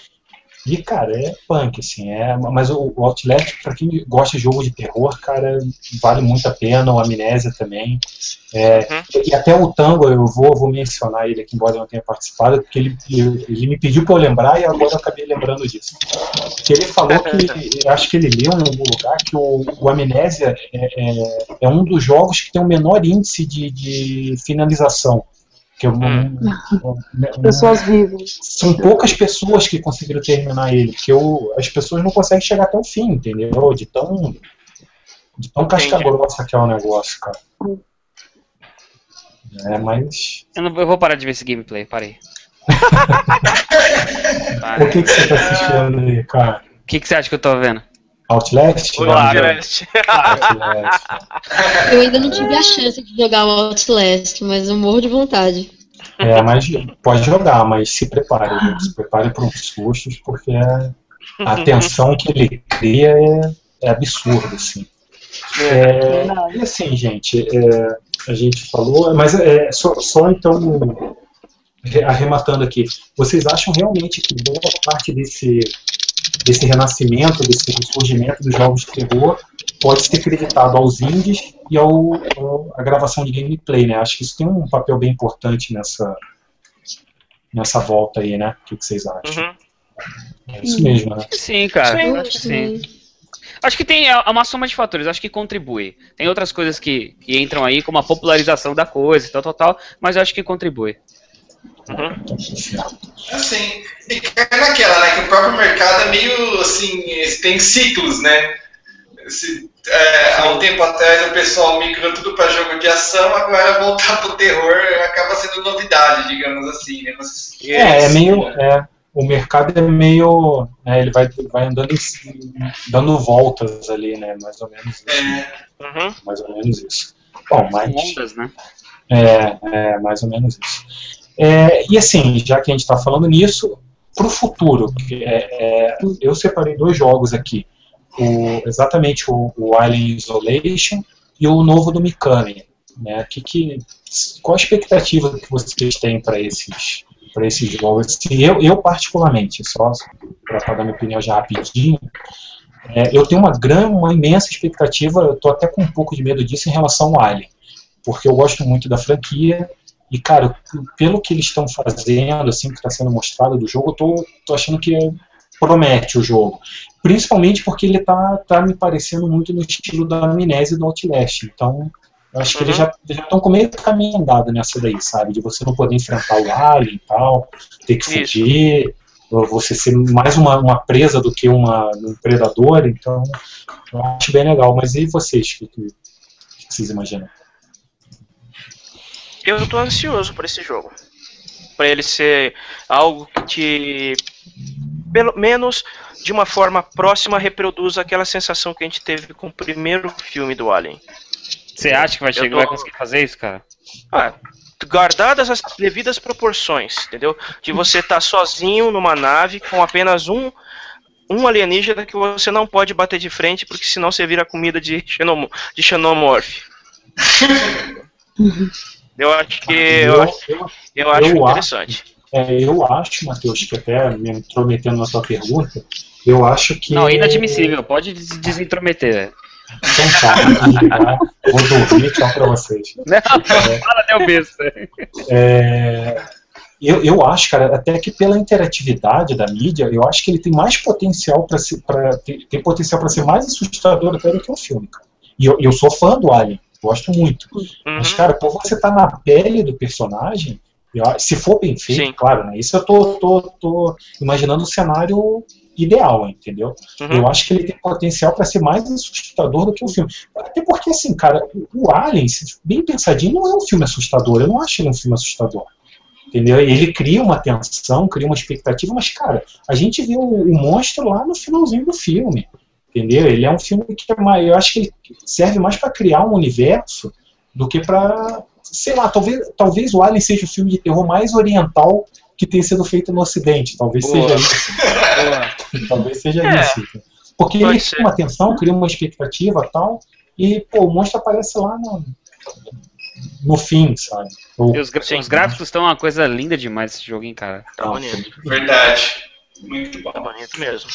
E, cara, é punk, assim, é, mas o, o Outlast, pra quem gosta de jogo de terror, cara, vale muito a pena, o Amnésia também. É, Uhum. E até o Tango, eu vou, vou mencionar ele aqui, embora eu não tenha participado, porque ele, ele me pediu pra eu lembrar e agora eu acabei lembrando disso. Porque ele falou que, eu acho que ele leu em algum lugar, que o, o Amnésia é, é, é um dos jogos que tem o menor índice de, de finalização. Que é Hum. um- um- Pessoas vivas. são poucas pessoas que conseguiram terminar ele, porque o- as pessoas não conseguem chegar até o fim, entendeu? De tão, de tão casca grossa que é o negócio, cara. É, mas. Eu, não- eu vou parar de ver esse gameplay, parei. *laughs* O que, que você tá assistindo aí, cara? O que, que você acha que eu tô vendo? Outlast? Outlast. Outlast. *laughs* Eu ainda não tive a chance de jogar o Outlast, mas eu morro de vontade. É, mas pode jogar, mas se prepare, se prepare para uns sustos, porque é- a *laughs* tensão que ele cria é, é absurda, assim. É, e assim, gente, é, a gente falou, mas é, só, só então re- arrematando aqui, vocês acham realmente que boa parte desse, desse renascimento, desse ressurgimento dos jogos de terror pode ser creditado aos indies e ao, ao- à gravação de gameplay, né? Acho que isso tem um papel bem importante nessa, nessa volta aí, né? O que, que vocês acham? Uhum. É isso mesmo, né? Sim, cara. Sim, acho que sim. Acho que tem é uma soma de fatores, acho que contribui. Tem outras coisas que, que entram aí, como a popularização da coisa e tal, tal, tal, mas eu acho que contribui. Assim, e cai naquela, né? Que o próprio mercado é meio assim, tem ciclos, né? Se, é, há um tempo atrás o pessoal migrou tudo para jogo de ação, agora voltar pro terror acaba sendo novidade, digamos assim, né? Vocês- É, é meio. É, o mercado é meio. né, ele vai, vai andando dando voltas ali, né? Mais ou menos isso. É, Uhum. Mais ou menos isso. Bom, mas. Ondas, né? É, é mais ou menos isso. É, e assim, já que a gente está falando nisso, para o futuro, é, é, eu separei dois jogos aqui. O, exatamente o, o Alien Isolation e o novo do Mikami. Né? Que, que, qual a expectativa que vocês têm para esses, esses jogos? Assim, eu, eu, particularmente, só para dar minha opinião já rapidinho, é, eu tenho uma, grande, uma imensa expectativa, eu estou até com um pouco de medo disso em relação ao Alien porque eu gosto muito da franquia e, cara, pelo que eles estão fazendo, assim, que está sendo mostrado do jogo, eu tô, tô achando que promete o jogo. Principalmente porque ele tá, tá me parecendo muito no estilo da Amnésia e do Outlast. Então, eu acho que eles já estão com meio caminho andado nessa daí, sabe? De você não poder enfrentar o alien e tal, ter que Isso. fugir, você ser mais uma, uma presa do que uma, um predador. Então, eu acho bem legal. Mas e vocês? O que, que vocês imaginam? Eu tô ansioso por esse jogo. Pra ele ser algo que te. Pelo menos de uma forma próxima reproduza aquela sensação que a gente teve com o primeiro filme do Alien. Você acha que vai chegar, tô- vai conseguir fazer isso, cara? Ah, guardadas as devidas proporções, entendeu? De você estar sozinho numa nave com apenas um um alienígena que você não pode bater de frente porque senão você vira comida de, xenomo, de xenomorph. *laughs* Eu acho que eu, acho- eu, eu acho eu interessante. é, eu acho, Matheus, que até me intrometendo na tua pergunta, eu acho que. Não, inadmissível, pode des- desintrometer. Então tá, vou dormir, tchau pra vocês. *laughs* Não, fala até o besta. É, eu, eu acho, cara, até que pela interatividade da mídia, eu acho que ele tem mais potencial para ser, pra, tem, tem potencial para ser mais assustador até do que o filme, cara. E eu, eu sou fã do Alien, gosto muito. Mas, Uhum. cara, por você estar na pele do personagem, se for bem feito, Sim. claro, né? Isso eu tô, tô, tô imaginando o cenário ideal, entendeu? Uhum. Eu acho que ele tem potencial para ser mais assustador do que o filme. Até porque, assim, cara, o Alien, bem pensadinho, não é um filme assustador. Eu não acho ele um filme assustador. Entendeu? Ele cria uma tensão, cria uma expectativa, mas, cara, a gente vê o, o monstro lá no finalzinho do filme. Entendeu? Ele é um filme que é mais, eu acho que ele serve mais para criar um universo do que para, sei lá, talvez, talvez o Alien seja o filme de terror mais oriental que tenha sido feito no Ocidente. Talvez Boa. seja isso. Talvez seja É, isso. Porque pode ele ser. cria uma tensão, cria uma expectativa e tal, e pô, o monstro aparece lá no, no fim, sabe? Ou- E os, Sim. os gráficos estão uma coisa linda demais esse joguinho, cara. Tá bonito. verdade. Muito bom. Tá bonito mesmo.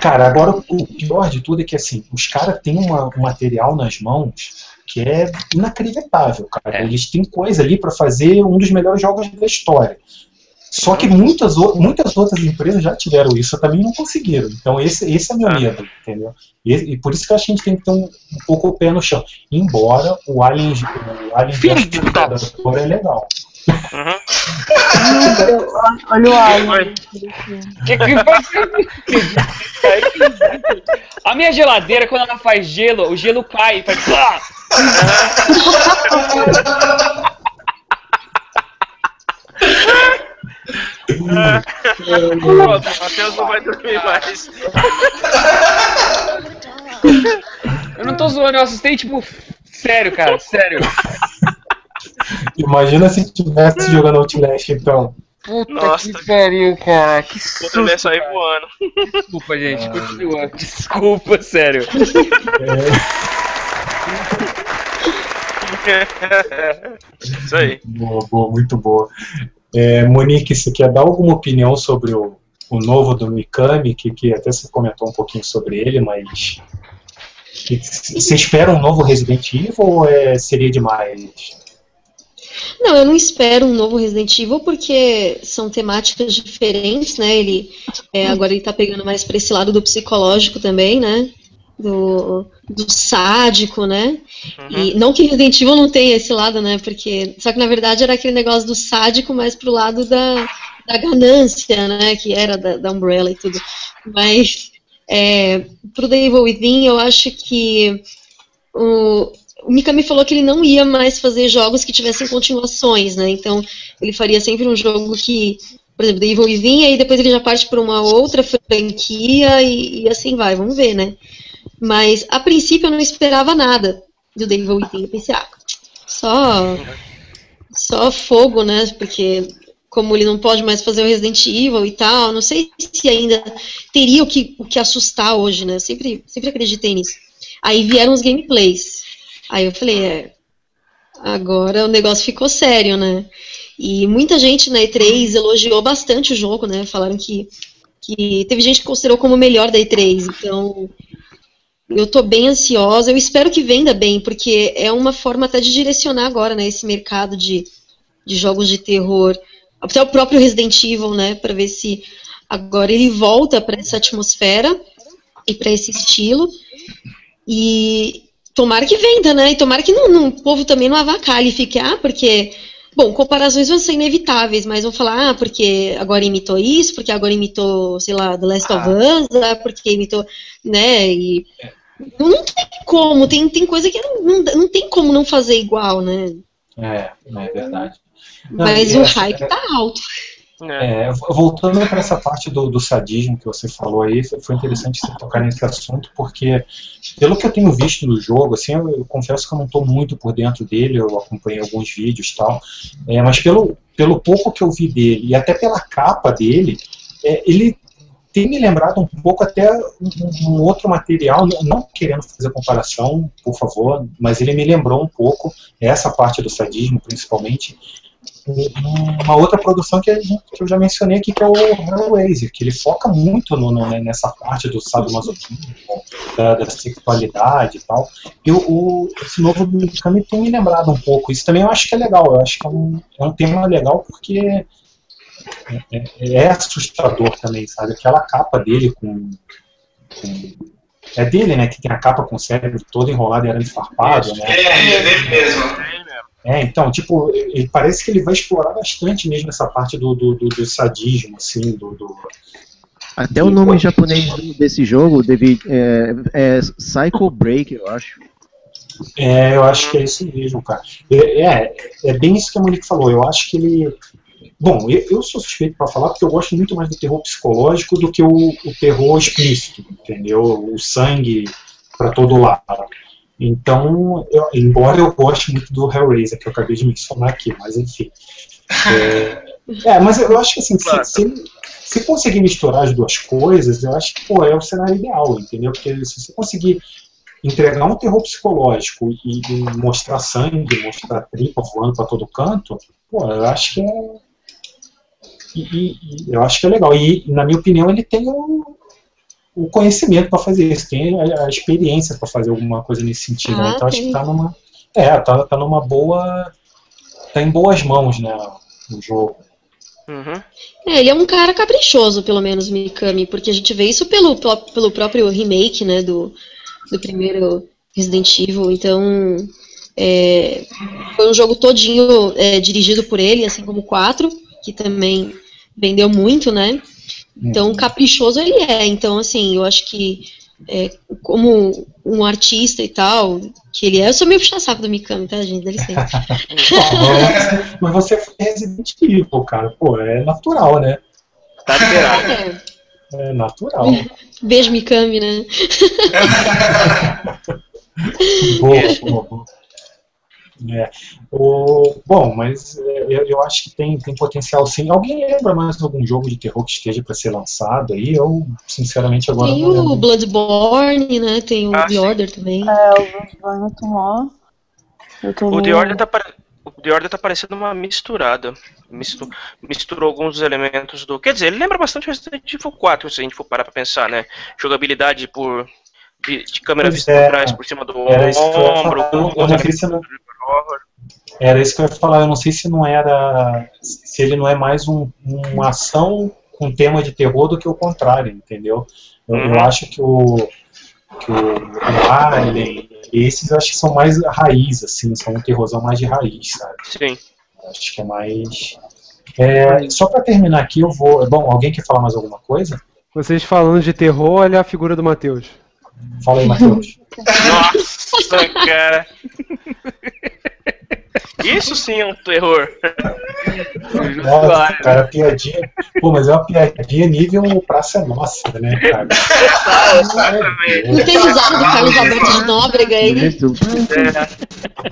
Cara, agora o pior de tudo é que assim, os caras têm uma- um material nas mãos que é inacreditável, cara. É. Eles têm coisa ali pra fazer um dos melhores jogos da história. Só que muitas, muitas outras empresas já tiveram isso, também não conseguiram. Então esse, esse é meu Ah. medo, entendeu? E, e por isso que a gente tem que ter um, um pouco o pé no chão. Embora o Alien, o Alien Filho Predador é legal. Uhum. Olha o Alien. Que que foi? A minha geladeira, quando ela faz gelo, o gelo cai. Faz... Pronto, o Matheus não vai dormir mais. Eu não tô zoando, eu assustei, tipo, sério, cara, sério. *laughs* Imagina se tivesse jogando Outlast, então. Puta Nossa. que pariu, cara. Que Quando ele ia susto. sair voando. Desculpa, gente, continua. Desculpa, sério. Isso aí. Boa, boa, muito boa. É, Monique, você quer dar alguma opinião sobre o, o novo do Mikami, que, que até você comentou um pouquinho sobre ele, mas. Você espera um novo Resident Evil ou é, seria demais? Não, eu não espero um novo Resident Evil porque são temáticas diferentes, né? Ele é, agora ele tá pegando mais pra esse lado do psicológico também, né? Do, do sádico, né? E não que Resident Evil não tenha esse lado, né? Porque só que na verdade era aquele negócio do sádico mais pro lado da, da ganância, né? Que era da, da Umbrella e tudo. Mas é, pro The Evil Within eu acho que o, o Mikami falou que ele não ia mais fazer jogos que tivessem continuações, né? Então, ele faria sempre um jogo que, por exemplo, The Evil Within, e depois ele já parte para uma outra franquia e, e assim vai, vamos ver, né? Mas, a princípio, eu não esperava nada do The Evil Within. Eu pensei, ah, só, só fogo, né? Porque, como ele não pode mais fazer o Resident Evil e tal, não sei se ainda teria o que, o que assustar hoje, né? Sempre, sempre acreditei nisso. Aí vieram os gameplays. Aí eu falei, é, agora o negócio ficou sério, né? E muita gente na E3 elogiou bastante o jogo, né? Falaram que, que teve gente que considerou como o melhor da E3. Então, eu tô bem ansiosa. Eu espero que venda bem, porque é uma forma até de direcionar agora, né? Esse mercado de, de jogos de terror. Até o próprio Resident Evil, né? Pra ver se agora ele volta para essa atmosfera e para esse estilo. E tomara que venda, né? E tomara que não, não- o povo também não avacalhe e fique, ah, porque. Bom, comparações vão ser inevitáveis, mas vão falar, ah, porque agora imitou isso, porque agora imitou, sei lá, The Last of Us, ah, porque imitou, né? E. Não, não tem como, tem, tem coisa que não, não, tem como não fazer igual, né? É, é verdade. Não, Mas o hype tá alto. É. É, voltando para essa parte do, do sadismo que você falou aí, foi interessante você tocar nesse assunto, porque pelo que eu tenho visto no jogo, assim, eu, eu confesso que eu não estou muito por dentro dele, eu acompanhei alguns vídeos e tal, é, mas pelo, pelo pouco que eu vi dele, e até pela capa dele, é, ele tem me lembrado um pouco até um, um outro material, não, não querendo fazer comparação, por favor, mas ele me lembrou um pouco, essa parte do sadismo principalmente, uma outra produção que, gente- que eu já mencionei aqui, que é o Hellraiser, que ele foca muito no- no- nessa parte do sadomasoquismo, da, da sexualidade e tal. E o, o- esse novo do Mikami tem me lembrado um pouco. Isso também eu acho que é legal, eu acho que é um, é um tema legal porque é, é- é assustador também, sabe? Aquela capa dele com, com- É dele, né? Que tem a capa com o cérebro todo enrolado e arame farpado, né? É, é dele mesmo. É, então, tipo, ele parece que ele vai explorar bastante mesmo essa parte do, do, do- do sadismo, assim, do, do- Até o nome japonês desse jogo deve, é, é Psycho Break, eu acho. É, eu acho que é isso mesmo, cara. É, é, é bem isso que a Monique falou. Eu acho que ele. Bom, eu, eu sou suspeito para falar porque eu gosto muito mais do terror psicológico do que o, o terror explícito, entendeu? O sangue para todo lado. Então, eu- embora eu goste muito do Hellraiser, que eu acabei de mencionar aqui, mas enfim. *laughs* É, é, mas eu acho que assim, se, se, se conseguir misturar as duas coisas, eu acho que pô, é o cenário ideal, entendeu? Porque se você conseguir entregar um terror psicológico e, e mostrar sangue, mostrar tripa voando para todo canto, pô, eu acho que é, E, e- e eu acho que é legal. E, na minha opinião, ele tem o, o conhecimento para fazer isso, tem a, a experiência para fazer alguma coisa nesse sentido. né? Ah, Então acho que tá numa. É, tá, tá numa boa. Tá em boas mãos, né? O jogo. Uhum. É, ele é um cara caprichoso, pelo menos, Mikami, porque a gente vê isso pelo, pelo próprio remake, né, do, do primeiro Resident Evil. Então, é, foi um jogo todinho é, dirigido por ele, assim como o 4, que também vendeu muito, né? Então, caprichoso ele é. Então, assim, eu acho que é, como um artista e tal, que ele é, eu sou meio puxa-saco do Mikami, tá, gente? Dá licença. Mas, *laughs* mas você foi Resident Evil, cara. Pô, é natural, né? Tá liberado. É, *laughs* É natural. beijo, Mikami, né? *laughs* Boa, boa, boa. É. O, bom, mas é, eu, eu acho que tem, tem potencial sim. Alguém lembra mais de algum jogo de terror que esteja para ser lançado aí? Eu, sinceramente, agora Tem não o. Bloodborne, né? Tem o Ah, The sim. Order também. É, o Bloodborne eu tô lá. Eu tô O The Order tá, o The Order tá parecendo uma misturada. Mistu- Misturou alguns elementos do. Quer dizer, ele lembra bastante Resident Evil 4, se a gente for parar pra pensar, né? Jogabilidade por. De, de câmera Pois vista é. por trás, por cima do Era isso que eu ia ombro. Eu com eu Era isso que eu ia falar. Eu não sei se não era. Se ele não é mais um, uma ação com tema de terror do que o contrário, entendeu? Eu, eu Uhum. acho que o. Que o, o Alien, esses eu acho que são mais raiz, assim, são um terrorzão mais de raiz, sabe? Sim. Acho que é mais. É, só pra terminar aqui, eu vou. Bom, alguém quer falar mais alguma coisa? Vocês falando de terror, olha a figura do Matheus. Fala aí, Matheus. *laughs* Nossa, cara. Isso sim é um terror. Nossa, cara, piadinha. Pô, mas é uma piadinha nível Praça Nossa, né, cara? Exatamente. Não precisava do Carlos Alberto de Nóbrega aí. Isso.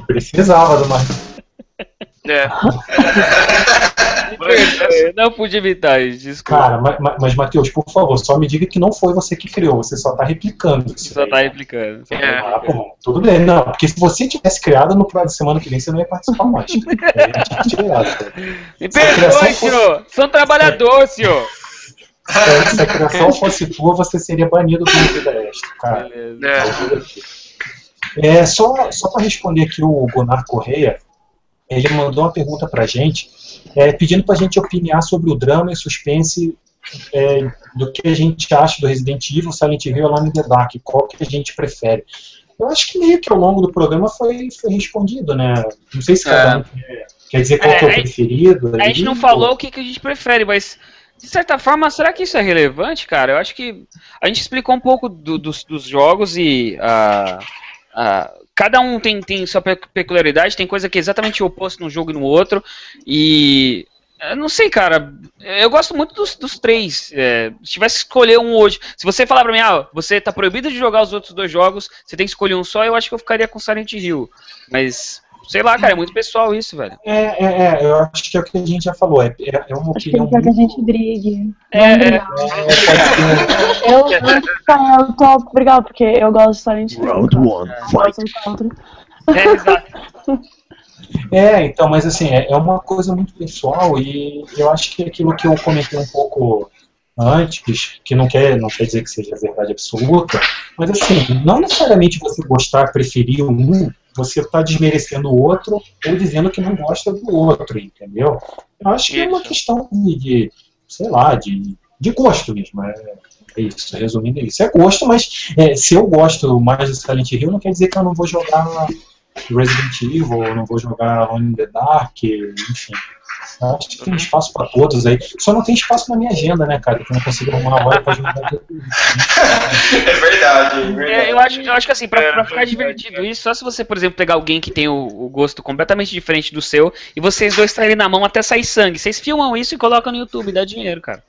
Precisava de uma. É. *laughs* Não pude evitar isso, desculpa. Cara, ma- ma- mas, Matheus, por favor, só me diga que não foi você que criou, você só tá replicando isso. Só daí. tá replicando. só tá É. Ah, pô, tudo bem, não, porque se você tivesse criado no próximo semana que vem, você não ia participar mais. Aí *laughs* cara. Me Se a criação perdoe, fosse- senhor! Sou um trabalhador, senhor! É, Se a criação fosse tua, você seria banido do Vida Extra, cara. Beleza. É. É, só, só para responder aqui o Gunnar Correia, ele mandou uma pergunta pra gente, é, pedindo pra gente opinar sobre o drama e suspense é, do que a gente acha do Resident Evil, Silent Hill e Alone in the Dark, qual que a gente prefere. Eu acho que meio que ao longo do programa foi, foi respondido, né? Não sei se cada É. um quer, quer dizer qual que é o É, preferido. A gente não falou o que, que a gente prefere, mas de certa forma, será que isso é relevante, cara? Eu acho que a gente explicou um pouco do- dos, dos jogos e ah, ah, cada um tem, tem sua pe- peculiaridade, tem coisa que é exatamente o oposto num jogo e no outro. E eu não sei, cara. Eu gosto muito dos, dos três. É, se tivesse que escolher um hoje, se você falar pra mim, ah, você tá proibido de jogar os outros dois jogos, você tem que escolher um só, eu acho que eu ficaria com Silent Hill. Mas sei lá, cara, é muito pessoal isso, velho. É, é, é, eu acho que é o que a gente já falou, é, é, é uma Acho que quer que a gente brigue. É, é. é, ser- Eu, eu, tá, eu topo brigar, porque eu gosto de Silent Hill. Round one, fight. É, exato. É, então, mas assim, é, é uma coisa muito pessoal e eu acho que aquilo que eu comentei um pouco antes, que não quer, não quer dizer que seja verdade absoluta, mas assim, não necessariamente você gostar, preferir um, você está desmerecendo o outro ou dizendo que não gosta do outro, entendeu? Eu acho que é uma questão de, de, sei lá, de, de gosto mesmo. É, é isso, resumindo é isso. É gosto, mas é, se eu gosto mais de Silent Hill, não quer dizer que eu não vou jogar Resident Evil, eu não vou jogar Alone in the Dark, enfim. Eu Acho que tem espaço para todos aí. Só não tem espaço na minha agenda, né, cara? Que eu não consigo arrumar uma hora pra jogar. *laughs* É verdade, é verdade. É, eu, acho, eu acho que assim, pra, É, pra ficar divertido isso, só se você, por exemplo, pegar alguém que tem o, o gosto completamente diferente do seu e vocês dois estarem na mão até sair sangue. Vocês filmam isso e colocam no YouTube, dá dinheiro, cara.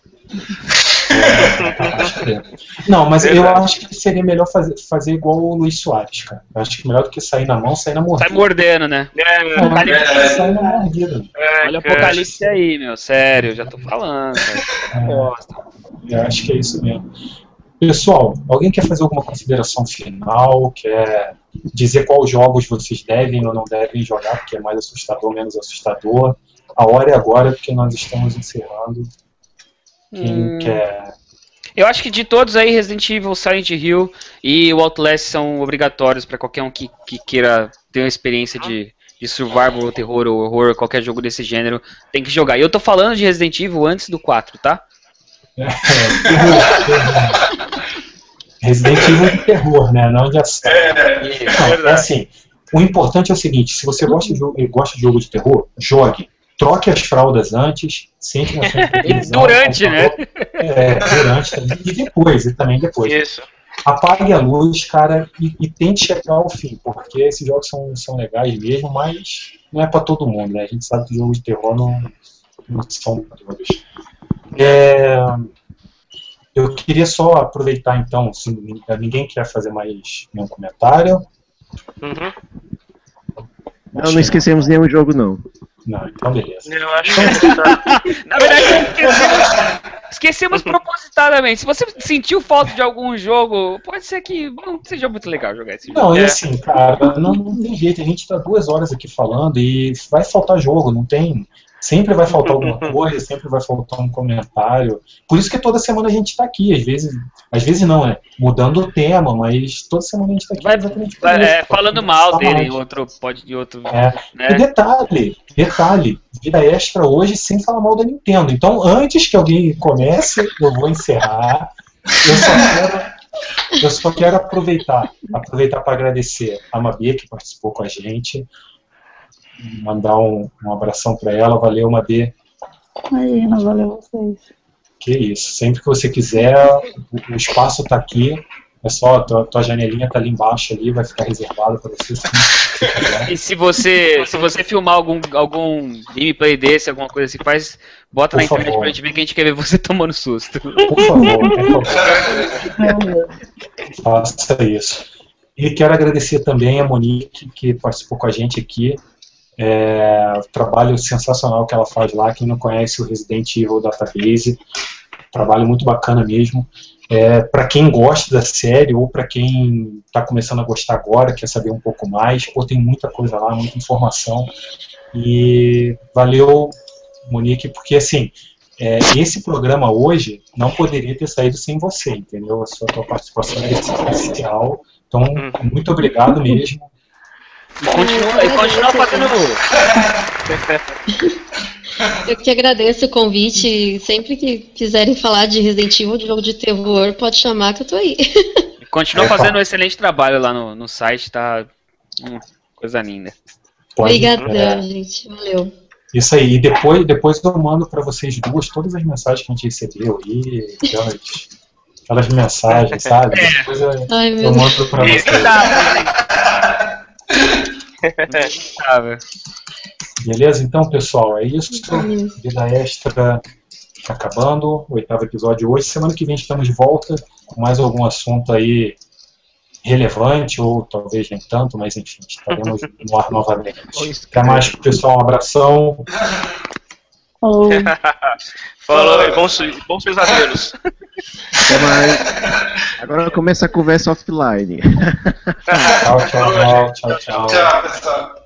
É. *laughs* Não, mas eu Verdade. acho que seria melhor fazer, fazer igual o Luiz Soares, cara. Eu acho que melhor do que sair na mão, sair na mordida. Sai mordendo, né? É, mas Verdade. sair na mordida. é, Olha o cara. apocalipse aí, meu. Sério, eu já tô falando. Cara. Bosta. Eu acho que é isso mesmo. Pessoal, alguém quer fazer alguma consideração final? Quer dizer quais jogos vocês devem ou não devem jogar, porque é mais assustador, menos assustador? A hora é agora, porque nós estamos encerrando. Quem Hum. quer. Eu acho que de todos aí, Resident Evil, Silent Hill e o Outlast são obrigatórios pra qualquer um que, que queira ter uma experiência de, de survival, ou terror ou horror, qualquer jogo desse gênero, tem que jogar. E eu tô falando de Resident Evil antes do 4, tá? É. *laughs* Resident Evil de terror, né? Não de ação. Não, é assim. O importante é o seguinte: se você gosta de, jogo, gosta de jogo de terror, jogue. Troque as fraldas antes, sente na sua *laughs* televisão. Durante, né? É, durante também. E depois, e também depois. Isso. Apague a luz, cara, e, e tente chegar ao fim, porque esses jogos são, são legais mesmo, mas não é pra todo mundo, né? A gente sabe que jogos de terror não, não são pra todos. É, eu queria só aproveitar então, se ninguém quer fazer mais nenhum comentário. Uhum. Não, não esquecemos nenhum jogo, não. Não, então beleza. Eu acho *laughs* que tá. Na verdade, esquecemos, esquecemos propositadamente. Se você sentiu falta de algum jogo, pode ser que não seja muito legal jogar esse jogo. Não, É. assim, cara, não, não tem jeito, a gente tá duas horas aqui falando e vai faltar jogo, não tem. Sempre vai faltar alguma *laughs* coisa, sempre vai faltar um comentário. Por isso que toda semana a gente tá aqui, às vezes, às vezes não, é mudando o tema, mas toda semana a gente tá aqui. Vai- exatamente Vai, é, falando mal dele mais. em outro, pode, em outro É. E né? detalhe, detalhe, vida extra hoje sem falar mal da Nintendo. Então, antes que alguém comece, eu vou encerrar. Eu só quero, eu só quero aproveitar, aproveitar para agradecer a Mabê que participou com a gente, mandar um, um abração para ela. Valeu, Mabê. Imagina, valeu vocês. Que isso. Sempre que você quiser, o, o espaço está aqui. É só, tua, tua janelinha tá ali embaixo ali, vai ficar reservado para você. *laughs* E se você, se você filmar algum, algum gameplay desse, alguma coisa assim, faz, bota Por na internet favor. pra gente ver que a gente quer ver você *laughs* tomando susto. Por favor, por favor. *laughs* Faça isso. E quero agradecer também a Monique, que participou com a gente aqui. É, trabalho sensacional que ela faz lá. Quem não conhece o Resident Evil Database, trabalho muito bacana mesmo. É, para quem gosta da série ou para quem está começando a gostar agora, quer saber um pouco mais, pô, tem muita coisa lá, muita informação. E valeu, Monique, porque assim, é, esse programa hoje não poderia ter saído sem você, entendeu? A sua participação é essencial. Então, muito obrigado mesmo. E continua, e continua fazendo. *laughs* Eu que agradeço o convite. Sempre que quiserem falar de Resident Evil, de jogo de terror, pode chamar que eu tô aí. *laughs* e Continua Opa. fazendo um excelente trabalho lá no, no site, tá? Hum, coisa linda. Pode, Obrigadão, é, gente. Valeu. isso aí. E depois, depois eu mando para vocês duas todas as mensagens que a gente recebeu aí, aquelas, aquelas mensagens, sabe? Depois eu, Ai, meu eu Deus. mando para vocês. *laughs* Beleza? Então, pessoal, é isso. Vida Extra acabando, o oitavo episódio hoje. Semana que vem estamos de volta com mais algum assunto aí relevante, ou talvez nem tanto, mas enfim, estaremos no ar novamente. *laughs* Até mais, pessoal. Um abração. *laughs* Falou. Falou, e bons, bons pesadelos. Até mais. Agora começa a conversa offline. *laughs* Tchau, tchau, tchau, tchau. Tchau, pessoal.